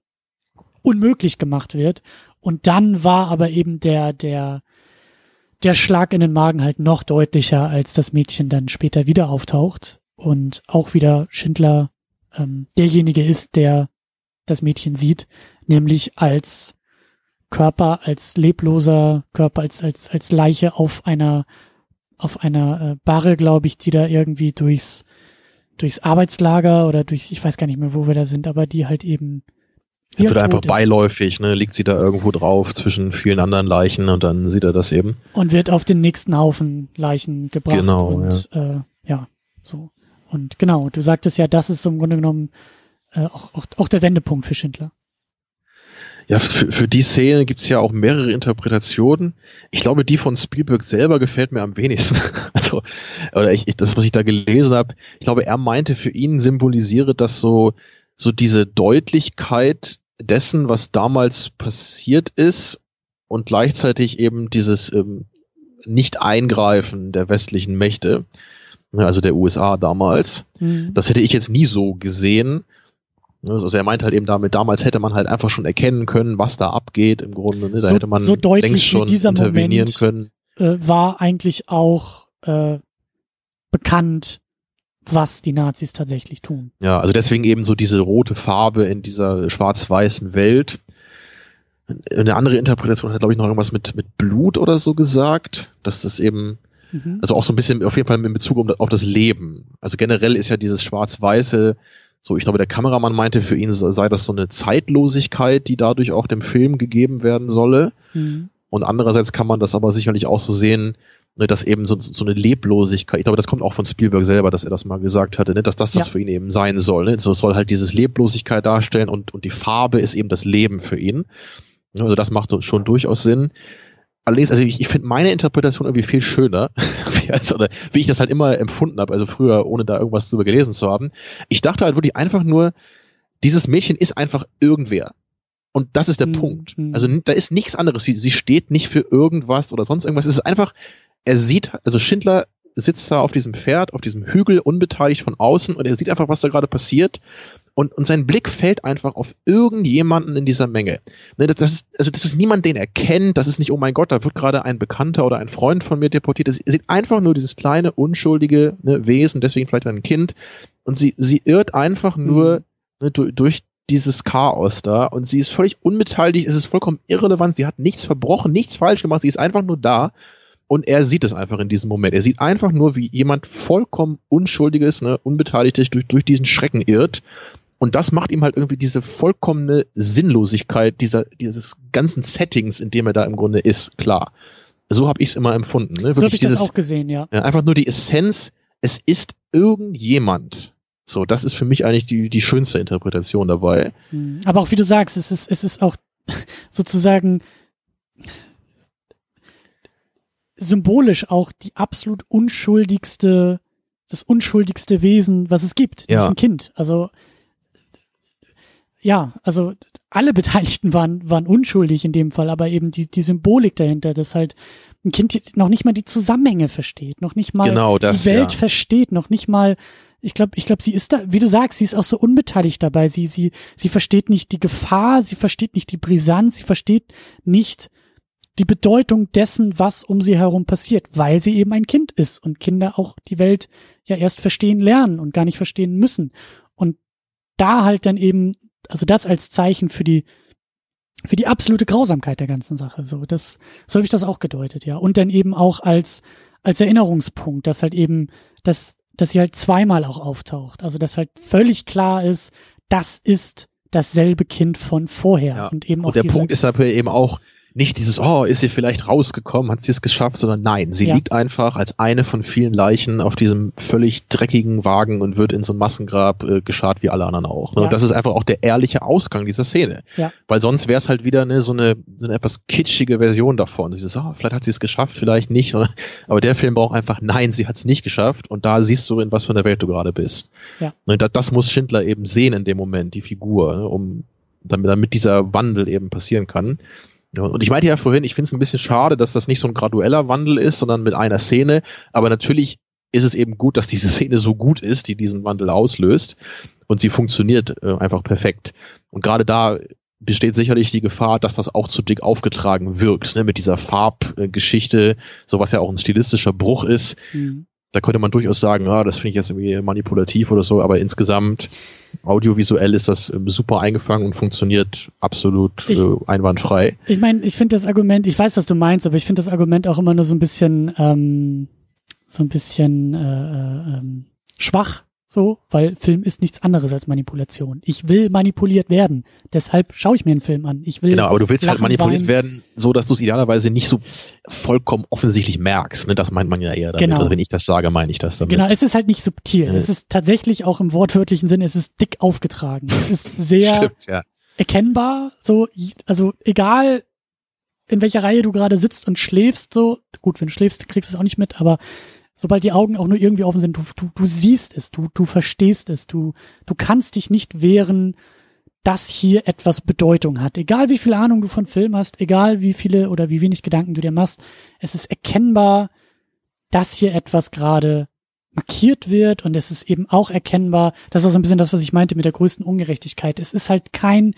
unmöglich gemacht wird. Und dann war aber eben der der der Schlag in den Magen halt noch deutlicher, als das Mädchen dann später wieder auftaucht und auch wieder Schindler ähm, derjenige ist, der das Mädchen sieht, nämlich als Körper, als lebloser Körper, als, als, als Leiche auf einer, auf einer äh, Barre, glaube ich, die da irgendwie durchs, durchs Arbeitslager oder durch, ich weiß gar nicht mehr, wo wir da sind, aber die halt eben Jetzt wird einfach beiläufig, ne, liegt sie da irgendwo drauf zwischen vielen anderen Leichen und dann sieht er das eben. Und wird auf den nächsten Haufen Leichen gebracht. Genau. Und ja, äh, ja so. Und genau, du sagtest ja, das ist im Grunde genommen äh, auch, auch, auch der Wendepunkt für Schindler. Ja, für, für die Szene gibt's ja auch mehrere Interpretationen. Ich glaube, die von Spielberg selber gefällt mir am wenigsten. [laughs] Also, oder ich, ich das, was ich da gelesen habe, ich glaube, er meinte, für ihn symbolisiere das so, so diese Deutlichkeit dessen, was damals passiert ist und gleichzeitig eben dieses ähm, Nicht-Eingreifen der westlichen Mächte. Ne, also der USA damals. Mhm. Das hätte ich jetzt nie so gesehen. Ne, also er meint halt eben damit, damals hätte man halt einfach schon erkennen können, was da abgeht im Grunde. Ne? Da so, hätte man so längst schon intervenieren Moment, können. Äh, war eigentlich auch äh, bekannt, was die Nazis tatsächlich tun. Ja, also deswegen eben so diese rote Farbe in dieser schwarz-weißen Welt. Eine andere Interpretation hat, glaube ich, noch irgendwas mit, mit Blut oder so gesagt, dass das eben Mhm. Also auch so ein bisschen auf jeden Fall in Bezug auf das Leben. Also generell ist ja dieses schwarz-weiße, so ich glaube der Kameramann meinte, für ihn sei das so eine Zeitlosigkeit, die dadurch auch dem Film gegeben werden solle. Mhm. Und andererseits kann man das aber sicherlich auch so sehen, ne, dass eben so, so eine Leblosigkeit, ich glaube, das kommt auch von Spielberg selber, dass er das mal gesagt hatte, ne, dass das ja. das für ihn eben sein soll. Ne? So soll halt dieses Leblosigkeit darstellen und, und die Farbe ist eben das Leben für ihn. Also das macht schon durchaus Sinn. Allerdings, also ich, ich finde meine Interpretation irgendwie viel schöner, [laughs] wie, als, oder wie ich das halt immer empfunden habe, also früher, ohne da irgendwas drüber gelesen zu haben. Ich dachte halt wirklich einfach nur, dieses Mädchen ist einfach irgendwer. Und das ist der mhm. Punkt. Mhm. Also da ist nichts anderes. Sie, sie steht nicht für irgendwas oder sonst irgendwas. Es ist einfach, er sieht, also Schindler sitzt da auf diesem Pferd, auf diesem Hügel, unbeteiligt von außen und er sieht einfach, was da gerade passiert. Und, und sein Blick fällt einfach auf irgendjemanden in dieser Menge. Ne, das, das, ist, also das ist niemand, den er kennt. Das ist nicht, oh mein Gott, da wird gerade ein Bekannter oder ein Freund von mir deportiert. Er sieht einfach nur dieses kleine, unschuldige ne, Wesen, deswegen vielleicht ein Kind. Und sie, sie irrt einfach nur mhm. ne, durch, durch dieses Chaos da und sie ist völlig unbeteiligt, es ist vollkommen irrelevant, sie hat nichts verbrochen, nichts falsch gemacht, sie ist einfach nur da und er sieht es einfach in diesem Moment. Er sieht einfach nur, wie jemand vollkommen Unschuldiges, ne, Unbeteiligtes durch, durch diesen Schrecken irrt. Und das macht ihm halt irgendwie diese vollkommene Sinnlosigkeit dieser, dieses ganzen Settings, in dem er da im Grunde ist, klar. So habe ich es immer empfunden. Ne? so habe ich dieses, das auch gesehen, ja. ja. Einfach nur die Essenz, es ist irgendjemand, so, das ist für mich eigentlich die, die schönste Interpretation dabei. Hm. Aber auch wie du sagst, es ist, es ist auch [laughs] sozusagen symbolisch auch die absolut unschuldigste, das unschuldigste Wesen, was es gibt, ja. ein Kind. Also ja, also alle Beteiligten waren, waren unschuldig in dem Fall, aber eben die, die Symbolik dahinter, dass halt ein Kind noch nicht mal die Zusammenhänge versteht, noch nicht mal genau das, die Welt ja. versteht, noch nicht mal ich glaube, ich glaube, sie ist da, wie du sagst, sie ist auch so unbeteiligt dabei. Sie, sie, sie versteht nicht die Gefahr, sie versteht nicht die Brisanz, sie versteht nicht die Bedeutung dessen, was um sie herum passiert, weil sie eben ein Kind ist und Kinder auch die Welt ja erst verstehen lernen und gar nicht verstehen müssen. Und da halt dann eben, also das als Zeichen für die, für die absolute Grausamkeit der ganzen Sache. So, das, so habe ich das auch gedeutet, ja. Und dann eben auch als, als Erinnerungspunkt, dass halt eben, dass dass sie halt zweimal auch auftaucht. Also dass halt völlig klar ist, das ist dasselbe Kind von vorher. Ja. Und eben auch und der Punkt ist aber eben auch, nicht dieses, oh, ist sie vielleicht rausgekommen, hat sie es geschafft, sondern nein, sie ja. liegt einfach als eine von vielen Leichen auf diesem völlig dreckigen Wagen und wird in so ein Massengrab äh, geschart wie alle anderen auch. Ne? Ja. Und das ist einfach auch der ehrliche Ausgang dieser Szene. Ja. Weil sonst wäre es halt wieder ne, so, eine, so eine etwas kitschige Version davon. Dieses, oh, vielleicht hat sie es geschafft, vielleicht nicht. Aber der Film braucht einfach, nein, sie hat es nicht geschafft. Und da siehst du, in was für einer Welt du gerade bist. Ja. Und das, das muss Schindler eben sehen in dem Moment, die Figur, ne, um damit, damit dieser Wandel eben passieren kann. Und ich meinte ja vorhin, ich finde es ein bisschen schade, dass das nicht so ein gradueller Wandel ist, sondern mit einer Szene. Aber natürlich ist es eben gut, dass diese Szene so gut ist, die diesen Wandel auslöst. Und sie funktioniert äh, einfach perfekt. Und gerade da besteht sicherlich die Gefahr, dass das auch zu dick aufgetragen wirkt, ne, mit dieser Farbgeschichte, so was ja auch ein stilistischer Bruch ist. Mhm da könnte man durchaus sagen, ah, das finde ich jetzt irgendwie manipulativ oder so, aber insgesamt audiovisuell ist das ähm, super eingefangen und funktioniert absolut ich, äh, einwandfrei. Ich meine, ich finde das Argument, ich weiß, was du meinst, aber ich finde das Argument auch immer nur so ein bisschen, ähm, so ein bisschen äh, äh, ähm, schwach, so, weil Film ist nichts anderes als Manipulation. Ich will manipuliert werden. Deshalb schaue ich mir einen Film an. Ich will genau, aber du willst halt manipuliert weinen. werden, so dass du es idealerweise nicht so vollkommen offensichtlich merkst. Ne? Das meint man ja eher damit. Genau. Also wenn ich das sage, meine ich das damit. Genau, es ist halt nicht subtil. Ja. Es ist tatsächlich auch im wortwörtlichen Sinne, es ist dick aufgetragen. Es ist sehr [laughs] Stimmt, ja. erkennbar. So, also egal in welcher Reihe du gerade sitzt und schläfst, so gut, wenn du schläfst, kriegst du es auch nicht mit, aber sobald die Augen auch nur irgendwie offen sind, du, du, du siehst es, du, du verstehst es, du, du kannst dich nicht wehren, dass hier etwas Bedeutung hat. Egal wie viel Ahnung du von Film hast, egal wie viele oder wie wenig Gedanken du dir machst, es ist erkennbar, dass hier etwas gerade markiert wird und es ist eben auch erkennbar, das ist so ein bisschen das, was ich meinte mit der größten Ungerechtigkeit. Es ist halt kein,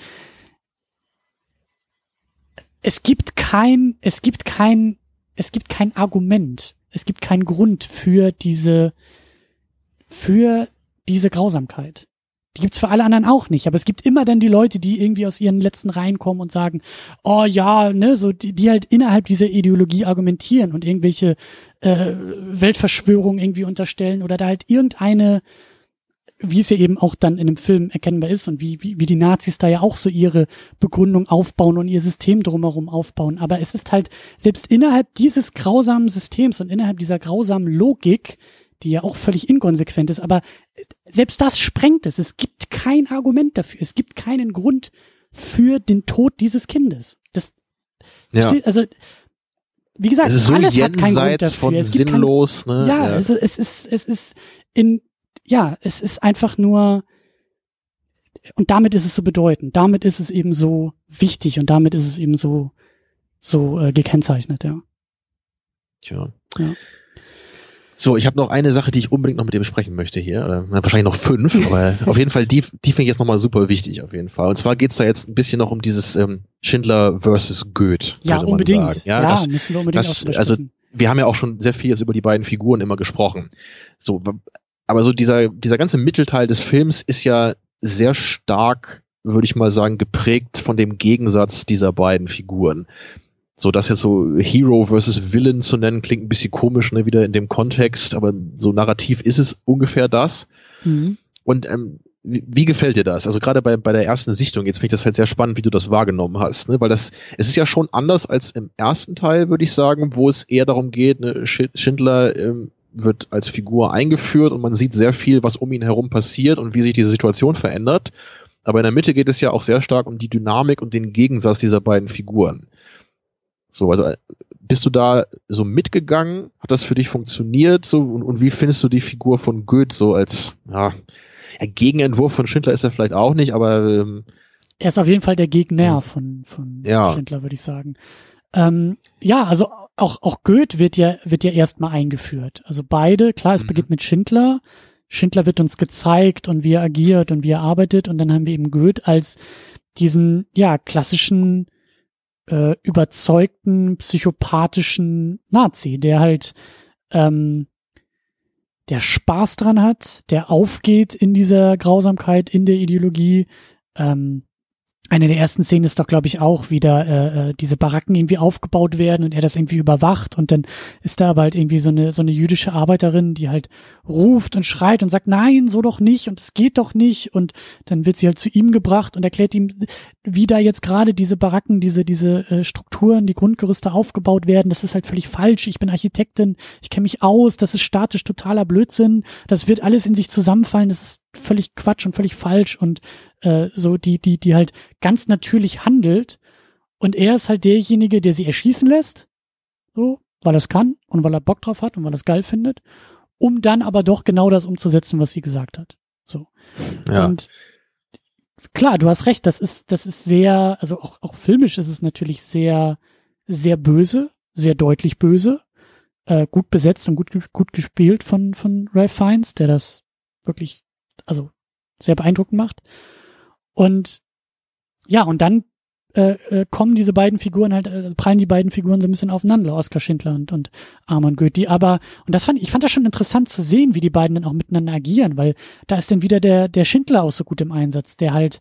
es gibt kein, es gibt kein, es gibt kein Argument es gibt keinen Grund für diese, für diese Grausamkeit. Die gibt's für alle anderen auch nicht, aber es gibt immer dann die Leute, die irgendwie aus ihren letzten Reihen kommen und sagen, oh ja, ne, so die, die halt innerhalb dieser Ideologie argumentieren und irgendwelche äh, Weltverschwörungen irgendwie unterstellen oder da halt irgendeine wie es ja eben auch dann in dem Film erkennbar ist und wie, wie, wie die Nazis da ja auch so ihre Begründung aufbauen und ihr System drumherum aufbauen. Aber es ist halt selbst innerhalb dieses grausamen Systems und innerhalb dieser grausamen Logik, die ja auch völlig inkonsequent ist, aber selbst das sprengt es. Es gibt kein Argument dafür. Es gibt keinen Grund für den Tod dieses Kindes. Das, ja. also, wie gesagt, es ist so alles hat keinen Grund dafür. Von es sinnlos, kein, ne? Ja, ja, also es ist, es ist in ja, es ist einfach nur, und damit ist es so bedeutend, damit ist es eben so wichtig und damit ist es eben so, so äh, gekennzeichnet, ja. Tja. Ja. So, ich habe noch eine Sache, die ich unbedingt noch mit dir besprechen möchte hier. Oder wahrscheinlich noch fünf, aber [laughs] auf jeden Fall, die, die finde ich jetzt nochmal super wichtig, auf jeden Fall. Und zwar geht's da jetzt ein bisschen noch um dieses ähm, Schindler versus Goethe. Ja, unbedingt. Ja, ja das, müssen wir unbedingt das, Also wir haben ja auch schon sehr viel jetzt über die beiden Figuren immer gesprochen. So, aber so dieser, dieser ganze Mittelteil des Films ist ja sehr stark, würde ich mal sagen, geprägt von dem Gegensatz dieser beiden Figuren. So, das jetzt so Hero versus Villain zu nennen, klingt ein bisschen komisch, ne, wieder in dem Kontext, aber so narrativ ist es ungefähr das. Mhm. Und ähm, wie, wie gefällt dir das? Also gerade bei, bei der ersten Sichtung, jetzt finde ich das halt sehr spannend, wie du das wahrgenommen hast, ne? weil das, es ist ja schon anders als im ersten Teil, würde ich sagen, wo es eher darum geht, ne, Schindler ähm, wird als Figur eingeführt und man sieht sehr viel, was um ihn herum passiert und wie sich diese Situation verändert. Aber in der Mitte geht es ja auch sehr stark um die Dynamik und den Gegensatz dieser beiden Figuren. So, also bist du da so mitgegangen? Hat das für dich funktioniert? So, und, und wie findest du die Figur von Goethe so als, ja, ja, Gegenentwurf von Schindler ist er vielleicht auch nicht, aber ähm, er ist auf jeden Fall der Gegner von, von ja. Schindler, würde ich sagen. Ähm, ja, also auch, auch Goethe wird ja, wird ja erstmal eingeführt. Also beide, klar, es mhm. beginnt mit Schindler. Schindler wird uns gezeigt und wie er agiert und wie er arbeitet und dann haben wir eben Goethe als diesen, ja, klassischen, äh, überzeugten, psychopathischen Nazi, der halt, ähm, der Spaß dran hat, der aufgeht in dieser Grausamkeit, in der Ideologie, ähm, eine der ersten Szenen ist doch, glaube ich, auch wieder äh, äh, diese Baracken irgendwie aufgebaut werden und er das irgendwie überwacht und dann ist da aber halt irgendwie so eine so eine jüdische Arbeiterin, die halt ruft und schreit und sagt, nein, so doch nicht und es geht doch nicht und dann wird sie halt zu ihm gebracht und erklärt ihm, wie da jetzt gerade diese Baracken, diese diese äh, Strukturen, die Grundgerüste aufgebaut werden. Das ist halt völlig falsch. Ich bin Architektin, ich kenne mich aus, das ist statisch totaler Blödsinn. Das wird alles in sich zusammenfallen. Das ist völlig Quatsch und völlig falsch und äh, so die, die, die halt ganz natürlich handelt. Und er ist halt derjenige, der sie erschießen lässt, so, weil er es kann und weil er Bock drauf hat und weil er es geil findet, um dann aber doch genau das umzusetzen, was sie gesagt hat. So. Ja. Und klar, du hast recht, das ist, das ist sehr, also auch, auch filmisch ist es natürlich sehr, sehr böse, sehr deutlich böse, äh, gut besetzt und gut, gut gespielt von, von Ralph Fiennes, der das wirklich, also sehr beeindruckend macht. Und ja, und dann äh, äh, kommen diese beiden Figuren halt, äh, prallen die beiden Figuren so ein bisschen aufeinander, Oskar Schindler und, und Armand Goethe. Aber, und das fand ich fand das schon interessant zu sehen, wie die beiden dann auch miteinander agieren, weil da ist dann wieder der, der Schindler auch so gut im Einsatz, der halt,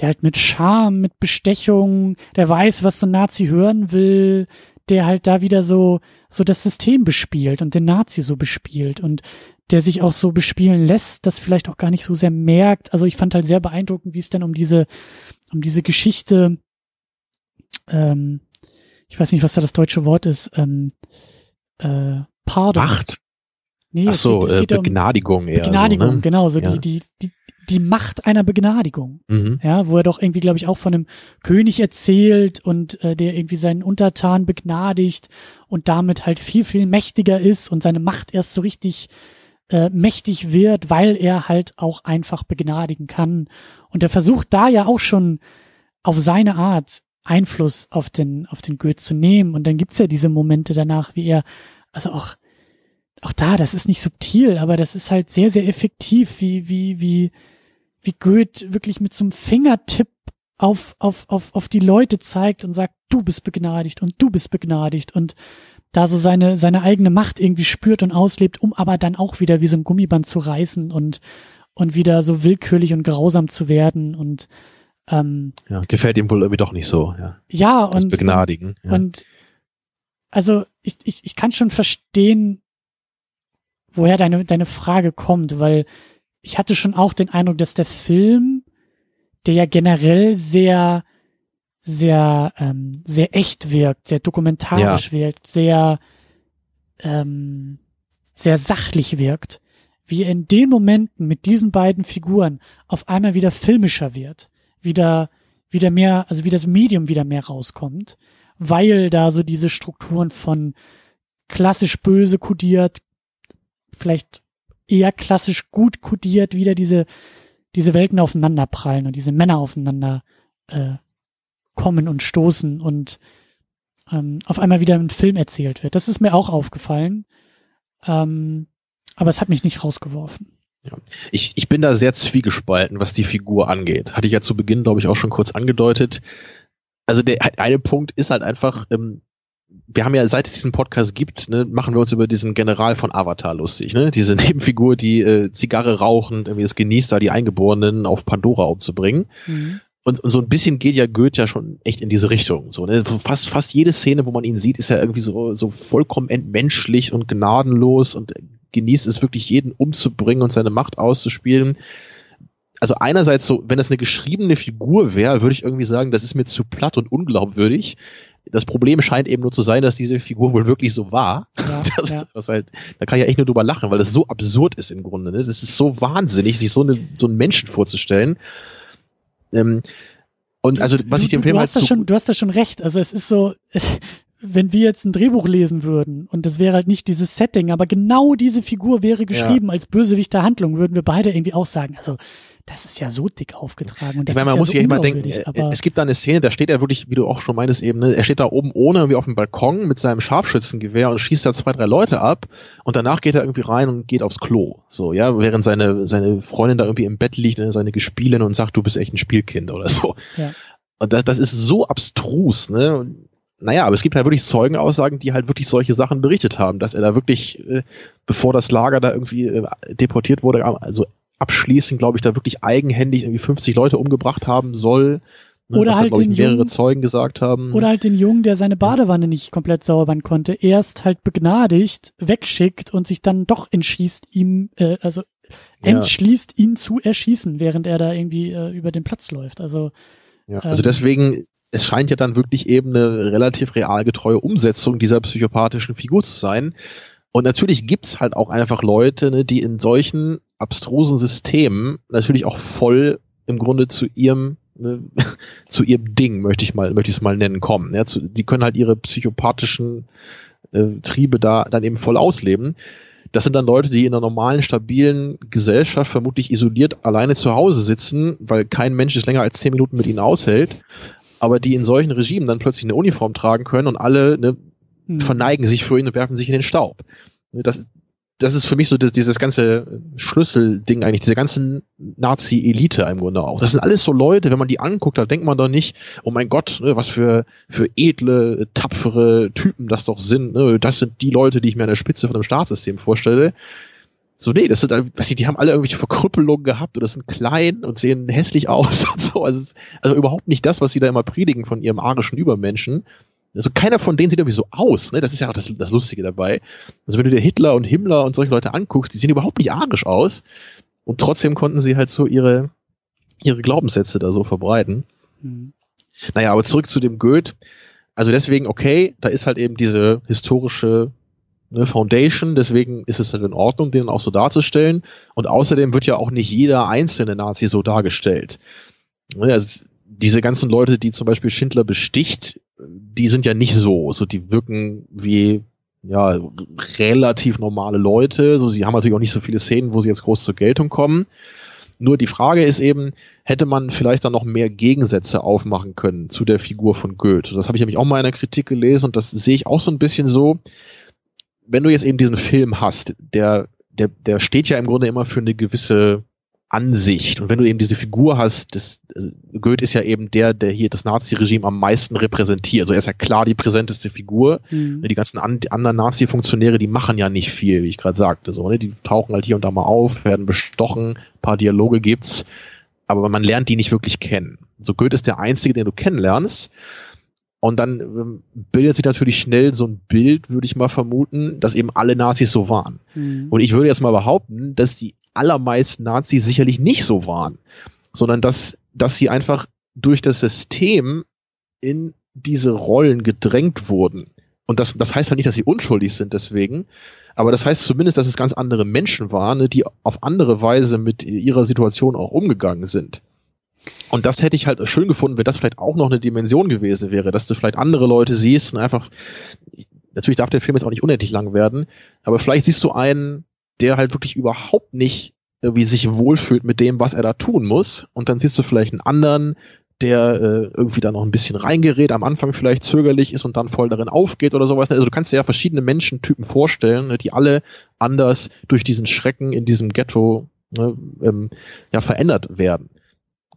der halt mit Charme, mit Bestechung, der weiß, was so ein Nazi hören will, der halt da wieder so, so das System bespielt und den Nazi so bespielt und der sich auch so bespielen lässt, das vielleicht auch gar nicht so sehr merkt. Also ich fand halt sehr beeindruckend, wie es denn um diese, um diese Geschichte, ähm, ich weiß nicht, was da das deutsche Wort ist, ähm, äh, Pardon. Macht. Nee, Ach so, geht, äh, Begnadigung um eher. Begnadigung, so, ne? genau, so ja. die, die, die, die Macht einer Begnadigung. Mhm. Ja, wo er doch irgendwie, glaube ich, auch von einem König erzählt und äh, der irgendwie seinen Untertan begnadigt und damit halt viel, viel mächtiger ist und seine Macht erst so richtig äh, mächtig wird, weil er halt auch einfach begnadigen kann. Und er versucht da ja auch schon auf seine Art Einfluss auf den, auf den Goethe zu nehmen. Und dann gibt's ja diese Momente danach, wie er, also auch, auch da, das ist nicht subtil, aber das ist halt sehr, sehr effektiv, wie, wie, wie, wie Goethe wirklich mit so einem Fingertipp auf, auf, auf, auf die Leute zeigt und sagt, du bist begnadigt und du bist begnadigt und da so seine, seine eigene Macht irgendwie spürt und auslebt, um aber dann auch wieder wie so ein Gummiband zu reißen und, und wieder so willkürlich und grausam zu werden und ähm, ja, gefällt ihm wohl irgendwie doch nicht so, ja. Ja, und, begnadigen. Und, ja. und also ich, ich, ich kann schon verstehen, woher deine, deine Frage kommt, weil ich hatte schon auch den Eindruck, dass der Film, der ja generell sehr sehr, ähm, sehr echt wirkt, sehr dokumentarisch ja. wirkt, sehr, ähm, sehr sachlich wirkt, wie er in den Momenten mit diesen beiden Figuren auf einmal wieder filmischer wird, wieder, wieder mehr, also wie das Medium wieder mehr rauskommt, weil da so diese Strukturen von klassisch böse kodiert, vielleicht eher klassisch gut kodiert, wieder diese, diese Welten aufeinander prallen und diese Männer aufeinander äh, kommen und stoßen und ähm, auf einmal wieder ein Film erzählt wird. Das ist mir auch aufgefallen. Ähm, aber es hat mich nicht rausgeworfen. Ja. Ich, ich bin da sehr zwiegespalten, was die Figur angeht. Hatte ich ja zu Beginn, glaube ich, auch schon kurz angedeutet. Also der eine Punkt ist halt einfach, ähm, wir haben ja, seit es diesen Podcast gibt, ne, machen wir uns über diesen General von Avatar lustig, ne? Diese [laughs] Nebenfigur, die äh, Zigarre rauchend, irgendwie es genießt, da die Eingeborenen auf Pandora umzubringen. Mhm. Und, und so ein bisschen geht ja Goethe ja schon echt in diese Richtung. So, ne? fast, fast jede Szene, wo man ihn sieht, ist ja irgendwie so, so vollkommen entmenschlich und gnadenlos und genießt es wirklich jeden umzubringen und seine Macht auszuspielen. Also einerseits so, wenn das eine geschriebene Figur wäre, würde ich irgendwie sagen, das ist mir zu platt und unglaubwürdig. Das Problem scheint eben nur zu sein, dass diese Figur wohl wirklich so war. Ja, [laughs] das, ja. Was halt, da kann ich ja echt nur drüber lachen, weil das so absurd ist im Grunde. Ne? Das ist so wahnsinnig, sich so, eine, so einen Menschen vorzustellen. Ähm, und also, was du, ich dem Film du halt hast das schon, Du hast da schon recht. Also es ist so, [laughs] wenn wir jetzt ein Drehbuch lesen würden und es wäre halt nicht dieses Setting, aber genau diese Figur wäre geschrieben ja. als Bösewicht der Handlung, würden wir beide irgendwie auch sagen, also das ist ja so dick aufgetragen. Und das ich meine, man ist muss ja so ja immer denken, äh, es gibt da eine Szene, da steht er wirklich, wie du auch schon meinst eben, ne, er steht da oben ohne irgendwie auf dem Balkon mit seinem Scharfschützengewehr und schießt da zwei, drei Leute ab und danach geht er irgendwie rein und geht aufs Klo. So, ja, während seine, seine Freundin da irgendwie im Bett liegt, ne, seine Gespielin und sagt, du bist echt ein Spielkind oder so. Ja. Und das, das ist so abstrus, ne? naja, aber es gibt halt wirklich Zeugenaussagen, die halt wirklich solche Sachen berichtet haben, dass er da wirklich, äh, bevor das Lager da irgendwie äh, deportiert wurde, also abschließend, glaube ich, da wirklich eigenhändig irgendwie 50 Leute umgebracht haben soll. Ne, oder halt, halt den mehrere Jungen, Zeugen gesagt haben. Oder halt den Jungen, der seine Badewanne nicht komplett saubern konnte, erst halt begnadigt, wegschickt und sich dann doch entschließt, ihm, äh, also entschließt, ja. ihn zu erschießen, während er da irgendwie äh, über den Platz läuft. Also ja, also deswegen, es scheint ja dann wirklich eben eine relativ realgetreue Umsetzung dieser psychopathischen Figur zu sein. Und natürlich gibt's halt auch einfach Leute, ne, die in solchen abstrusen Systemen natürlich auch voll im Grunde zu ihrem ne, [laughs] zu ihrem Ding möchte ich mal möchte ich es mal nennen kommen. Ja, zu, die können halt ihre psychopathischen äh, Triebe da dann eben voll ausleben. Das sind dann Leute, die in einer normalen, stabilen Gesellschaft vermutlich isoliert alleine zu Hause sitzen, weil kein Mensch es länger als zehn Minuten mit ihnen aushält, aber die in solchen Regimen dann plötzlich eine Uniform tragen können und alle ne, mhm. verneigen sich für ihn und werfen sich in den Staub. Das, das ist für mich so dieses ganze Schlüsselding eigentlich, diese ganzen Nazi-Elite im Grunde auch. Das sind alles so Leute, wenn man die anguckt, da denkt man doch nicht, oh mein Gott, ne, was für, für edle, tapfere Typen das doch sind. Ne? Das sind die Leute, die ich mir an der Spitze von einem Staatssystem vorstelle. So, nee, das sind, weiß ich, die haben alle irgendwelche Verkrüppelungen gehabt oder sind klein und sehen hässlich [laughs] aus und so. Also, also überhaupt nicht das, was sie da immer predigen von ihrem arischen Übermenschen, also keiner von denen sieht irgendwie so aus, ne? Das ist ja auch das, das Lustige dabei. Also wenn du dir Hitler und Himmler und solche Leute anguckst, die sehen überhaupt nicht arisch aus. Und trotzdem konnten sie halt so ihre, ihre Glaubenssätze da so verbreiten. Mhm. Naja, aber zurück zu dem Goethe. Also deswegen, okay, da ist halt eben diese historische ne, Foundation, deswegen ist es halt in Ordnung, den auch so darzustellen. Und außerdem wird ja auch nicht jeder einzelne Nazi so dargestellt. Ne, also diese ganzen Leute, die zum Beispiel Schindler besticht, die sind ja nicht so. So, die wirken wie ja relativ normale Leute. So, sie haben natürlich auch nicht so viele Szenen, wo sie jetzt groß zur Geltung kommen. Nur die Frage ist eben, hätte man vielleicht dann noch mehr Gegensätze aufmachen können zu der Figur von Goethe? Das habe ich nämlich auch mal in einer Kritik gelesen und das sehe ich auch so ein bisschen so. Wenn du jetzt eben diesen Film hast, der, der, der steht ja im Grunde immer für eine gewisse Ansicht. Und wenn du eben diese Figur hast, das, also Goethe ist ja eben der, der hier das Nazi-Regime am meisten repräsentiert. Also er ist ja klar die präsenteste Figur. Mhm. Die ganzen an, die anderen Nazi-Funktionäre, die machen ja nicht viel, wie ich gerade sagte. So, ne? Die tauchen halt hier und da mal auf, werden bestochen, paar Dialoge gibt's, aber man lernt die nicht wirklich kennen. So Goethe ist der einzige, den du kennenlernst. Und dann ähm, bildet sich natürlich schnell so ein Bild, würde ich mal vermuten, dass eben alle Nazis so waren. Mhm. Und ich würde jetzt mal behaupten, dass die allermeisten Nazis sicherlich nicht so waren, sondern dass, dass sie einfach durch das System in diese Rollen gedrängt wurden. Und das, das heißt halt nicht, dass sie unschuldig sind deswegen, aber das heißt zumindest, dass es ganz andere Menschen waren, ne, die auf andere Weise mit ihrer Situation auch umgegangen sind. Und das hätte ich halt schön gefunden, wenn das vielleicht auch noch eine Dimension gewesen wäre, dass du vielleicht andere Leute siehst und einfach, natürlich darf der Film jetzt auch nicht unendlich lang werden, aber vielleicht siehst du einen, der halt wirklich überhaupt nicht irgendwie sich wohlfühlt mit dem, was er da tun muss. Und dann siehst du vielleicht einen anderen, der äh, irgendwie da noch ein bisschen reingerät, am Anfang vielleicht zögerlich ist und dann voll darin aufgeht oder sowas. Also du kannst dir ja verschiedene Menschentypen vorstellen, ne, die alle anders durch diesen Schrecken in diesem Ghetto ne, ähm, ja verändert werden.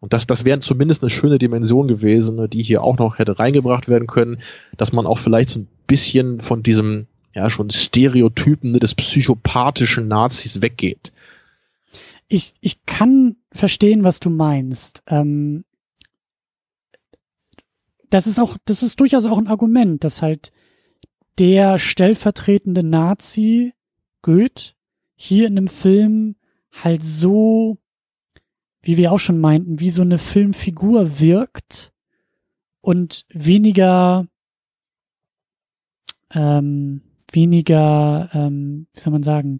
Und das, das wäre zumindest eine schöne Dimension gewesen, ne, die hier auch noch hätte reingebracht werden können, dass man auch vielleicht so ein bisschen von diesem ja schon Stereotypen ne, des psychopathischen Nazis weggeht. Ich, ich kann verstehen, was du meinst. Ähm, das ist auch, das ist durchaus auch ein Argument, dass halt der stellvertretende Nazi Goethe hier in einem Film halt so, wie wir auch schon meinten, wie so eine Filmfigur wirkt und weniger, ähm, weniger, ähm, wie soll man sagen,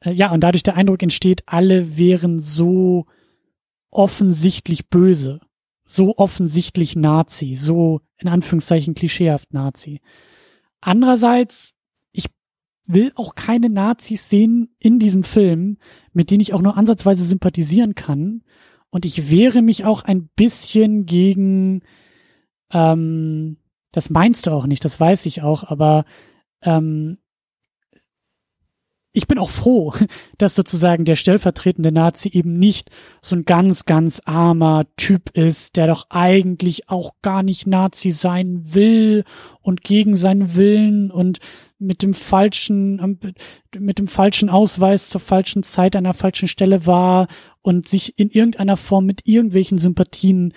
äh, ja, und dadurch der Eindruck entsteht, alle wären so offensichtlich böse so offensichtlich Nazi, so in Anführungszeichen klischeehaft Nazi. Andererseits, ich will auch keine Nazis sehen in diesem Film, mit denen ich auch nur ansatzweise sympathisieren kann. Und ich wehre mich auch ein bisschen gegen, ähm, das meinst du auch nicht, das weiß ich auch, aber ähm, ich bin auch froh, [laughs] dass sozusagen der stellvertretende Nazi eben nicht so ein ganz, ganz armer Typ ist, der doch eigentlich auch gar nicht Nazi sein will und gegen seinen Willen und mit dem falschen, ähm, mit dem falschen Ausweis zur falschen Zeit an der falschen Stelle war und sich in irgendeiner Form mit irgendwelchen Sympathien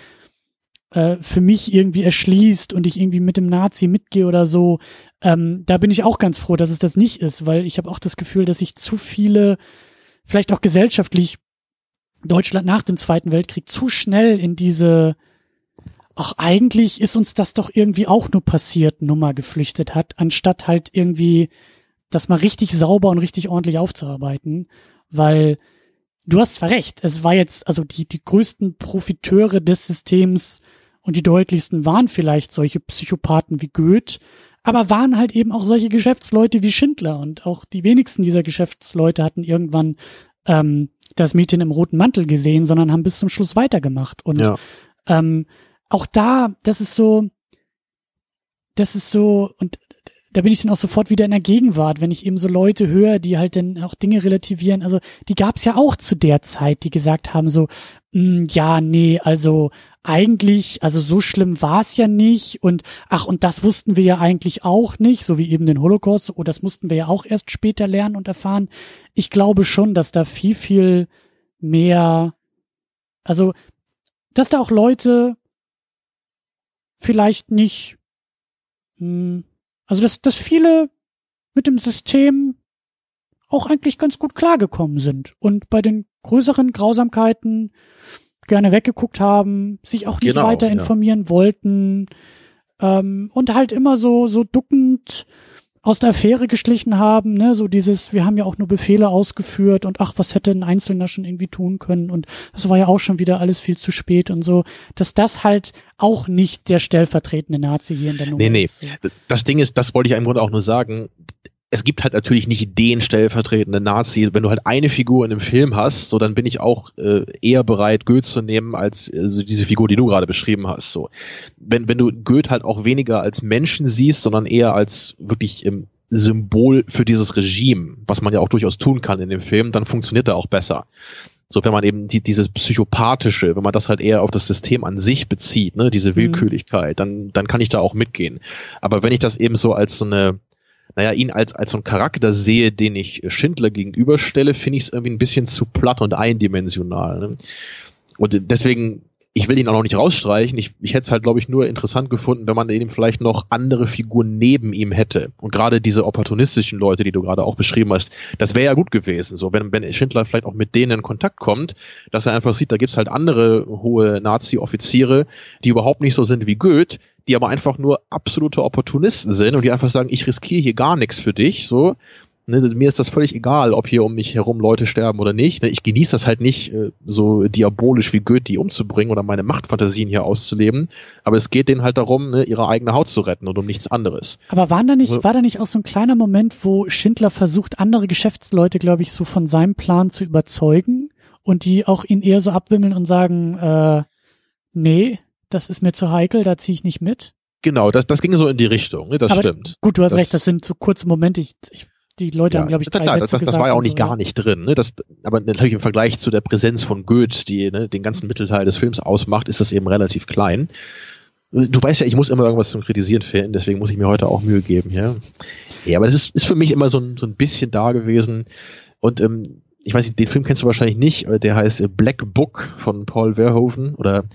äh, für mich irgendwie erschließt und ich irgendwie mit dem Nazi mitgehe oder so, ähm, da bin ich auch ganz froh, dass es das nicht ist, weil ich habe auch das Gefühl, dass sich zu viele, vielleicht auch gesellschaftlich, Deutschland nach dem Zweiten Weltkrieg zu schnell in diese, ach eigentlich ist uns das doch irgendwie auch nur passiert, Nummer geflüchtet hat, anstatt halt irgendwie das mal richtig sauber und richtig ordentlich aufzuarbeiten, weil du hast zwar recht, es war jetzt, also die, die größten Profiteure des Systems und die deutlichsten waren vielleicht solche Psychopathen wie Goethe, aber waren halt eben auch solche Geschäftsleute wie Schindler und auch die wenigsten dieser Geschäftsleute hatten irgendwann ähm, das Mädchen im roten Mantel gesehen, sondern haben bis zum Schluss weitergemacht. Und ja. ähm, auch da, das ist so, das ist so, und da bin ich dann auch sofort wieder in der Gegenwart, wenn ich eben so Leute höre, die halt dann auch Dinge relativieren. Also die gab es ja auch zu der Zeit, die gesagt haben so, ja, nee, also eigentlich, also so schlimm war es ja nicht und ach, und das wussten wir ja eigentlich auch nicht, so wie eben den Holocaust, oh, das mussten wir ja auch erst später lernen und erfahren. Ich glaube schon, dass da viel, viel mehr, also, dass da auch Leute vielleicht nicht, mh, hm, also dass, dass viele mit dem System auch eigentlich ganz gut klargekommen sind und bei den größeren Grausamkeiten gerne weggeguckt haben, sich auch nicht genau, weiter informieren ja. wollten ähm, und halt immer so so duckend aus der Affäre geschlichen haben, ne, so dieses, wir haben ja auch nur Befehle ausgeführt und ach, was hätte ein Einzelner schon irgendwie tun können und das war ja auch schon wieder alles viel zu spät und so, dass das halt auch nicht der stellvertretende Nazi hier in der Nummer nee, ist. Nee, nee. Das Ding ist, das wollte ich im Grunde auch nur sagen, es gibt halt natürlich nicht den stellvertretenden Nazi. Wenn du halt eine Figur in einem Film hast, so dann bin ich auch äh, eher bereit, Goethe zu nehmen, als äh, so diese Figur, die du gerade beschrieben hast. So, wenn wenn du Goethe halt auch weniger als Menschen siehst, sondern eher als wirklich ähm, Symbol für dieses Regime, was man ja auch durchaus tun kann in dem Film, dann funktioniert er auch besser. So, wenn man eben die, dieses psychopathische, wenn man das halt eher auf das System an sich bezieht, ne, diese mhm. Willkürlichkeit, dann, dann kann ich da auch mitgehen. Aber wenn ich das eben so als so eine, naja, ihn als, als so ein Charakter sehe, den ich Schindler gegenüberstelle, finde ich es irgendwie ein bisschen zu platt und eindimensional. Ne? Und deswegen, ich will ihn auch noch nicht rausstreichen. Ich, ich hätte es halt, glaube ich, nur interessant gefunden, wenn man eben vielleicht noch andere Figuren neben ihm hätte. Und gerade diese opportunistischen Leute, die du gerade auch beschrieben hast, das wäre ja gut gewesen. So, wenn, wenn Schindler vielleicht auch mit denen in Kontakt kommt, dass er einfach sieht, da gibt's halt andere hohe Nazi-Offiziere, die überhaupt nicht so sind wie Goethe, die aber einfach nur absolute Opportunisten sind und die einfach sagen, ich riskiere hier gar nichts für dich, so. Ne, mir ist das völlig egal, ob hier um mich herum Leute sterben oder nicht. Ne, ich genieße das halt nicht äh, so diabolisch wie Goethe, die umzubringen oder meine Machtfantasien hier auszuleben. Aber es geht denen halt darum, ne, ihre eigene Haut zu retten und um nichts anderes. Aber waren da nicht, war da nicht auch so ein kleiner Moment, wo Schindler versucht, andere Geschäftsleute, glaube ich, so von seinem Plan zu überzeugen? und die auch ihn eher so abwimmeln und sagen, äh, nee, das ist mir zu heikel, da ziehe ich nicht mit. Genau, das, das ging so in die Richtung, ne? das Aber stimmt. Gut, du hast das, recht, das sind so kurze Momente. Ich, ich, die Leute ja, haben, glaube ich, drei klar, Sätze das, das, gesagt das war ja auch nicht so, gar nicht drin. Ne? Das, aber natürlich im Vergleich zu der Präsenz von Goethe, die ne, den ganzen Mittelteil des Films ausmacht, ist das eben relativ klein. Du weißt ja, ich muss immer irgendwas zum Kritisieren finden, deswegen muss ich mir heute auch Mühe geben. Ja, ja aber es ist, ist für mich immer so ein, so ein bisschen da gewesen. Und ähm, ich weiß nicht, den Film kennst du wahrscheinlich nicht, der heißt Black Book von Paul Verhoeven oder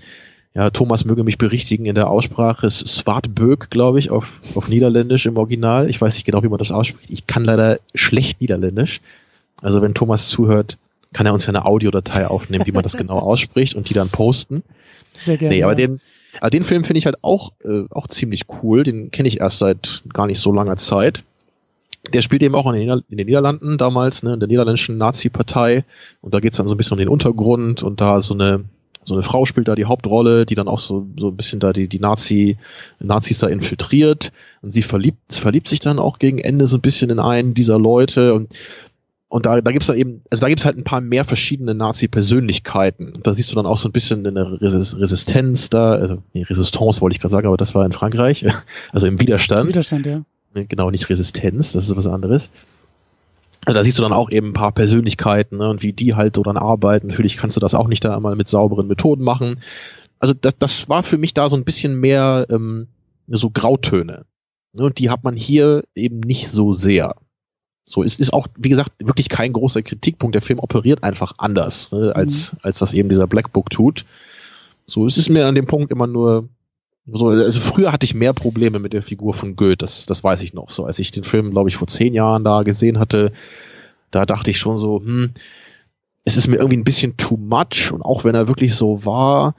ja, Thomas möge mich berichtigen in der Aussprache, ist Swartböck, glaube ich, auf, auf Niederländisch im Original. Ich weiß nicht genau, wie man das ausspricht. Ich kann leider schlecht Niederländisch. Also wenn Thomas zuhört, kann er uns ja eine Audiodatei aufnehmen, wie man das genau [laughs] ausspricht und die dann posten. Sehr gerne. Nee, aber den, aber den Film finde ich halt auch, äh, auch ziemlich cool. Den kenne ich erst seit gar nicht so langer Zeit. Der spielt eben auch in den, Nieder in den Niederlanden damals, ne, in der niederländischen Nazi-Partei. Und da geht's dann so ein bisschen um den Untergrund und da so eine so eine Frau spielt da die Hauptrolle, die dann auch so, so ein bisschen da die, die Nazi, Nazis da infiltriert und sie verliebt, verliebt sich dann auch gegen Ende so ein bisschen in einen dieser Leute und und da, da gibt's dann eben, also da gibt's halt ein paar mehr verschiedene Nazi-Persönlichkeiten. Da siehst du dann auch so ein bisschen eine Resistenz da, also nee, Resistance wollte ich gerade sagen, aber das war in Frankreich, [laughs] also im Widerstand. Widerstand, ja. Genau, nicht Resistenz, das ist was anderes. Also da siehst du dann auch eben ein paar Persönlichkeiten ne, und wie die halt so dann arbeiten. Natürlich kannst du das auch nicht da einmal mit sauberen Methoden machen. Also das, das war für mich da so ein bisschen mehr ähm, so Grautöne. Ne, und die hat man hier eben nicht so sehr. So, es ist auch, wie gesagt, wirklich kein großer Kritikpunkt. Der Film operiert einfach anders, ne, als, mhm. als das eben dieser Black Book tut. So, es ist mir an dem Punkt immer nur so, also früher hatte ich mehr Probleme mit der Figur von Goethe, das, das weiß ich noch. So, als ich den Film, glaube ich, vor zehn Jahren da gesehen hatte, da dachte ich schon so, hm, es ist mir irgendwie ein bisschen too much und auch wenn er wirklich so war,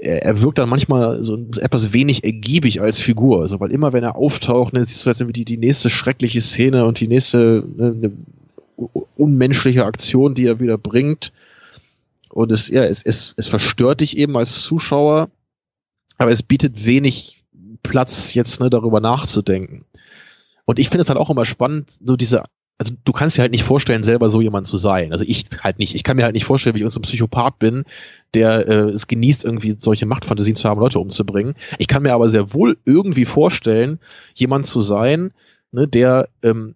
er, er wirkt dann manchmal so etwas wenig ergiebig als Figur. Also, weil immer wenn er auftaucht, ne, siehst du jetzt irgendwie die, nächste schreckliche Szene und die nächste ne, ne, unmenschliche Aktion, die er wieder bringt. Und es, ja, es, es, es verstört dich eben als Zuschauer aber es bietet wenig Platz, jetzt ne, darüber nachzudenken. Und ich finde es halt auch immer spannend, so diese, also du kannst dir halt nicht vorstellen, selber so jemand zu sein. Also ich halt nicht. Ich kann mir halt nicht vorstellen, wie ich so ein Psychopath bin, der äh, es genießt, irgendwie solche Machtfantasien zu haben, Leute umzubringen. Ich kann mir aber sehr wohl irgendwie vorstellen, jemand zu sein, ne, der ähm,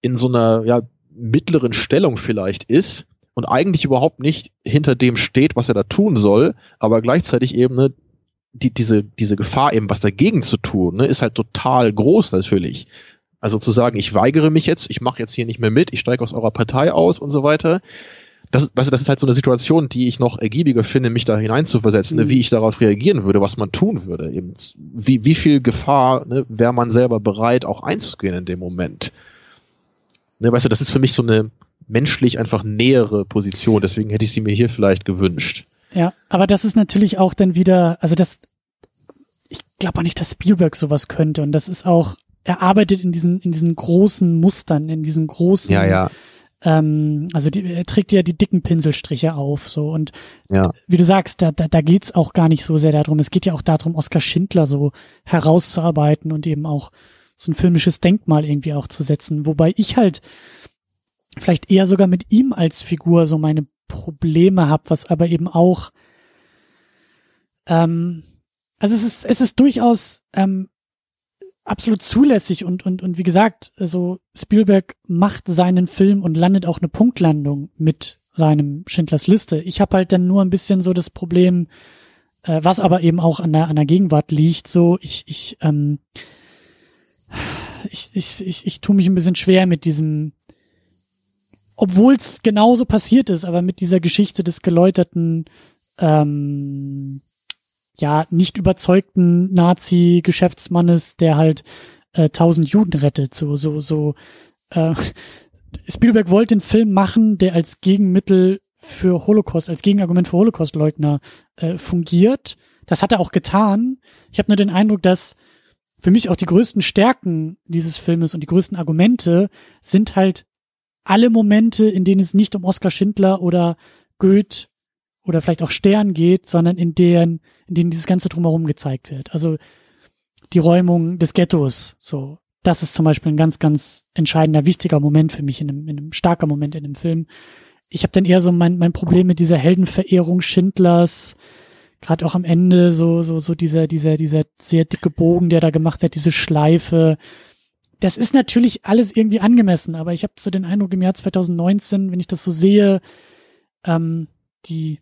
in so einer ja, mittleren Stellung vielleicht ist und eigentlich überhaupt nicht hinter dem steht, was er da tun soll, aber gleichzeitig eben ne, die, diese, diese Gefahr eben was dagegen zu tun, ne, ist halt total groß natürlich. Also zu sagen, ich weigere mich jetzt, ich mache jetzt hier nicht mehr mit, ich steige aus eurer Partei aus und so weiter. Das, weißt du, das ist halt so eine Situation, die ich noch ergiebiger finde, mich da hineinzuversetzen, ne, mhm. ne, wie ich darauf reagieren würde, was man tun würde. Eben, wie, wie viel Gefahr ne, wäre man selber bereit, auch einzugehen in dem Moment. Ne, weißt du, das ist für mich so eine menschlich einfach nähere Position, deswegen hätte ich sie mir hier vielleicht gewünscht. Ja, aber das ist natürlich auch dann wieder, also das, ich glaube auch nicht, dass Spielberg sowas könnte und das ist auch, er arbeitet in diesen, in diesen großen Mustern, in diesen großen, ja, ja. Ähm, also die, er trägt ja die dicken Pinselstriche auf, so und ja. wie du sagst, da, da, da geht's auch gar nicht so sehr darum. Es geht ja auch darum, Oskar Schindler so herauszuarbeiten und eben auch so ein filmisches Denkmal irgendwie auch zu setzen, wobei ich halt vielleicht eher sogar mit ihm als Figur so meine Probleme habe, was aber eben auch, ähm, also es ist, es ist durchaus ähm, absolut zulässig und, und, und wie gesagt, also Spielberg macht seinen Film und landet auch eine Punktlandung mit seinem Schindlers Liste. Ich habe halt dann nur ein bisschen so das Problem, äh, was aber eben auch an der, an der Gegenwart liegt, so ich, ich, ähm, ich, ich, ich, ich tue mich ein bisschen schwer mit diesem, obwohl es genauso passiert ist, aber mit dieser Geschichte des geläuterten, ähm, ja, nicht überzeugten Nazi-Geschäftsmannes, der halt äh, tausend Juden rettet. So, so, so. Äh, [laughs] Spielberg wollte einen Film machen, der als Gegenmittel für Holocaust, als Gegenargument für Holocaust-Leugner äh, fungiert. Das hat er auch getan. Ich habe nur den Eindruck, dass für mich auch die größten Stärken dieses Filmes und die größten Argumente sind halt alle Momente, in denen es nicht um Oskar Schindler oder Goethe oder vielleicht auch Stern geht, sondern in denen, in denen dieses ganze drumherum gezeigt wird. Also die Räumung des Ghettos, so. Das ist zum Beispiel ein ganz, ganz entscheidender, wichtiger Moment für mich, in einem, in einem starker Moment in dem Film. ich habe dann eher so mein, mein Problem mit dieser Heldenverehrung Schindlers, gerade auch am Ende so so so dieser dieser dieser sehr dicke Bogen, der da gemacht wird, diese Schleife. Das ist natürlich alles irgendwie angemessen, aber ich habe so den Eindruck im Jahr 2019, wenn ich das so sehe, ähm, die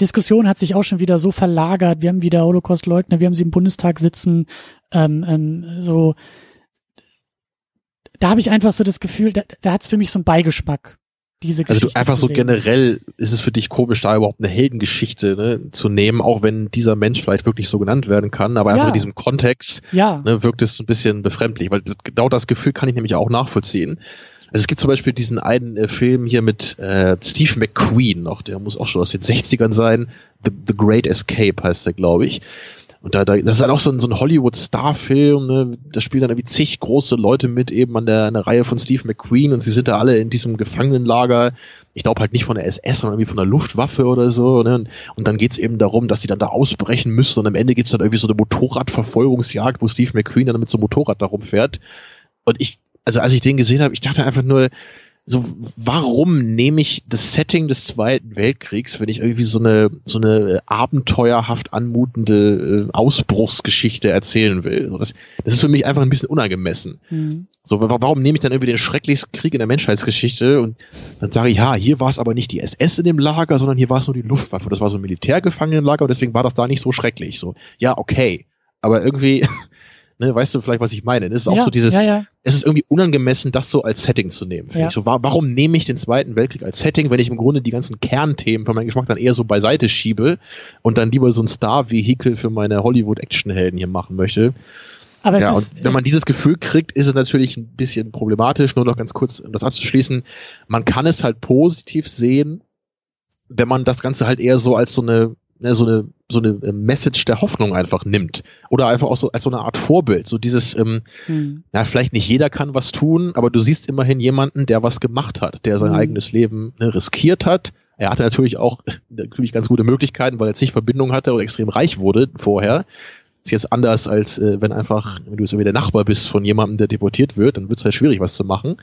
Diskussion hat sich auch schon wieder so verlagert. Wir haben wieder Holocaust-Leugner, wir haben sie im Bundestag sitzen. Ähm, ähm, so, da habe ich einfach so das Gefühl, da, da hat es für mich so einen Beigeschmack diese Geschichte. Also du einfach so generell ist es für dich komisch, da überhaupt eine Heldengeschichte ne, zu nehmen, auch wenn dieser Mensch vielleicht wirklich so genannt werden kann, aber ja. einfach in diesem Kontext ja. ne, wirkt es ein bisschen befremdlich, weil das, genau das Gefühl kann ich nämlich auch nachvollziehen. Also es gibt zum Beispiel diesen einen äh, Film hier mit äh, Steve McQueen noch, der muss auch schon aus den 60ern sein. The, The Great Escape heißt der, glaube ich. Und da, da, das ist halt auch so ein, so ein Hollywood-Star-Film, ne? Da spielen dann irgendwie zig große Leute mit, eben an der, an der Reihe von Steve McQueen und sie sind da alle in diesem Gefangenenlager. Ich glaube halt nicht von der SS, sondern irgendwie von der Luftwaffe oder so. Ne? Und, und dann geht's eben darum, dass die dann da ausbrechen müssen und am Ende gibt's dann irgendwie so eine Motorradverfolgungsjagd, wo Steve McQueen dann mit so einem Motorrad da rumfährt. Und ich, also als ich den gesehen habe, ich dachte einfach nur, so, warum nehme ich das Setting des Zweiten Weltkriegs, wenn ich irgendwie so eine, so eine abenteuerhaft anmutende äh, Ausbruchsgeschichte erzählen will? So, das, das ist für mich einfach ein bisschen unangemessen. Mhm. So, warum nehme ich dann irgendwie den schrecklichsten Krieg in der Menschheitsgeschichte und dann sage ich, ja, hier war es aber nicht die SS in dem Lager, sondern hier war es nur die Luftwaffe. Das war so ein Militärgefangenenlager und deswegen war das da nicht so schrecklich. So, ja, okay. Aber irgendwie, ne, weißt du vielleicht, was ich meine? Es ist auch ja, so dieses, ja, ja. es ist irgendwie unangemessen, das so als Setting zu nehmen. Ja. So, warum nehme ich den Zweiten Weltkrieg als Setting, wenn ich im Grunde die ganzen Kernthemen von meinem Geschmack dann eher so beiseite schiebe und dann lieber so ein Star-Vehikel für meine Hollywood-Actionhelden hier machen möchte? Aber ja, ist, und wenn man dieses Gefühl kriegt, ist es natürlich ein bisschen problematisch. Nur noch ganz kurz, um das abzuschließen. Man kann es halt positiv sehen, wenn man das Ganze halt eher so als so eine ne, so eine so eine äh, Message der Hoffnung einfach nimmt oder einfach auch so als so eine Art Vorbild so dieses ähm, hm. ja vielleicht nicht jeder kann was tun aber du siehst immerhin jemanden der was gemacht hat der sein hm. eigenes Leben ne, riskiert hat er hatte natürlich auch natürlich ganz gute Möglichkeiten weil er zig Verbindungen hatte und extrem reich wurde vorher ist jetzt anders als äh, wenn einfach, wenn du so wie der Nachbar bist von jemandem, der deportiert wird, dann wird es halt schwierig, was zu machen.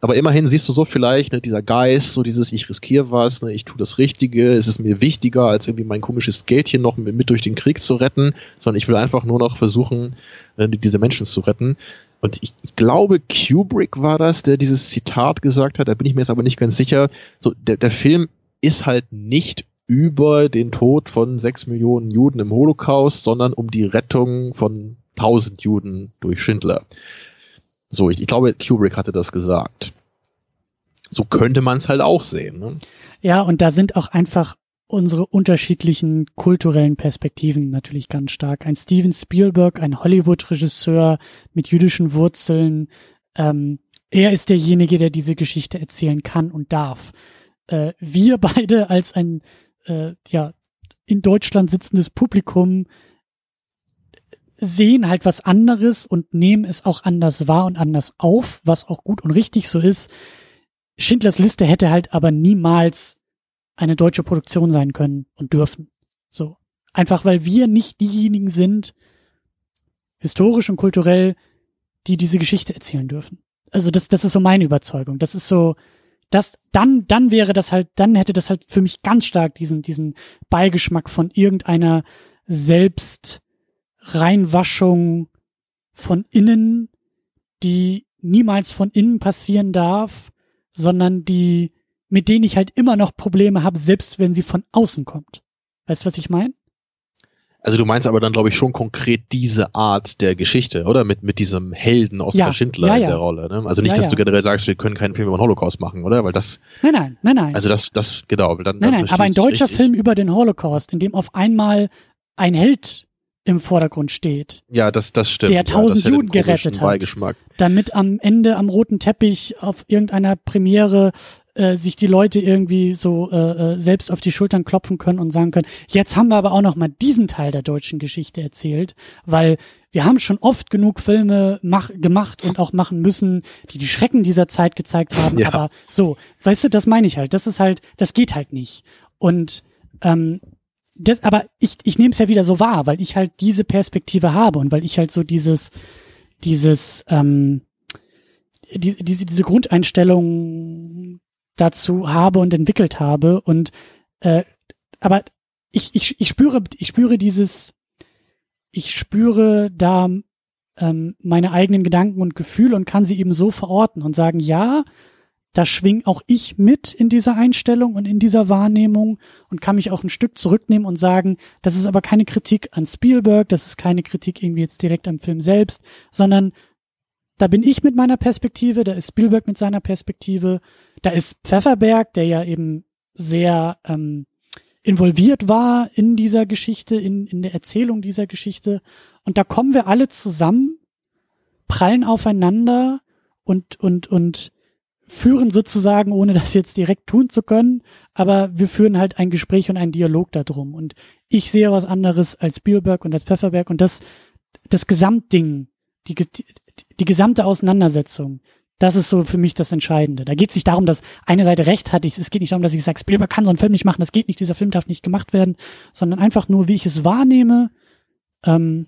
Aber immerhin siehst du so vielleicht, ne, dieser Geist, so dieses, ich riskiere was, ne, ich tue das Richtige, es ist mir wichtiger, als irgendwie mein komisches Geldchen noch mit, durch den Krieg zu retten, sondern ich will einfach nur noch versuchen, äh, diese Menschen zu retten. Und ich, ich glaube, Kubrick war das, der dieses Zitat gesagt hat, da bin ich mir jetzt aber nicht ganz sicher. So, der, der Film ist halt nicht über den Tod von sechs Millionen Juden im Holocaust, sondern um die Rettung von tausend Juden durch Schindler. So, ich, ich glaube, Kubrick hatte das gesagt. So könnte man es halt auch sehen. Ne? Ja, und da sind auch einfach unsere unterschiedlichen kulturellen Perspektiven natürlich ganz stark. Ein Steven Spielberg, ein Hollywood-Regisseur mit jüdischen Wurzeln, ähm, er ist derjenige, der diese Geschichte erzählen kann und darf. Äh, wir [laughs] beide als ein äh, ja in Deutschland sitzendes Publikum sehen halt was anderes und nehmen es auch anders wahr und anders auf, was auch gut und richtig so ist. Schindlers Liste hätte halt aber niemals eine deutsche Produktion sein können und dürfen. So. Einfach weil wir nicht diejenigen sind, historisch und kulturell, die diese Geschichte erzählen dürfen. Also das, das ist so meine Überzeugung. Das ist so, das, dann, dann wäre das halt, dann hätte das halt für mich ganz stark diesen, diesen Beigeschmack von irgendeiner Selbstreinwaschung von innen, die niemals von innen passieren darf, sondern die, mit denen ich halt immer noch Probleme habe, selbst wenn sie von außen kommt. Weißt du, was ich meine? Also du meinst aber dann, glaube ich, schon konkret diese Art der Geschichte, oder? Mit, mit diesem Helden Oskar ja, Schindler ja, ja. in der Rolle. Ne? Also nicht, dass du generell sagst, wir können keinen Film über den Holocaust machen, oder? Weil das. Nein, nein, nein, nein. Also das, das, genau. Dann, nein, nein, aber ein deutscher richtig. Film über den Holocaust, in dem auf einmal ein Held im Vordergrund steht. Ja, das, das stimmt. Der tausend Juden gerettet hat. Damit am Ende am roten Teppich auf irgendeiner Premiere äh, sich die Leute irgendwie so äh, äh, selbst auf die Schultern klopfen können und sagen können, jetzt haben wir aber auch noch mal diesen Teil der deutschen Geschichte erzählt, weil wir haben schon oft genug Filme mach, gemacht und auch machen müssen, die die Schrecken dieser Zeit gezeigt haben, ja. aber so, weißt du, das meine ich halt, das ist halt, das geht halt nicht. Und ähm, das, aber ich, ich nehme es ja wieder so wahr, weil ich halt diese Perspektive habe und weil ich halt so dieses, dieses, ähm, die, diese, diese Grundeinstellung dazu habe und entwickelt habe. Und äh, aber ich, ich, ich spüre, ich spüre dieses, ich spüre da ähm, meine eigenen Gedanken und Gefühle und kann sie eben so verorten und sagen, ja, da schwing auch ich mit in dieser Einstellung und in dieser Wahrnehmung und kann mich auch ein Stück zurücknehmen und sagen, das ist aber keine Kritik an Spielberg, das ist keine Kritik irgendwie jetzt direkt am Film selbst, sondern da bin ich mit meiner Perspektive, da ist Spielberg mit seiner Perspektive, da ist Pfefferberg, der ja eben sehr ähm, involviert war in dieser Geschichte, in, in der Erzählung dieser Geschichte. Und da kommen wir alle zusammen, prallen aufeinander und, und, und führen sozusagen, ohne das jetzt direkt tun zu können, aber wir führen halt ein Gespräch und einen Dialog darum. Und ich sehe was anderes als Spielberg und als Pfefferberg und das, das Gesamtding, die, die, gesamte Auseinandersetzung, das ist so für mich das Entscheidende. Da geht es nicht darum, dass eine Seite recht hat. es geht nicht darum, dass ich sage, Spielberg kann so einen Film nicht machen, das geht nicht, dieser Film darf nicht gemacht werden, sondern einfach nur, wie ich es wahrnehme, ähm,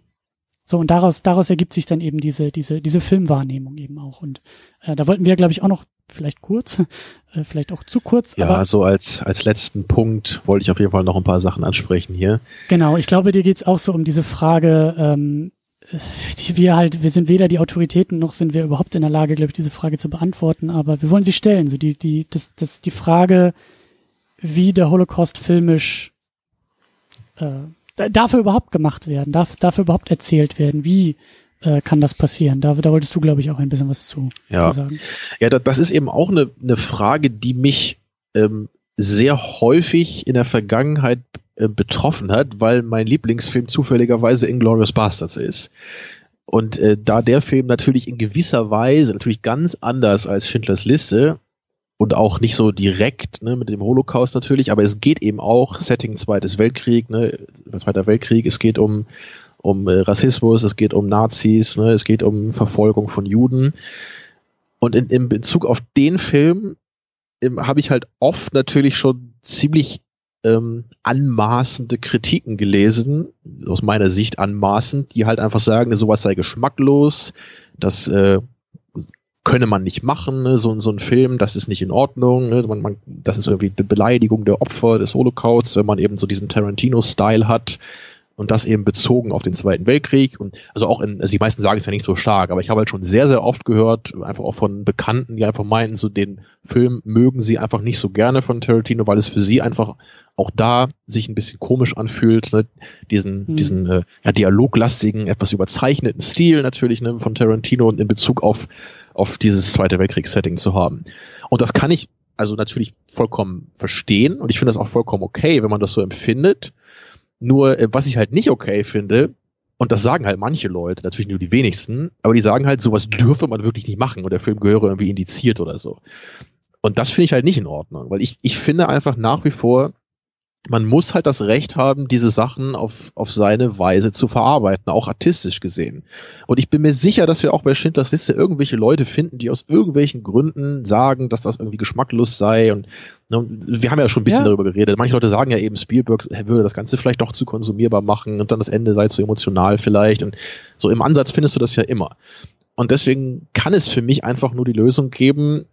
so, und daraus, daraus ergibt sich dann eben diese, diese, diese Filmwahrnehmung eben auch. Und äh, da wollten wir, glaube ich, auch noch vielleicht kurz, [laughs] äh, vielleicht auch zu kurz. Ja, so als, als letzten Punkt wollte ich auf jeden Fall noch ein paar Sachen ansprechen hier. Genau, ich glaube, dir geht's auch so um diese Frage, ähm, die wir halt, wir sind weder die Autoritäten noch sind wir überhaupt in der Lage, glaube ich, diese Frage zu beantworten, aber wir wollen sie stellen. So die, die, das, das, die Frage, wie der Holocaust filmisch äh, dafür überhaupt gemacht werden, darf dafür überhaupt erzählt werden, wie äh, kann das passieren? Da, da wolltest du, glaube ich, auch ein bisschen was zu, ja. zu sagen. Ja, das ist eben auch eine, eine Frage, die mich ähm, sehr häufig in der Vergangenheit äh, betroffen hat, weil mein Lieblingsfilm zufälligerweise Inglourious Bastards ist. Und äh, da der Film natürlich in gewisser Weise, natürlich ganz anders als Schindlers Liste, und auch nicht so direkt ne, mit dem Holocaust natürlich, aber es geht eben auch Setting Zweites Weltkrieg, ne, Zweiter Weltkrieg, es geht um um äh, Rassismus, es geht um Nazis, ne, es geht um Verfolgung von Juden. Und in, in Bezug auf den Film habe ich halt oft natürlich schon ziemlich ähm, anmaßende Kritiken gelesen, aus meiner Sicht anmaßend, die halt einfach sagen, sowas sei geschmacklos, das äh, könne man nicht machen, ne? so, so ein Film, das ist nicht in Ordnung, ne? man, man, das ist irgendwie eine Beleidigung der Opfer des Holocausts, wenn man eben so diesen Tarantino-Style hat und das eben bezogen auf den Zweiten Weltkrieg und also auch in, also die meisten sagen es ja nicht so stark, aber ich habe halt schon sehr, sehr oft gehört, einfach auch von Bekannten, die einfach meinten, so den Film mögen sie einfach nicht so gerne von Tarantino, weil es für sie einfach auch da sich ein bisschen komisch anfühlt, ne? diesen, hm. diesen äh, ja, dialoglastigen, etwas überzeichneten Stil natürlich ne, von Tarantino und in Bezug auf auf dieses Zweite Weltkriegs-Setting zu haben. Und das kann ich also natürlich vollkommen verstehen und ich finde das auch vollkommen okay, wenn man das so empfindet. Nur, äh, was ich halt nicht okay finde, und das sagen halt manche Leute, natürlich nur die wenigsten, aber die sagen halt, sowas dürfe man wirklich nicht machen und der Film gehöre irgendwie indiziert oder so. Und das finde ich halt nicht in Ordnung, weil ich, ich finde einfach nach wie vor, man muss halt das Recht haben, diese Sachen auf, auf seine Weise zu verarbeiten, auch artistisch gesehen. Und ich bin mir sicher, dass wir auch bei Schindlers Liste irgendwelche Leute finden, die aus irgendwelchen Gründen sagen, dass das irgendwie geschmacklos sei. Und ne, wir haben ja schon ein bisschen ja. darüber geredet. Manche Leute sagen ja eben, Spielberg würde das Ganze vielleicht doch zu konsumierbar machen und dann das Ende sei zu emotional vielleicht. Und so im Ansatz findest du das ja immer. Und deswegen kann es für mich einfach nur die Lösung geben,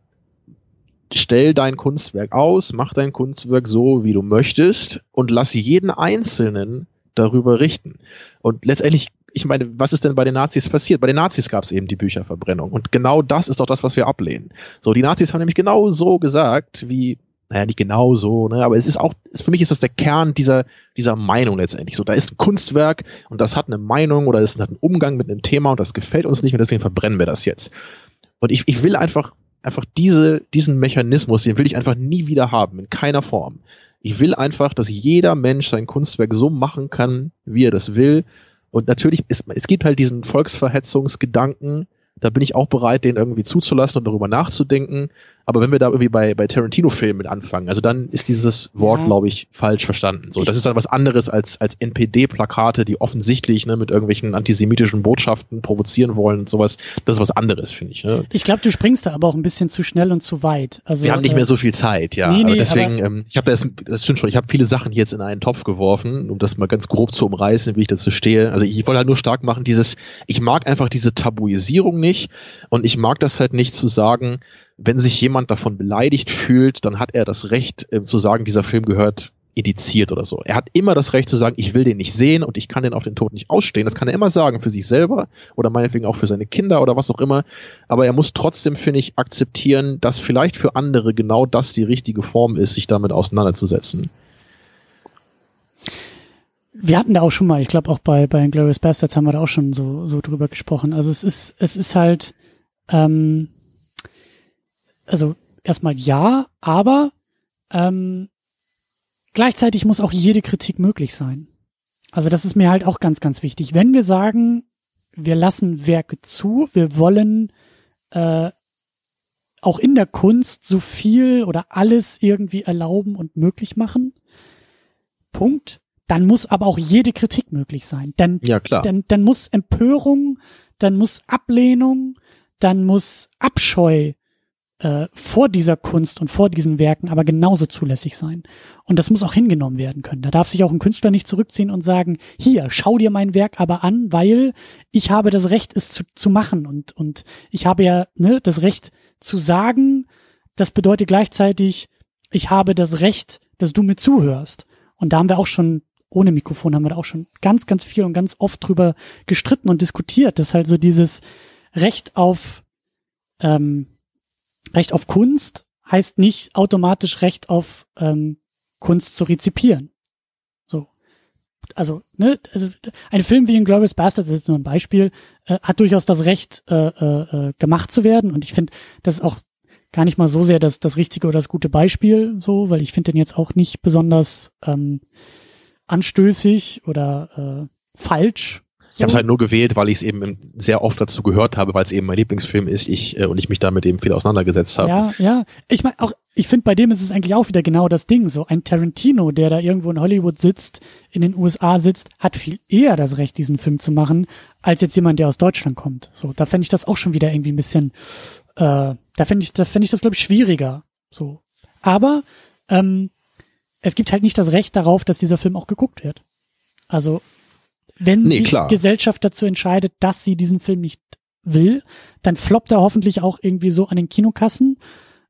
stell dein Kunstwerk aus, mach dein Kunstwerk so, wie du möchtest und lass jeden Einzelnen darüber richten. Und letztendlich, ich meine, was ist denn bei den Nazis passiert? Bei den Nazis gab es eben die Bücherverbrennung. Und genau das ist doch das, was wir ablehnen. So, die Nazis haben nämlich genau so gesagt, wie, naja, nicht genau so, ne, aber es ist auch, für mich ist das der Kern dieser, dieser Meinung letztendlich. So, da ist ein Kunstwerk und das hat eine Meinung oder es hat einen Umgang mit einem Thema und das gefällt uns nicht und deswegen verbrennen wir das jetzt. Und ich, ich will einfach einfach diese, diesen Mechanismus, den will ich einfach nie wieder haben, in keiner Form. Ich will einfach, dass jeder Mensch sein Kunstwerk so machen kann, wie er das will. Und natürlich, ist, es gibt halt diesen Volksverhetzungsgedanken, da bin ich auch bereit, den irgendwie zuzulassen und darüber nachzudenken. Aber wenn wir da irgendwie bei, bei Tarantino-Filmen mit anfangen, also dann ist dieses Wort, ja. glaube ich, falsch verstanden. So, das ist dann was anderes als, als NPD-Plakate, die offensichtlich ne, mit irgendwelchen antisemitischen Botschaften provozieren wollen und sowas. Das ist was anderes, finde ich. Ne? Ich glaube, du springst da aber auch ein bisschen zu schnell und zu weit. Also, wir haben nicht äh, mehr so viel Zeit, ja. Nee, nee, aber deswegen, aber ähm, ich habe das, das stimmt schon, ich habe viele Sachen jetzt in einen Topf geworfen, um das mal ganz grob zu umreißen, wie ich dazu stehe. Also ich wollte halt nur stark machen, dieses, ich mag einfach diese Tabuisierung nicht und ich mag das halt nicht zu sagen, wenn sich jemand davon beleidigt fühlt, dann hat er das Recht äh, zu sagen, dieser Film gehört indiziert oder so. Er hat immer das Recht zu sagen, ich will den nicht sehen und ich kann den auf den Tod nicht ausstehen. Das kann er immer sagen für sich selber oder meinetwegen auch für seine Kinder oder was auch immer. Aber er muss trotzdem, finde ich, akzeptieren, dass vielleicht für andere genau das die richtige Form ist, sich damit auseinanderzusetzen. Wir hatten da auch schon mal, ich glaube auch bei, bei Glorious Bastards haben wir da auch schon so, so drüber gesprochen. Also es ist, es ist halt, ähm, also erstmal ja, aber ähm, Gleichzeitig muss auch jede Kritik möglich sein. Also das ist mir halt auch ganz, ganz wichtig. Wenn wir sagen, wir lassen Werke zu, wir wollen äh, auch in der Kunst so viel oder alles irgendwie erlauben und möglich machen, Punkt, dann muss aber auch jede Kritik möglich sein. Dann, ja, klar. Dann, dann muss Empörung, dann muss Ablehnung, dann muss Abscheu äh, vor dieser Kunst und vor diesen Werken aber genauso zulässig sein. Und das muss auch hingenommen werden können. Da darf sich auch ein Künstler nicht zurückziehen und sagen, hier, schau dir mein Werk aber an, weil ich habe das Recht, es zu, zu machen und, und ich habe ja ne, das Recht zu sagen, das bedeutet gleichzeitig, ich habe das Recht, dass du mir zuhörst. Und da haben wir auch schon, ohne Mikrofon haben wir da auch schon ganz, ganz viel und ganz oft drüber gestritten und diskutiert, dass halt so dieses Recht auf ähm, Recht auf Kunst heißt nicht automatisch Recht auf ähm, Kunst zu rezipieren. So. Also, ne, also ein Film wie Inglourious Bastards, ist nur ein Beispiel, äh, hat durchaus das Recht, äh, äh, äh, gemacht zu werden. Und ich finde, das ist auch gar nicht mal so sehr das, das richtige oder das gute Beispiel, so, weil ich finde den jetzt auch nicht besonders ähm, anstößig oder äh, falsch, ich habe es halt nur gewählt, weil ich es eben sehr oft dazu gehört habe, weil es eben mein Lieblingsfilm ist, ich äh, und ich mich damit eben viel auseinandergesetzt habe. Ja, ja. Ich meine auch, ich finde bei dem ist es eigentlich auch wieder genau das Ding. So ein Tarantino, der da irgendwo in Hollywood sitzt, in den USA sitzt, hat viel eher das Recht, diesen Film zu machen, als jetzt jemand, der aus Deutschland kommt. So, da fände ich das auch schon wieder irgendwie ein bisschen, äh, da fände ich, da fände ich das glaube ich schwieriger. So, aber ähm, es gibt halt nicht das Recht darauf, dass dieser Film auch geguckt wird. Also wenn nee, sich klar. Gesellschaft dazu entscheidet, dass sie diesen Film nicht will, dann floppt er hoffentlich auch irgendwie so an den Kinokassen,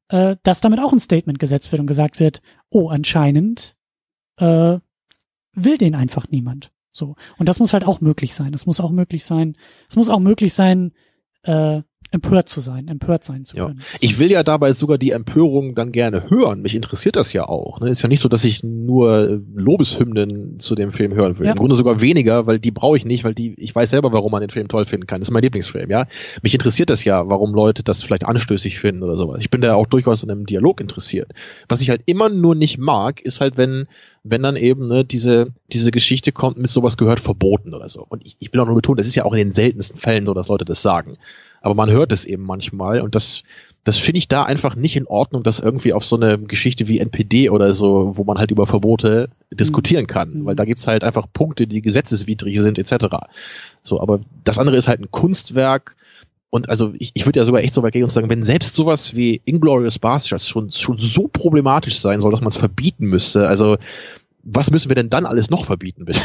äh, dass damit auch ein Statement gesetzt wird und gesagt wird, oh, anscheinend äh, will den einfach niemand. So. Und das muss halt auch möglich sein. Es muss auch möglich sein, es muss auch möglich sein, äh, empört zu sein, empört sein zu können. Ja. Ich will ja dabei sogar die Empörung dann gerne hören. Mich interessiert das ja auch. Ne? Ist ja nicht so, dass ich nur Lobeshymnen zu dem Film hören will. Ja. Im Grunde sogar weniger, weil die brauche ich nicht, weil die, ich weiß selber, warum man den Film toll finden kann. Das ist mein Lieblingsfilm, ja. Mich interessiert das ja, warum Leute das vielleicht anstößig finden oder sowas. Ich bin da auch durchaus in einem Dialog interessiert. Was ich halt immer nur nicht mag, ist halt, wenn wenn dann eben ne, diese, diese Geschichte kommt mit sowas gehört verboten oder so. Und ich, ich will auch nur betonen, das ist ja auch in den seltensten Fällen so, dass Leute das sagen aber man hört es eben manchmal und das, das finde ich da einfach nicht in Ordnung, dass irgendwie auf so eine Geschichte wie NPD oder so, wo man halt über Verbote diskutieren kann, mhm. weil da gibt's halt einfach Punkte, die gesetzeswidrig sind, etc. So, aber das andere ist halt ein Kunstwerk, und also ich, ich würde ja sogar echt so weit gehen und sagen, wenn selbst sowas wie Inglorious Bastards schon, schon so problematisch sein soll, dass man es verbieten müsste, also was müssen wir denn dann alles noch verbieten, bitte?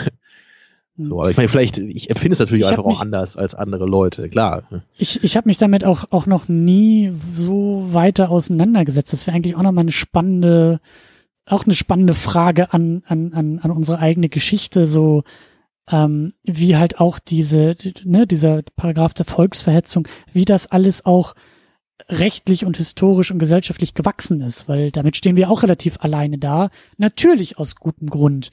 So, aber ich meine, vielleicht, ich empfinde es natürlich ich einfach auch anders als andere Leute, klar. Ich, ich habe mich damit auch, auch noch nie so weiter auseinandergesetzt. Das wäre eigentlich auch nochmal eine spannende, auch eine spannende Frage an, an, an, an unsere eigene Geschichte, so ähm, wie halt auch diese, ne, dieser Paragraph der Volksverhetzung, wie das alles auch rechtlich und historisch und gesellschaftlich gewachsen ist, weil damit stehen wir auch relativ alleine da. Natürlich aus gutem Grund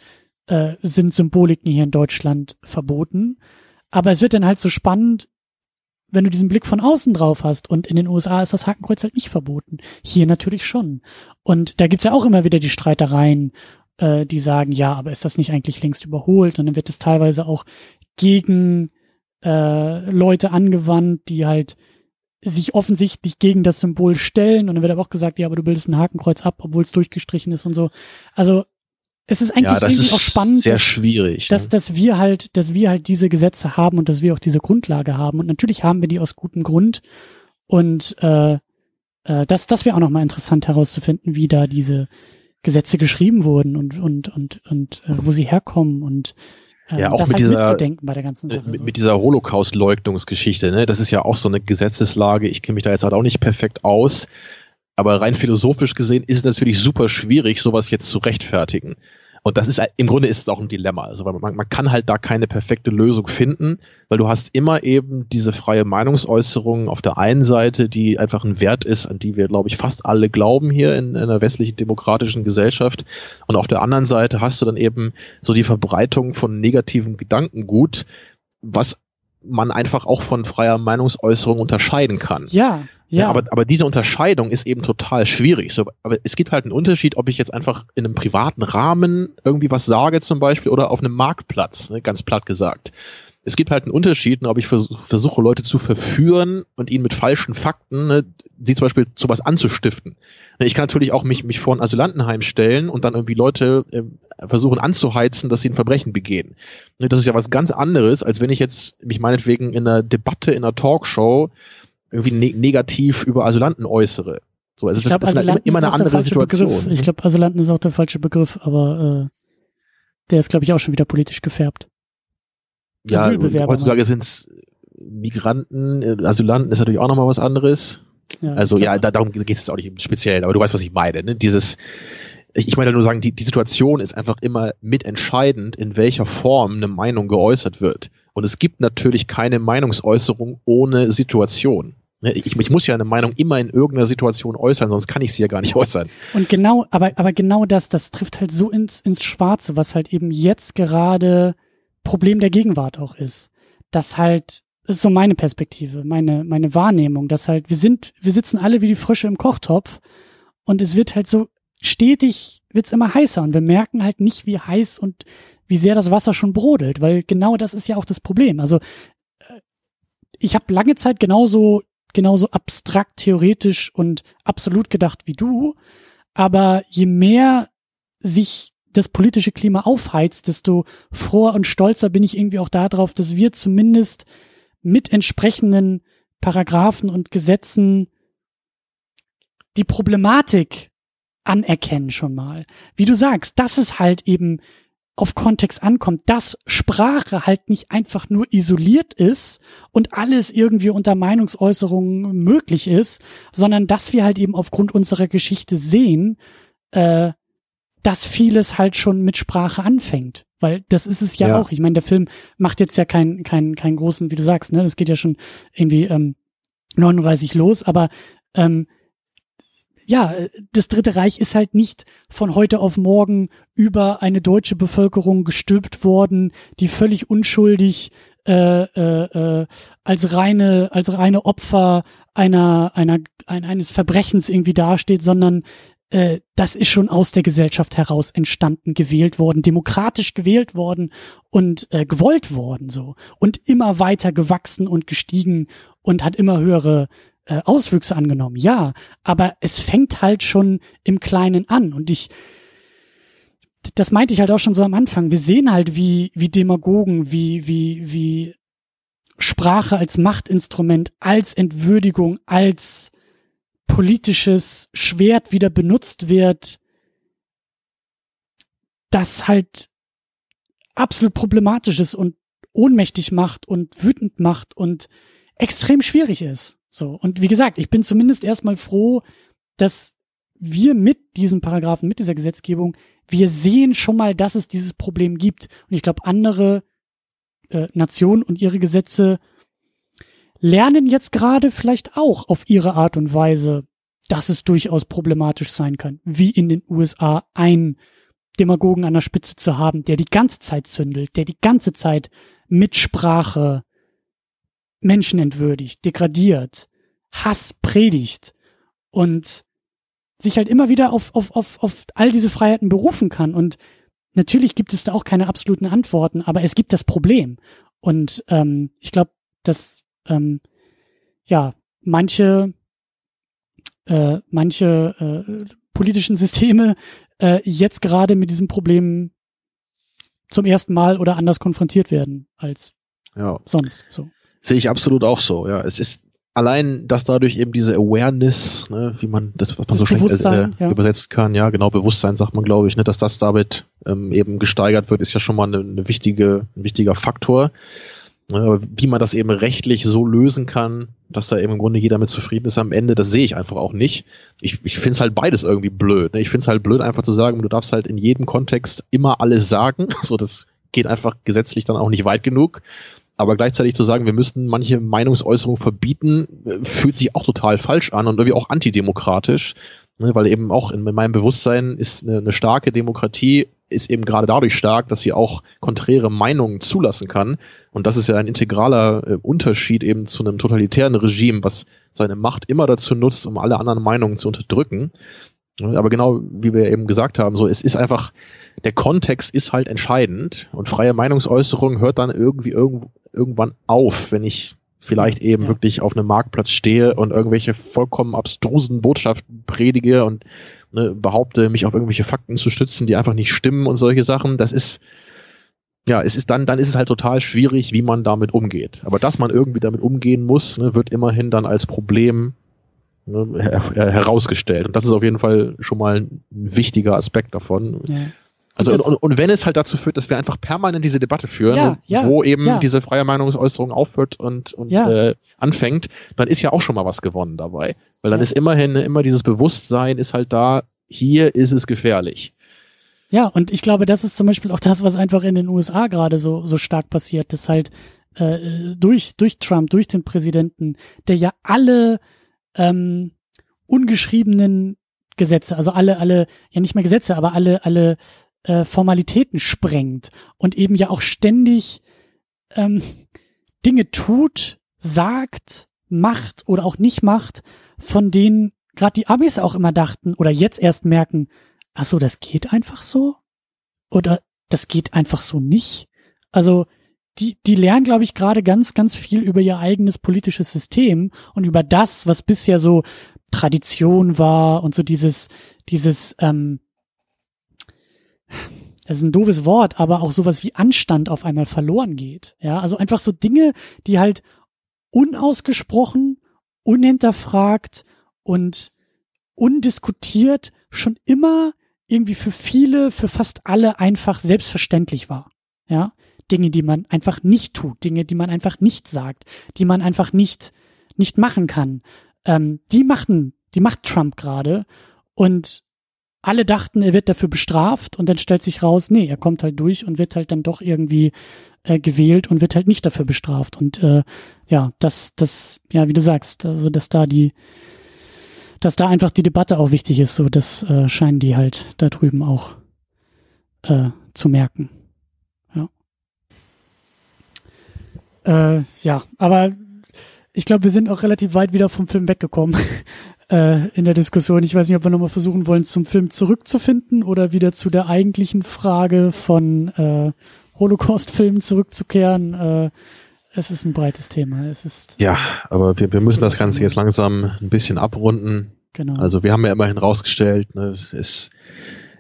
äh, sind Symboliken hier in Deutschland verboten. Aber es wird dann halt so spannend, wenn du diesen Blick von außen drauf hast. Und in den USA ist das Hakenkreuz halt nicht verboten. Hier natürlich schon. Und da gibt's ja auch immer wieder die Streitereien, äh, die sagen, ja, aber ist das nicht eigentlich längst überholt? Und dann wird es teilweise auch gegen äh, Leute angewandt, die halt sich offensichtlich gegen das Symbol stellen. Und dann wird aber auch gesagt, ja, aber du bildest ein Hakenkreuz ab, obwohl es durchgestrichen ist und so. Also es ist eigentlich ja, irgendwie auch spannend, sehr schwierig, dass, ne? dass wir halt, dass wir halt diese Gesetze haben und dass wir auch diese Grundlage haben. Und natürlich haben wir die aus gutem Grund. Und äh, äh, das, das wäre auch nochmal interessant herauszufinden, wie da diese Gesetze geschrieben wurden und und und und äh, wo sie herkommen und Ähm, ja, auch mit, halt dieser, bei der ganzen Sache, mit, mit dieser Holocaust-Leugnungsgeschichte, ne? Das ist ja auch so eine Gesetzeslage. Ich kenne mich da jetzt halt auch nicht perfekt aus. Aber rein philosophisch gesehen ist es natürlich super schwierig, sowas jetzt zu rechtfertigen. Und das ist im Grunde ist es auch ein Dilemma. Also man, man kann halt da keine perfekte Lösung finden, weil du hast immer eben diese freie Meinungsäußerung auf der einen Seite, die einfach ein Wert ist, an die wir, glaube ich, fast alle glauben hier in, in einer westlichen demokratischen Gesellschaft. Und auf der anderen Seite hast du dann eben so die Verbreitung von negativen Gedankengut, was man einfach auch von freier Meinungsäußerung unterscheiden kann. Ja, ja. ja. aber, aber diese Unterscheidung ist eben total schwierig. So, aber es gibt halt einen Unterschied, ob ich jetzt einfach in einem privaten Rahmen irgendwie was sage zum Beispiel oder auf einem Marktplatz, ne, ganz platt gesagt. Es gibt halt einen Unterschied, ne, ob ich vers versuche, Leute zu verführen und ihnen mit falschen Fakten, ne, sie zum Beispiel zu was anzustiften. Ne, ich kann natürlich auch mich, mich vor ein Asylantenheim stellen und dann irgendwie Leute äh, versuchen anzuheizen, dass sie ein Verbrechen begehen. Ne, das ist ja was ganz anderes, als wenn ich jetzt mich meinetwegen in einer Debatte, in einer Talkshow irgendwie ne negativ über Asylanten äußere. So, also ich glaube, Asylanten immer, immer eine andere Situation. Begriff. Ich glaube, Asylanten ist auch der falsche Begriff, aber äh, der ist, glaube ich, auch schon wieder politisch gefärbt. Ja, heutzutage sind es Migranten, äh, Asylanten ist natürlich auch nochmal was anderes. Ja, also ja, da, darum geht es auch nicht speziell, aber du weißt, was ich meine. Ne? Dieses, ich, ich meine nur sagen, die, die Situation ist einfach immer mitentscheidend, in welcher Form eine Meinung geäußert wird. Und es gibt natürlich keine Meinungsäußerung ohne Situation. Ne, ich, ich, muss ja eine Meinung immer in irgendeiner Situation äußern, sonst kann ich sie ja gar nicht äußern. Und genau, aber, aber genau das, das trifft halt so ins, ins Schwarze, was halt eben jetzt gerade Problem der Gegenwart auch ist. Dass halt, das ist so meine Perspektive, meine, meine Wahrnehmung, dass halt, wir sind, wir sitzen alle wie die Frösche im Kochtopf und es wird halt so stetig, wird's immer heißer und wir merken halt nicht, wie heiß und wie sehr das Wasser schon brodelt, weil genau das ist ja auch das Problem. Also äh, ich habe lange Zeit genauso genauso abstrakt, theoretisch und absolut gedacht wie du, aber je mehr sich das politische Klima aufheizt, desto froher und stolzer bin ich irgendwie auch darauf, dass wir zumindest mit entsprechenden Paragraphen und Gesetzen die Problematik anerkennen schon mal. Wie du sagst, das ist halt eben auf Kontext ankommt, dass Sprache halt nicht einfach nur isoliert ist und alles irgendwie unter Meinungsäußerungen möglich ist, sondern dass wir halt eben aufgrund unserer Geschichte sehen, äh, dass vieles halt schon mit Sprache anfängt. Weil das ist es ja, ja. auch. Ich meine, der Film macht jetzt ja keinen keinen keinen großen, wie du sagst, ne? Das geht ja schon irgendwie ähm, 39 los, aber ähm, ja, das Dritte Reich ist halt nicht von heute auf morgen über eine deutsche Bevölkerung gestülpt worden, die völlig unschuldig äh, äh, äh, als reine als reine Opfer einer einer ein, eines Verbrechens irgendwie dasteht, sondern äh, das ist schon aus der Gesellschaft heraus entstanden, gewählt worden, demokratisch gewählt worden und äh, gewollt worden so. Und immer weiter gewachsen und gestiegen und hat immer höhere äh, Auswüchse angenommen, ja, aber es fängt halt schon im Kleinen an und ich, das meinte ich halt auch schon so am Anfang. Wir sehen halt, wie, wie Demagogen, wie, wie, wie Sprache als Machtinstrument, als Entwürdigung, als politisches Schwert wieder benutzt wird, das halt absolut problematisch ist und ohnmächtig macht und wütend macht und extrem schwierig ist. So. Und wie gesagt, ich bin zumindest erstmal froh, dass wir mit diesem Paragraphen, mit dieser Gesetzgebung, wir sehen schon mal, dass es dieses Problem gibt. Und ich glaube, andere äh, Nationen und ihre Gesetze lernen jetzt gerade vielleicht auch auf ihre Art und Weise, dass es durchaus problematisch sein kann, wie in den USA ein Demagogen an der Spitze zu haben, der die ganze Zeit zündelt, der die ganze Zeit mit Sprache Menschen entwürdigt, degradiert, Hass predigt und sich halt immer wieder auf, auf, auf, auf all diese Freiheiten berufen kann. Und natürlich gibt es da auch keine absoluten Antworten, aber es gibt das Problem. Und ähm, ich glaube, dass ähm, ja manche äh, manche äh, politischen Systeme äh, jetzt gerade mit diesem Problem zum ersten Mal oder anders konfrontiert werden als ja. sonst. So. Sehe ich absolut auch so. Ja, es ist allein, dass dadurch eben diese Awareness, ne, wie man das, was man das so schlecht äh, ja. übersetzt kann, ja, genau, Bewusstsein sagt man, glaube ich, ne, dass das damit ähm, eben gesteigert wird, ist ja schon mal eine, eine wichtige, ein wichtiger Faktor. Ne, wie man das eben rechtlich so lösen kann, dass da eben im Grunde jeder mit zufrieden ist am Ende, das sehe ich einfach auch nicht. Ich, ich finde es halt beides irgendwie blöd. Ne? Ich finde es halt blöd, einfach zu sagen, du darfst halt in jedem Kontext immer alles sagen. [laughs] So, das geht einfach gesetzlich dann auch nicht weit genug. Aber gleichzeitig zu sagen, wir müssten manche Meinungsäußerungen verbieten, fühlt sich auch total falsch an und irgendwie auch antidemokratisch. Ne, weil eben auch in meinem Bewusstsein ist eine, eine starke Demokratie ist eben gerade dadurch stark, dass sie auch konträre Meinungen zulassen kann. Und das ist ja ein integraler äh, Unterschied eben zu einem totalitären Regime, was seine Macht immer dazu nutzt, um alle anderen Meinungen zu unterdrücken. Aber genau wie wir eben gesagt haben, so es ist einfach, der Kontext ist halt entscheidend und freie Meinungsäußerung hört dann irgendwie irgend, irgendwann auf, wenn ich vielleicht eben ja. wirklich auf einem Marktplatz stehe und irgendwelche vollkommen abstrusen Botschaften predige und ne, behaupte, mich auf irgendwelche Fakten zu stützen, die einfach nicht stimmen und solche Sachen. Das ist, ja, es ist dann, dann ist es halt total schwierig, wie man damit umgeht. Aber dass man irgendwie damit umgehen muss, ne, wird immerhin dann als Problem ne, her herausgestellt. Und das ist auf jeden Fall schon mal ein wichtiger Aspekt davon. Ja. Also und, und, und, wenn es halt dazu führt, dass wir einfach permanent diese Debatte führen, ja, ja, wo eben ja. diese freie Meinungsäußerung aufhört und, und äh, anfängt, dann ist ja auch schon mal was gewonnen dabei. Weil dann ist immerhin immer dieses Bewusstsein ist halt da, hier ist es gefährlich. Ja, und ich glaube, das ist zum Beispiel auch das, was einfach in den USA gerade so, so stark passiert, dass halt äh, durch, durch Trump, durch den Präsidenten, der ja alle ähm, ungeschriebenen Gesetze, also alle, alle, ja nicht mehr Gesetze, aber alle, alle äh, Formalitäten sprengt und eben ja auch ständig ähm, Dinge tut, sagt, macht oder auch nicht macht, von denen gerade die Amis auch immer dachten oder jetzt erst merken, ach so, das geht einfach so? Oder das geht einfach so nicht? Also die, die lernen, glaube ich, gerade ganz, ganz viel über ihr eigenes politisches System und über das, was bisher so Tradition war und so dieses, dieses, ähm, das ist ein doofes Wort, aber auch sowas wie Anstand auf einmal verloren geht. Ja, also einfach so Dinge, die halt unausgesprochen, unhinterfragt und undiskutiert schon immer irgendwie für viele, für fast alle einfach selbstverständlich war. Ja, Dinge, die man einfach nicht tut, Dinge, die man einfach nicht sagt, die man einfach nicht nicht machen kann. Ähm, die machen, die macht Trump gerade und alle dachten, er wird dafür bestraft und dann stellt sich raus, nee, er kommt halt durch und wird halt dann doch irgendwie äh, gewählt und wird halt nicht dafür bestraft. Und äh, ja, das, das, ja, wie du sagst, also dass da die, dass da einfach die Debatte auch wichtig ist, so das äh, scheinen die halt da drüben auch äh, zu merken. Ja. Äh, ja, aber ich glaube, wir sind auch relativ weit wieder vom Film weggekommen [laughs] äh, in der Diskussion. Ich weiß nicht, ob wir nochmal versuchen wollen, zum Film zurückzufinden oder wieder zu der eigentlichen Frage von äh, Holocaust-Filmen zurückzukehren. Äh, es ist ein breites Thema. Es ist ja, aber wir, wir müssen das Ganze jetzt langsam ein bisschen abrunden. Genau. Also wir haben ja immerhin rausgestellt, ne, es, ist,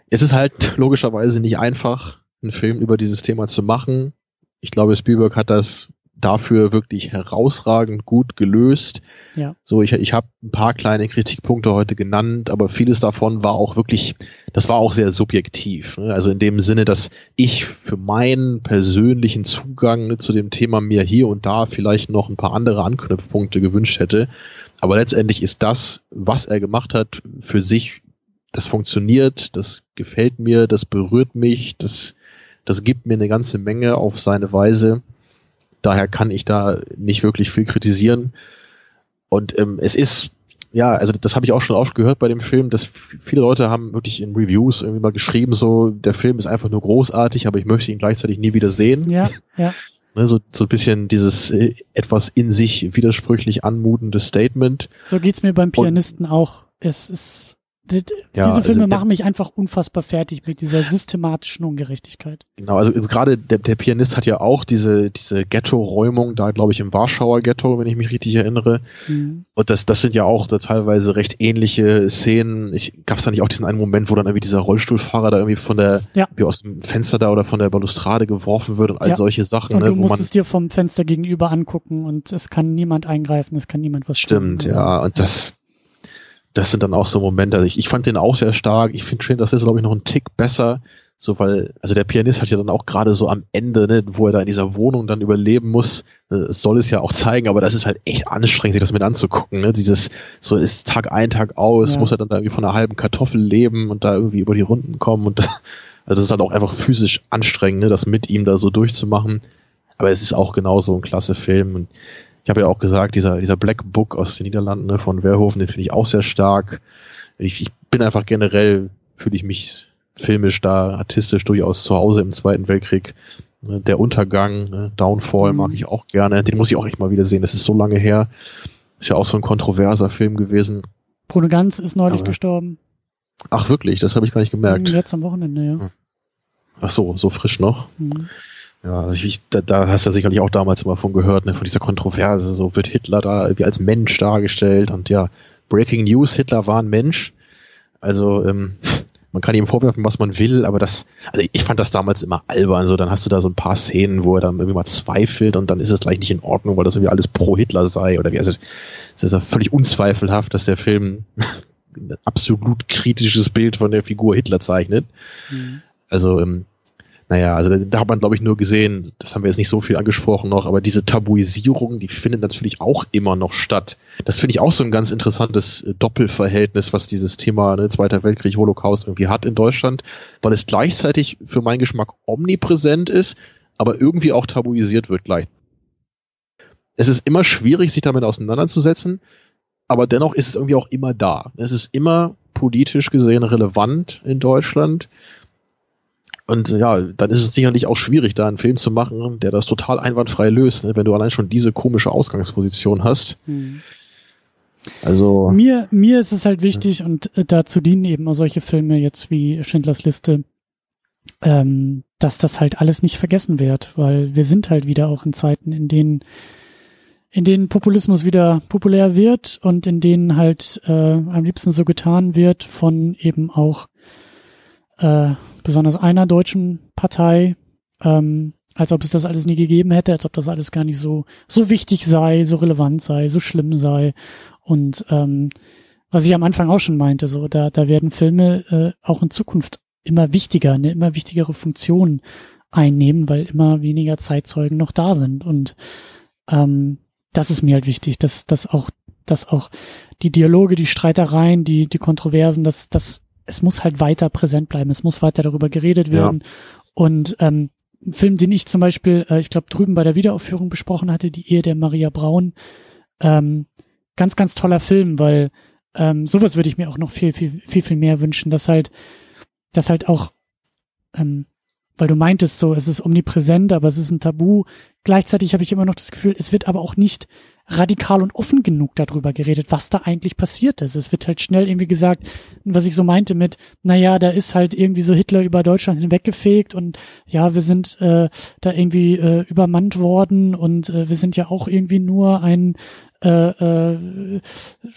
es ist halt logischerweise nicht einfach, einen Film über dieses Thema zu machen. Ich glaube, Spielberg hat das dafür wirklich herausragend gut gelöst. Ja. So, ich, ich habe ein paar kleine Kritikpunkte heute genannt, aber vieles davon war auch wirklich, das war auch sehr subjektiv. Ne? Also in dem Sinne, dass ich für meinen persönlichen Zugang ne, zu dem Thema mir hier und da vielleicht noch ein paar andere Anknüpfpunkte gewünscht hätte. Aber letztendlich ist das, was er gemacht hat, für sich, das funktioniert, das gefällt mir, das berührt mich, das, das gibt mir eine ganze Menge auf seine Weise. Daher kann ich da nicht wirklich viel kritisieren. Und ähm, es ist, ja, also das habe ich auch schon oft gehört bei dem Film, dass viele Leute haben wirklich in Reviews irgendwie mal geschrieben, so, der Film ist einfach nur großartig, aber ich möchte ihn gleichzeitig nie wieder sehen. Ja, ja. Ne, so, so ein bisschen dieses äh, etwas in sich widersprüchlich anmutende Statement. So geht's mir beim Pianisten Und, auch. Es ist ja, diese Filme also machen mich einfach unfassbar fertig mit dieser systematischen Ungerechtigkeit. Genau, also gerade der, der Pianist hat ja auch diese, diese Ghetto-Räumung, da glaube ich im Warschauer Ghetto, wenn ich mich richtig erinnere. Mhm. Und das, das sind ja auch da teilweise recht ähnliche Szenen. Ich gab es da nicht auch diesen einen Moment, wo dann irgendwie dieser Rollstuhlfahrer da irgendwie von der, ja. wie aus dem Fenster da oder von der Balustrade geworfen wird und all ja. solche Sachen. Und ne, du musst es dir vom Fenster gegenüber angucken und es kann niemand eingreifen, es kann niemand was Stimmt, tun, ja. Und das, das sind dann auch so Momente. Also ich, ich fand den auch sehr stark. Ich finde schön, das ist, glaube ich, noch ein Tick besser. So, weil, also der Pianist hat ja dann auch gerade so am Ende, ne, wo er da in dieser Wohnung dann überleben muss, äh, soll es ja auch zeigen, aber das ist halt echt anstrengend, sich das mit anzugucken, ne? Dieses, so ist Tag ein, Tag aus, ja. muss er dann da irgendwie von einer halben Kartoffel leben und da irgendwie über die Runden kommen und, [laughs] also das ist halt auch einfach physisch anstrengend, ne, das mit ihm da so durchzumachen. Aber es ist auch genauso ein klasse Film und ich habe ja auch gesagt, dieser, dieser Black Book aus den Niederlanden ne, von Verhoeven, den finde ich auch sehr stark. Ich, ich bin einfach generell, fühle ich mich filmisch da, artistisch durchaus zu Hause im Zweiten Weltkrieg. Ne, der Untergang, ne, Downfall mhm. mag ich auch gerne. Den muss ich auch echt mal wieder sehen. Das ist so lange her. Ist ja auch so ein kontroverser Film gewesen. Bruno Ganz ist neulich Aber, gestorben. Ach wirklich, das habe ich gar nicht gemerkt. Jetzt am Wochenende, ja. Ach so, so frisch noch. Mhm. Ja, also ich, da, da hast du ja sicherlich auch damals immer von gehört, ne, von dieser Kontroverse, so wird Hitler da irgendwie als Mensch dargestellt und ja, Breaking News, Hitler war ein Mensch. Also ähm, man kann ihm vorwerfen, was man will, aber das, also ich fand das damals immer albern. So, dann hast du da so ein paar Szenen, wo er dann irgendwie mal zweifelt und dann ist es gleich nicht in Ordnung, weil das irgendwie alles pro Hitler sei oder wie. Also es ist ja völlig unzweifelhaft, dass der Film ein absolut kritisches Bild von der Figur Hitler zeichnet. Mhm. Also ähm, naja, also da, da hat man, glaube ich, nur gesehen, das haben wir jetzt nicht so viel angesprochen noch, aber diese Tabuisierung, die findet natürlich auch immer noch statt. Das finde ich auch so ein ganz interessantes äh, Doppelverhältnis, was dieses Thema ne, Zweiter Weltkrieg, Holocaust irgendwie hat in Deutschland, weil es gleichzeitig für meinen Geschmack omnipräsent ist, aber irgendwie auch tabuisiert wird gleich. Es ist immer schwierig, sich damit auseinanderzusetzen, aber dennoch ist es irgendwie auch immer da. Es ist immer politisch gesehen relevant in Deutschland und ja, dann ist es sicherlich auch schwierig, da einen Film zu machen, der das total einwandfrei löst, ne, wenn du allein schon diese komische Ausgangsposition hast. Hm. Also. Mir, mir ist es halt wichtig ja. und äh, dazu dienen eben auch solche Filme jetzt wie Schindlers Liste, ähm, dass das halt alles nicht vergessen wird, weil wir sind halt wieder auch in Zeiten, in denen in denen Populismus wieder populär wird und in denen halt äh, am liebsten so getan wird von eben auch äh, besonders einer deutschen Partei, ähm, als ob es das alles nie gegeben hätte, als ob das alles gar nicht so so wichtig sei, so relevant sei, so schlimm sei. Und ähm, was ich am Anfang auch schon meinte, so da da werden Filme äh, auch in Zukunft immer wichtiger, eine immer wichtigere Funktion einnehmen, weil immer weniger Zeitzeugen noch da sind. Und ähm, das ist mir halt wichtig, dass dass auch dass auch die Dialoge, die Streitereien, die die Kontroversen, dass das es muss halt weiter präsent bleiben, es muss weiter darüber geredet werden. Ja. Und ähm, ein Film, den ich zum Beispiel, äh, ich glaube, drüben bei der Wiederaufführung besprochen hatte, die Ehe der Maria Braun, ähm, ganz, ganz toller Film, weil ähm, sowas würde ich mir auch noch viel, viel, viel, viel mehr wünschen, dass halt, dass halt auch, ähm, weil du meintest so, es ist omnipräsent, aber es ist ein Tabu. Gleichzeitig habe ich immer noch das Gefühl, es wird aber auch nicht radikal und offen genug darüber geredet, was da eigentlich passiert ist. Es wird halt schnell irgendwie gesagt, was ich so meinte mit, naja, da ist halt irgendwie so Hitler über Deutschland hinweggefegt und ja, wir sind äh, da irgendwie äh, übermannt worden und äh, wir sind ja auch irgendwie nur ein äh, äh,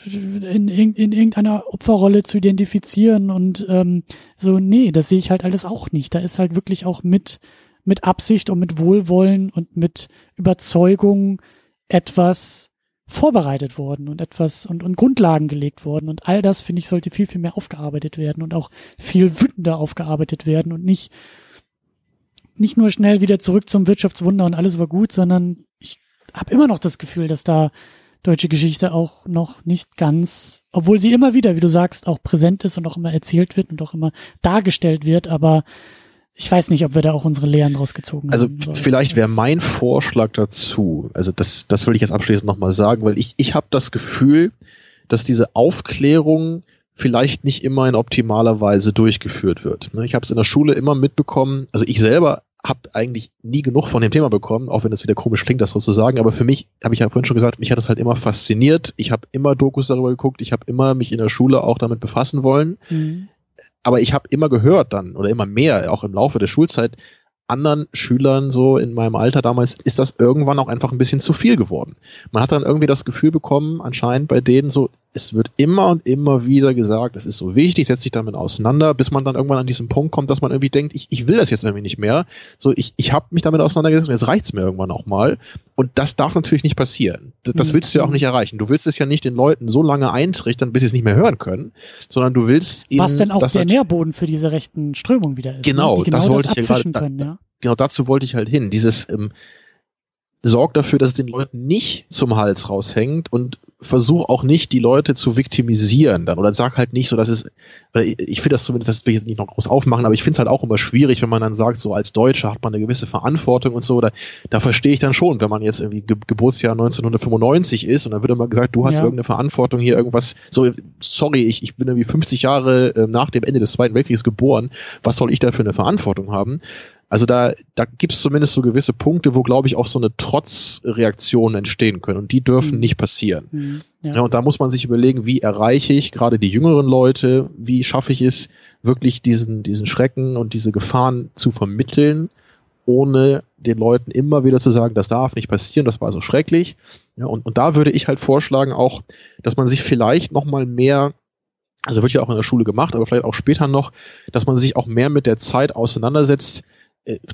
in, in, in irgendeiner Opferrolle zu identifizieren und ähm, so, nee, das sehe ich halt alles auch nicht. Da ist halt wirklich auch mit mit Absicht und mit Wohlwollen und mit Überzeugung etwas vorbereitet worden und etwas und, und Grundlagen gelegt worden. Und all das, finde ich, sollte viel, viel mehr aufgearbeitet werden und auch viel wütender aufgearbeitet werden und nicht, nicht nur schnell wieder zurück zum Wirtschaftswunder und alles war gut, sondern ich habe immer noch das Gefühl, dass da deutsche Geschichte auch noch nicht ganz, obwohl sie immer wieder, wie du sagst, auch präsent ist und auch immer erzählt wird und auch immer dargestellt wird, aber ich weiß nicht, ob wir da auch unsere Lehren rausgezogen also haben. Also vielleicht wäre mein Vorschlag dazu, also das, das will ich jetzt abschließend nochmal sagen, weil ich, ich habe das Gefühl, dass diese Aufklärung vielleicht nicht immer in optimaler Weise durchgeführt wird. Ne, ich habe es in der Schule immer mitbekommen, also ich selber habe eigentlich nie genug von dem Thema bekommen, auch wenn es wieder komisch klingt, das so zu sagen. Aber für mich, habe ich ja vorhin schon gesagt, mich hat das halt immer fasziniert. Ich habe immer Dokus darüber geguckt. Ich habe immer mich in der Schule auch damit befassen wollen. Mhm. Aber ich habe immer gehört dann oder immer mehr, auch im Laufe der Schulzeit, anderen Schülern so in meinem Alter damals ist das irgendwann auch einfach ein bisschen zu viel geworden. Man hat dann irgendwie das Gefühl bekommen, anscheinend bei denen so, es wird immer und immer wieder gesagt, es ist so wichtig, setz dich damit auseinander, bis man dann irgendwann an diesen Punkt kommt, dass man irgendwie denkt, ich, ich will das jetzt irgendwie nicht mehr. So, ich, ich habe mich damit auseinandergesetzt und jetzt reicht's mir irgendwann auch mal. Und das darf natürlich nicht passieren. Das, das willst du ja auch nicht erreichen. Du willst es ja nicht den Leuten so lange eintrichtern, bis sie es nicht mehr hören können, sondern du willst ihnen, Was denn auch der Nährboden für diese rechten Strömung wieder ist. Genau, ne? genau das wollte das ich ja gerade. Ja? Genau dazu wollte ich halt hin. Dieses ähm, sorg dafür, dass es den Leuten nicht zum Hals raushängt und versuch auch nicht, die Leute zu viktimisieren dann. Oder sag halt nicht so, dass es, ich finde das zumindest, das will ich jetzt nicht noch groß aufmachen, aber ich finde es halt auch immer schwierig, wenn man dann sagt, so als Deutscher hat man eine gewisse Verantwortung und so. Da, da verstehe ich dann schon, wenn man jetzt irgendwie Ge Geburtsjahr 1995 ist und dann wird immer gesagt, du hast ja. irgendeine Verantwortung hier, irgendwas, so, sorry, ich, ich bin irgendwie 50 Jahre äh, nach dem Ende des Zweiten Weltkriegs geboren, was soll ich da für eine Verantwortung haben? Also da, da gibt es zumindest so gewisse Punkte, wo, glaube ich, auch so eine Trotzreaktion entstehen können. Und die dürfen mhm. nicht passieren. Mhm. Ja. ja. und da muss man sich überlegen, wie erreiche ich gerade die jüngeren Leute, wie schaffe ich es, wirklich diesen, diesen Schrecken und diese Gefahren zu vermitteln, ohne den Leuten immer wieder zu sagen, das darf nicht passieren, das war so schrecklich. Ja, und, und da würde ich halt vorschlagen auch, dass man sich vielleicht nochmal mehr also wird ja auch in der Schule gemacht, aber vielleicht auch später noch, dass man sich auch mehr mit der Zeit auseinandersetzt,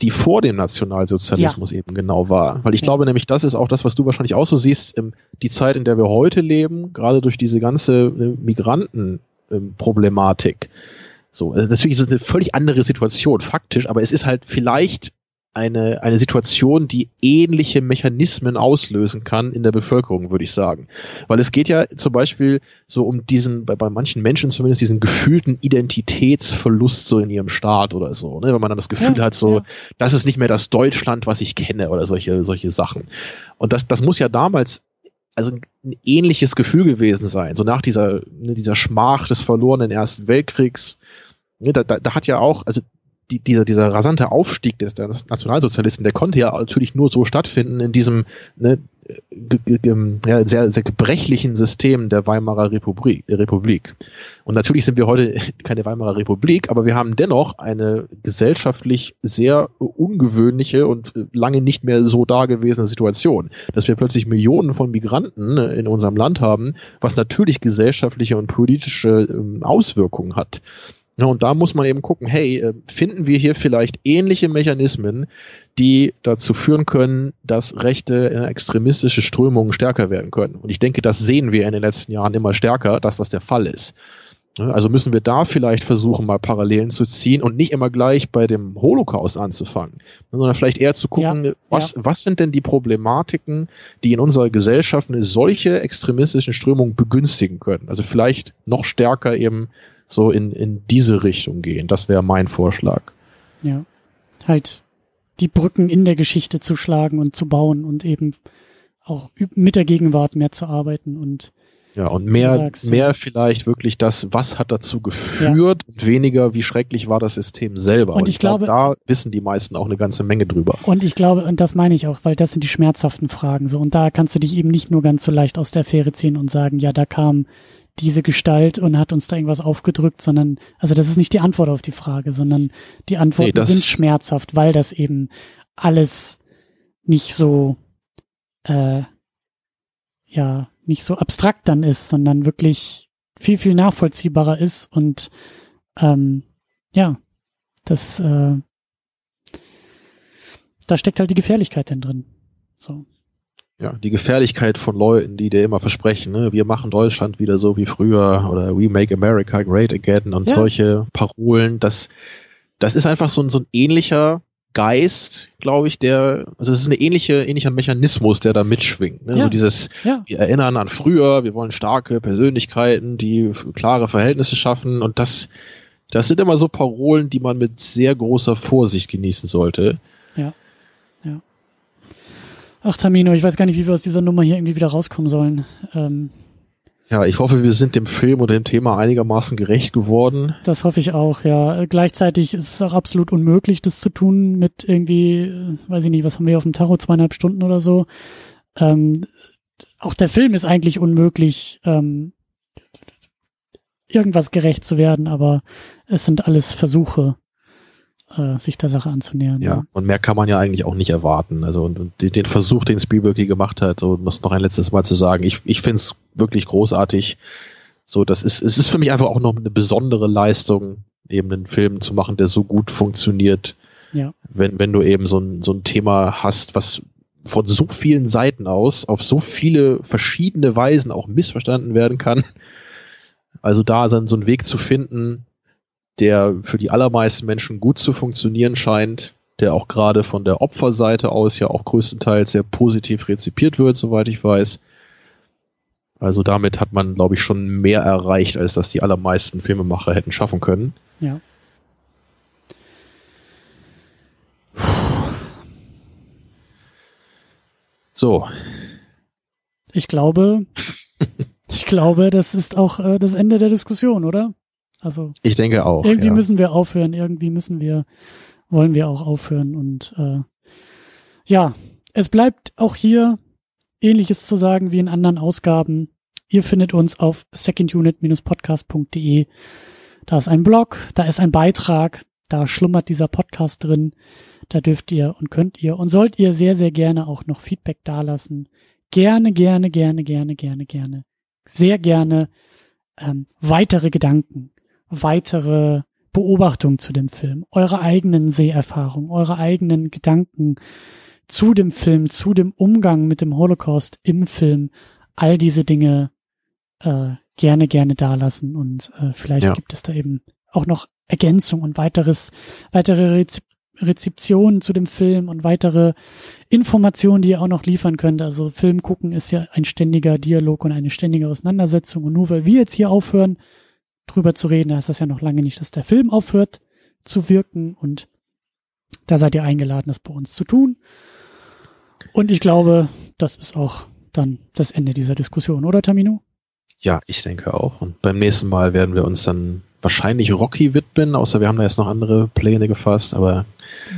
die vor dem Nationalsozialismus ja. eben genau war. Weil ich ja. glaube nämlich, das ist auch das, was du wahrscheinlich auch so siehst, ähm, die Zeit, in der wir heute leben, gerade durch diese ganze äh, Migrantenproblematik. So, also natürlich ist es eine völlig andere Situation, faktisch, aber es ist halt vielleicht eine, eine Situation, die ähnliche Mechanismen auslösen kann in der Bevölkerung, würde ich sagen. Weil es geht ja zum Beispiel so um diesen, bei, bei manchen Menschen zumindest, diesen gefühlten Identitätsverlust so in ihrem Staat oder so, ne? wenn man dann das Gefühl ja, hat, so, ja. das ist nicht mehr das Deutschland, was ich kenne oder solche, solche Sachen. Und das, das muss ja damals also ein ähnliches Gefühl gewesen sein, so nach dieser, ne, dieser Schmach des verlorenen Ersten Weltkriegs. Ne, da, da, da hat ja auch, also die, dieser, dieser rasante Aufstieg des, des Nationalsozialisten, der konnte ja natürlich nur so stattfinden in diesem ne, ja, sehr, sehr gebrechlichen System der Weimarer Republik, Republik. Und natürlich sind wir heute [laughs] keine Weimarer Republik, aber wir haben dennoch eine gesellschaftlich sehr ungewöhnliche und lange nicht mehr so dagewesene Situation, dass wir plötzlich Millionen von Migranten in unserem Land haben, was natürlich gesellschaftliche und politische ähm, Auswirkungen hat. Ja, und da muss man eben gucken, hey, äh, finden wir hier vielleicht ähnliche Mechanismen, die dazu führen können, dass rechte äh, extremistische Strömungen stärker werden können. Und ich denke, das sehen wir in den letzten Jahren immer stärker, dass das der Fall ist. Also müssen wir da vielleicht versuchen, mal Parallelen zu ziehen und nicht immer gleich bei dem Holocaust anzufangen, sondern vielleicht eher zu gucken, ja, was, ja. was sind denn die Problematiken, die in unserer Gesellschaft eine solche extremistischen Strömung begünstigen können? Also vielleicht noch stärker eben so in, in diese Richtung gehen. Das wäre mein Vorschlag. Ja. Halt die Brücken in der Geschichte zu schlagen und zu bauen und eben auch mit der Gegenwart mehr zu arbeiten und ja, und mehr, sagst, mehr ja. vielleicht wirklich das, was hat dazu geführt ja. und weniger, wie schrecklich war das System selber. Und, und ich, ich glaube, da wissen die meisten auch eine ganze Menge drüber. Und ich glaube, und das meine ich auch, weil das sind die schmerzhaften Fragen so. Und da kannst du dich eben nicht nur ganz so leicht aus der Affäre ziehen und sagen, ja, da kam diese Gestalt und hat uns da irgendwas aufgedrückt, sondern, also das ist nicht die Antwort auf die Frage, sondern die Antworten nee, sind schmerzhaft, weil das eben alles nicht so, äh, ja, nicht so abstrakt dann ist, sondern wirklich viel, viel nachvollziehbarer ist und ähm, ja, das, äh, da steckt halt die Gefährlichkeit denn drin. So ja, die Gefährlichkeit von Leuten, die dir immer versprechen, ne, wir machen Deutschland wieder so wie früher oder we make America great again und ja. solche Parolen, das, das ist einfach so ein, so ein ähnlicher Geist, glaube ich, der, also es ist eine ähnliche, ähnlicher Mechanismus, der da mitschwingt. Ne? Ja. So dieses, ja. wir erinnern an früher, wir wollen starke Persönlichkeiten, die klare Verhältnisse schaffen und das, das sind immer so Parolen, die man mit sehr großer Vorsicht genießen sollte. Ja. Ach, Tamino, ich weiß gar nicht, wie wir aus dieser Nummer hier irgendwie wieder rauskommen sollen. Ähm, Ja, ich hoffe, wir sind dem Film oder dem Thema einigermaßen gerecht geworden. Das hoffe ich auch, ja. Gleichzeitig ist es auch absolut unmöglich, das zu tun mit irgendwie, äh, weiß ich nicht, was haben wir auf dem Tacho, zweieinhalb Stunden oder so. Ähm, auch der Film ist eigentlich unmöglich, ähm, irgendwas gerecht zu werden, aber es sind alles Versuche, äh, sich der Sache anzunähern. Ja, ja, und mehr kann man ja eigentlich auch nicht erwarten. Also und, und den Versuch, den Spielberg hier gemacht hat, so um das noch ein letztes Mal zu sagen, ich, ich finde es wirklich großartig. So, das ist, es ist für mich einfach auch noch eine besondere Leistung, eben einen Film zu machen, der so gut funktioniert. Ja. Wenn, wenn du eben so ein, so ein Thema hast, was von so vielen Seiten aus auf so viele verschiedene Weisen auch missverstanden werden kann. Also da dann so einen Weg zu finden, der für die allermeisten Menschen gut zu funktionieren scheint, der auch gerade von der Opferseite aus ja auch größtenteils sehr positiv rezipiert wird, soweit ich weiß. Also damit hat man, glaube ich, schon mehr erreicht, als das die allermeisten Filmemacher hätten schaffen können. Ja. So. Ich glaube, [laughs] ich glaube, das ist auch äh, das Ende der Diskussion, oder? Also. Ich denke auch. Irgendwie ja. müssen wir aufhören, irgendwie müssen wir, wollen wir auch aufhören und äh, ja, es bleibt auch hier ähnliches zu sagen wie in anderen Ausgaben. Ihr findet uns auf secondunit-podcast.de. Da ist ein Blog, da ist ein Beitrag, da schlummert dieser Podcast drin. Da dürft ihr und könnt ihr und sollt ihr sehr, sehr gerne auch noch Feedback dalassen. Gerne, gerne, gerne, gerne, gerne, gerne. Sehr gerne ähm, weitere Gedanken, weitere Beobachtungen zu dem Film, eure eigenen Seherfahrungen, eure eigenen Gedanken zu dem Film, zu dem Umgang mit dem Holocaust im Film, all diese Dinge äh, gerne, gerne dalassen und äh, vielleicht ja. gibt es da eben auch noch Ergänzung und weiteres, weitere Rezep Rezeptionen zu dem Film und weitere Informationen, die ihr auch noch liefern könnt. Also Film gucken ist ja ein ständiger Dialog und eine ständige Auseinandersetzung. Und nur weil wir jetzt hier aufhören, drüber zu reden, heißt das ja noch lange nicht, dass der Film aufhört zu wirken. Und da seid ihr eingeladen, das bei uns zu tun. Und ich glaube, das ist auch dann das Ende dieser Diskussion, oder Tamino? Ja, ich denke auch. Und beim nächsten Mal werden wir uns dann wahrscheinlich Rocky widmen, außer wir haben da jetzt noch andere Pläne gefasst, aber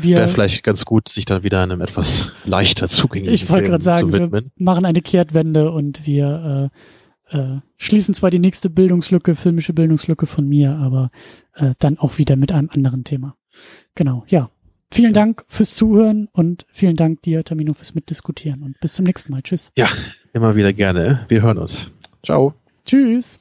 wäre vielleicht ganz gut, sich dann wieder einem etwas leichter zugänglichen Ich wollte gerade sagen, wir machen eine Kehrtwende und wir äh, äh, schließen zwar die nächste Bildungslücke, filmische Bildungslücke von mir, aber äh, dann auch wieder mit einem anderen Thema. Genau, ja. Vielen. Dank fürs Zuhören und vielen Dank dir, Tamino, fürs Mitdiskutieren und bis zum nächsten Mal. Tschüss. Ja, immer wieder gerne. Wir hören uns. Ciao. Tschüss.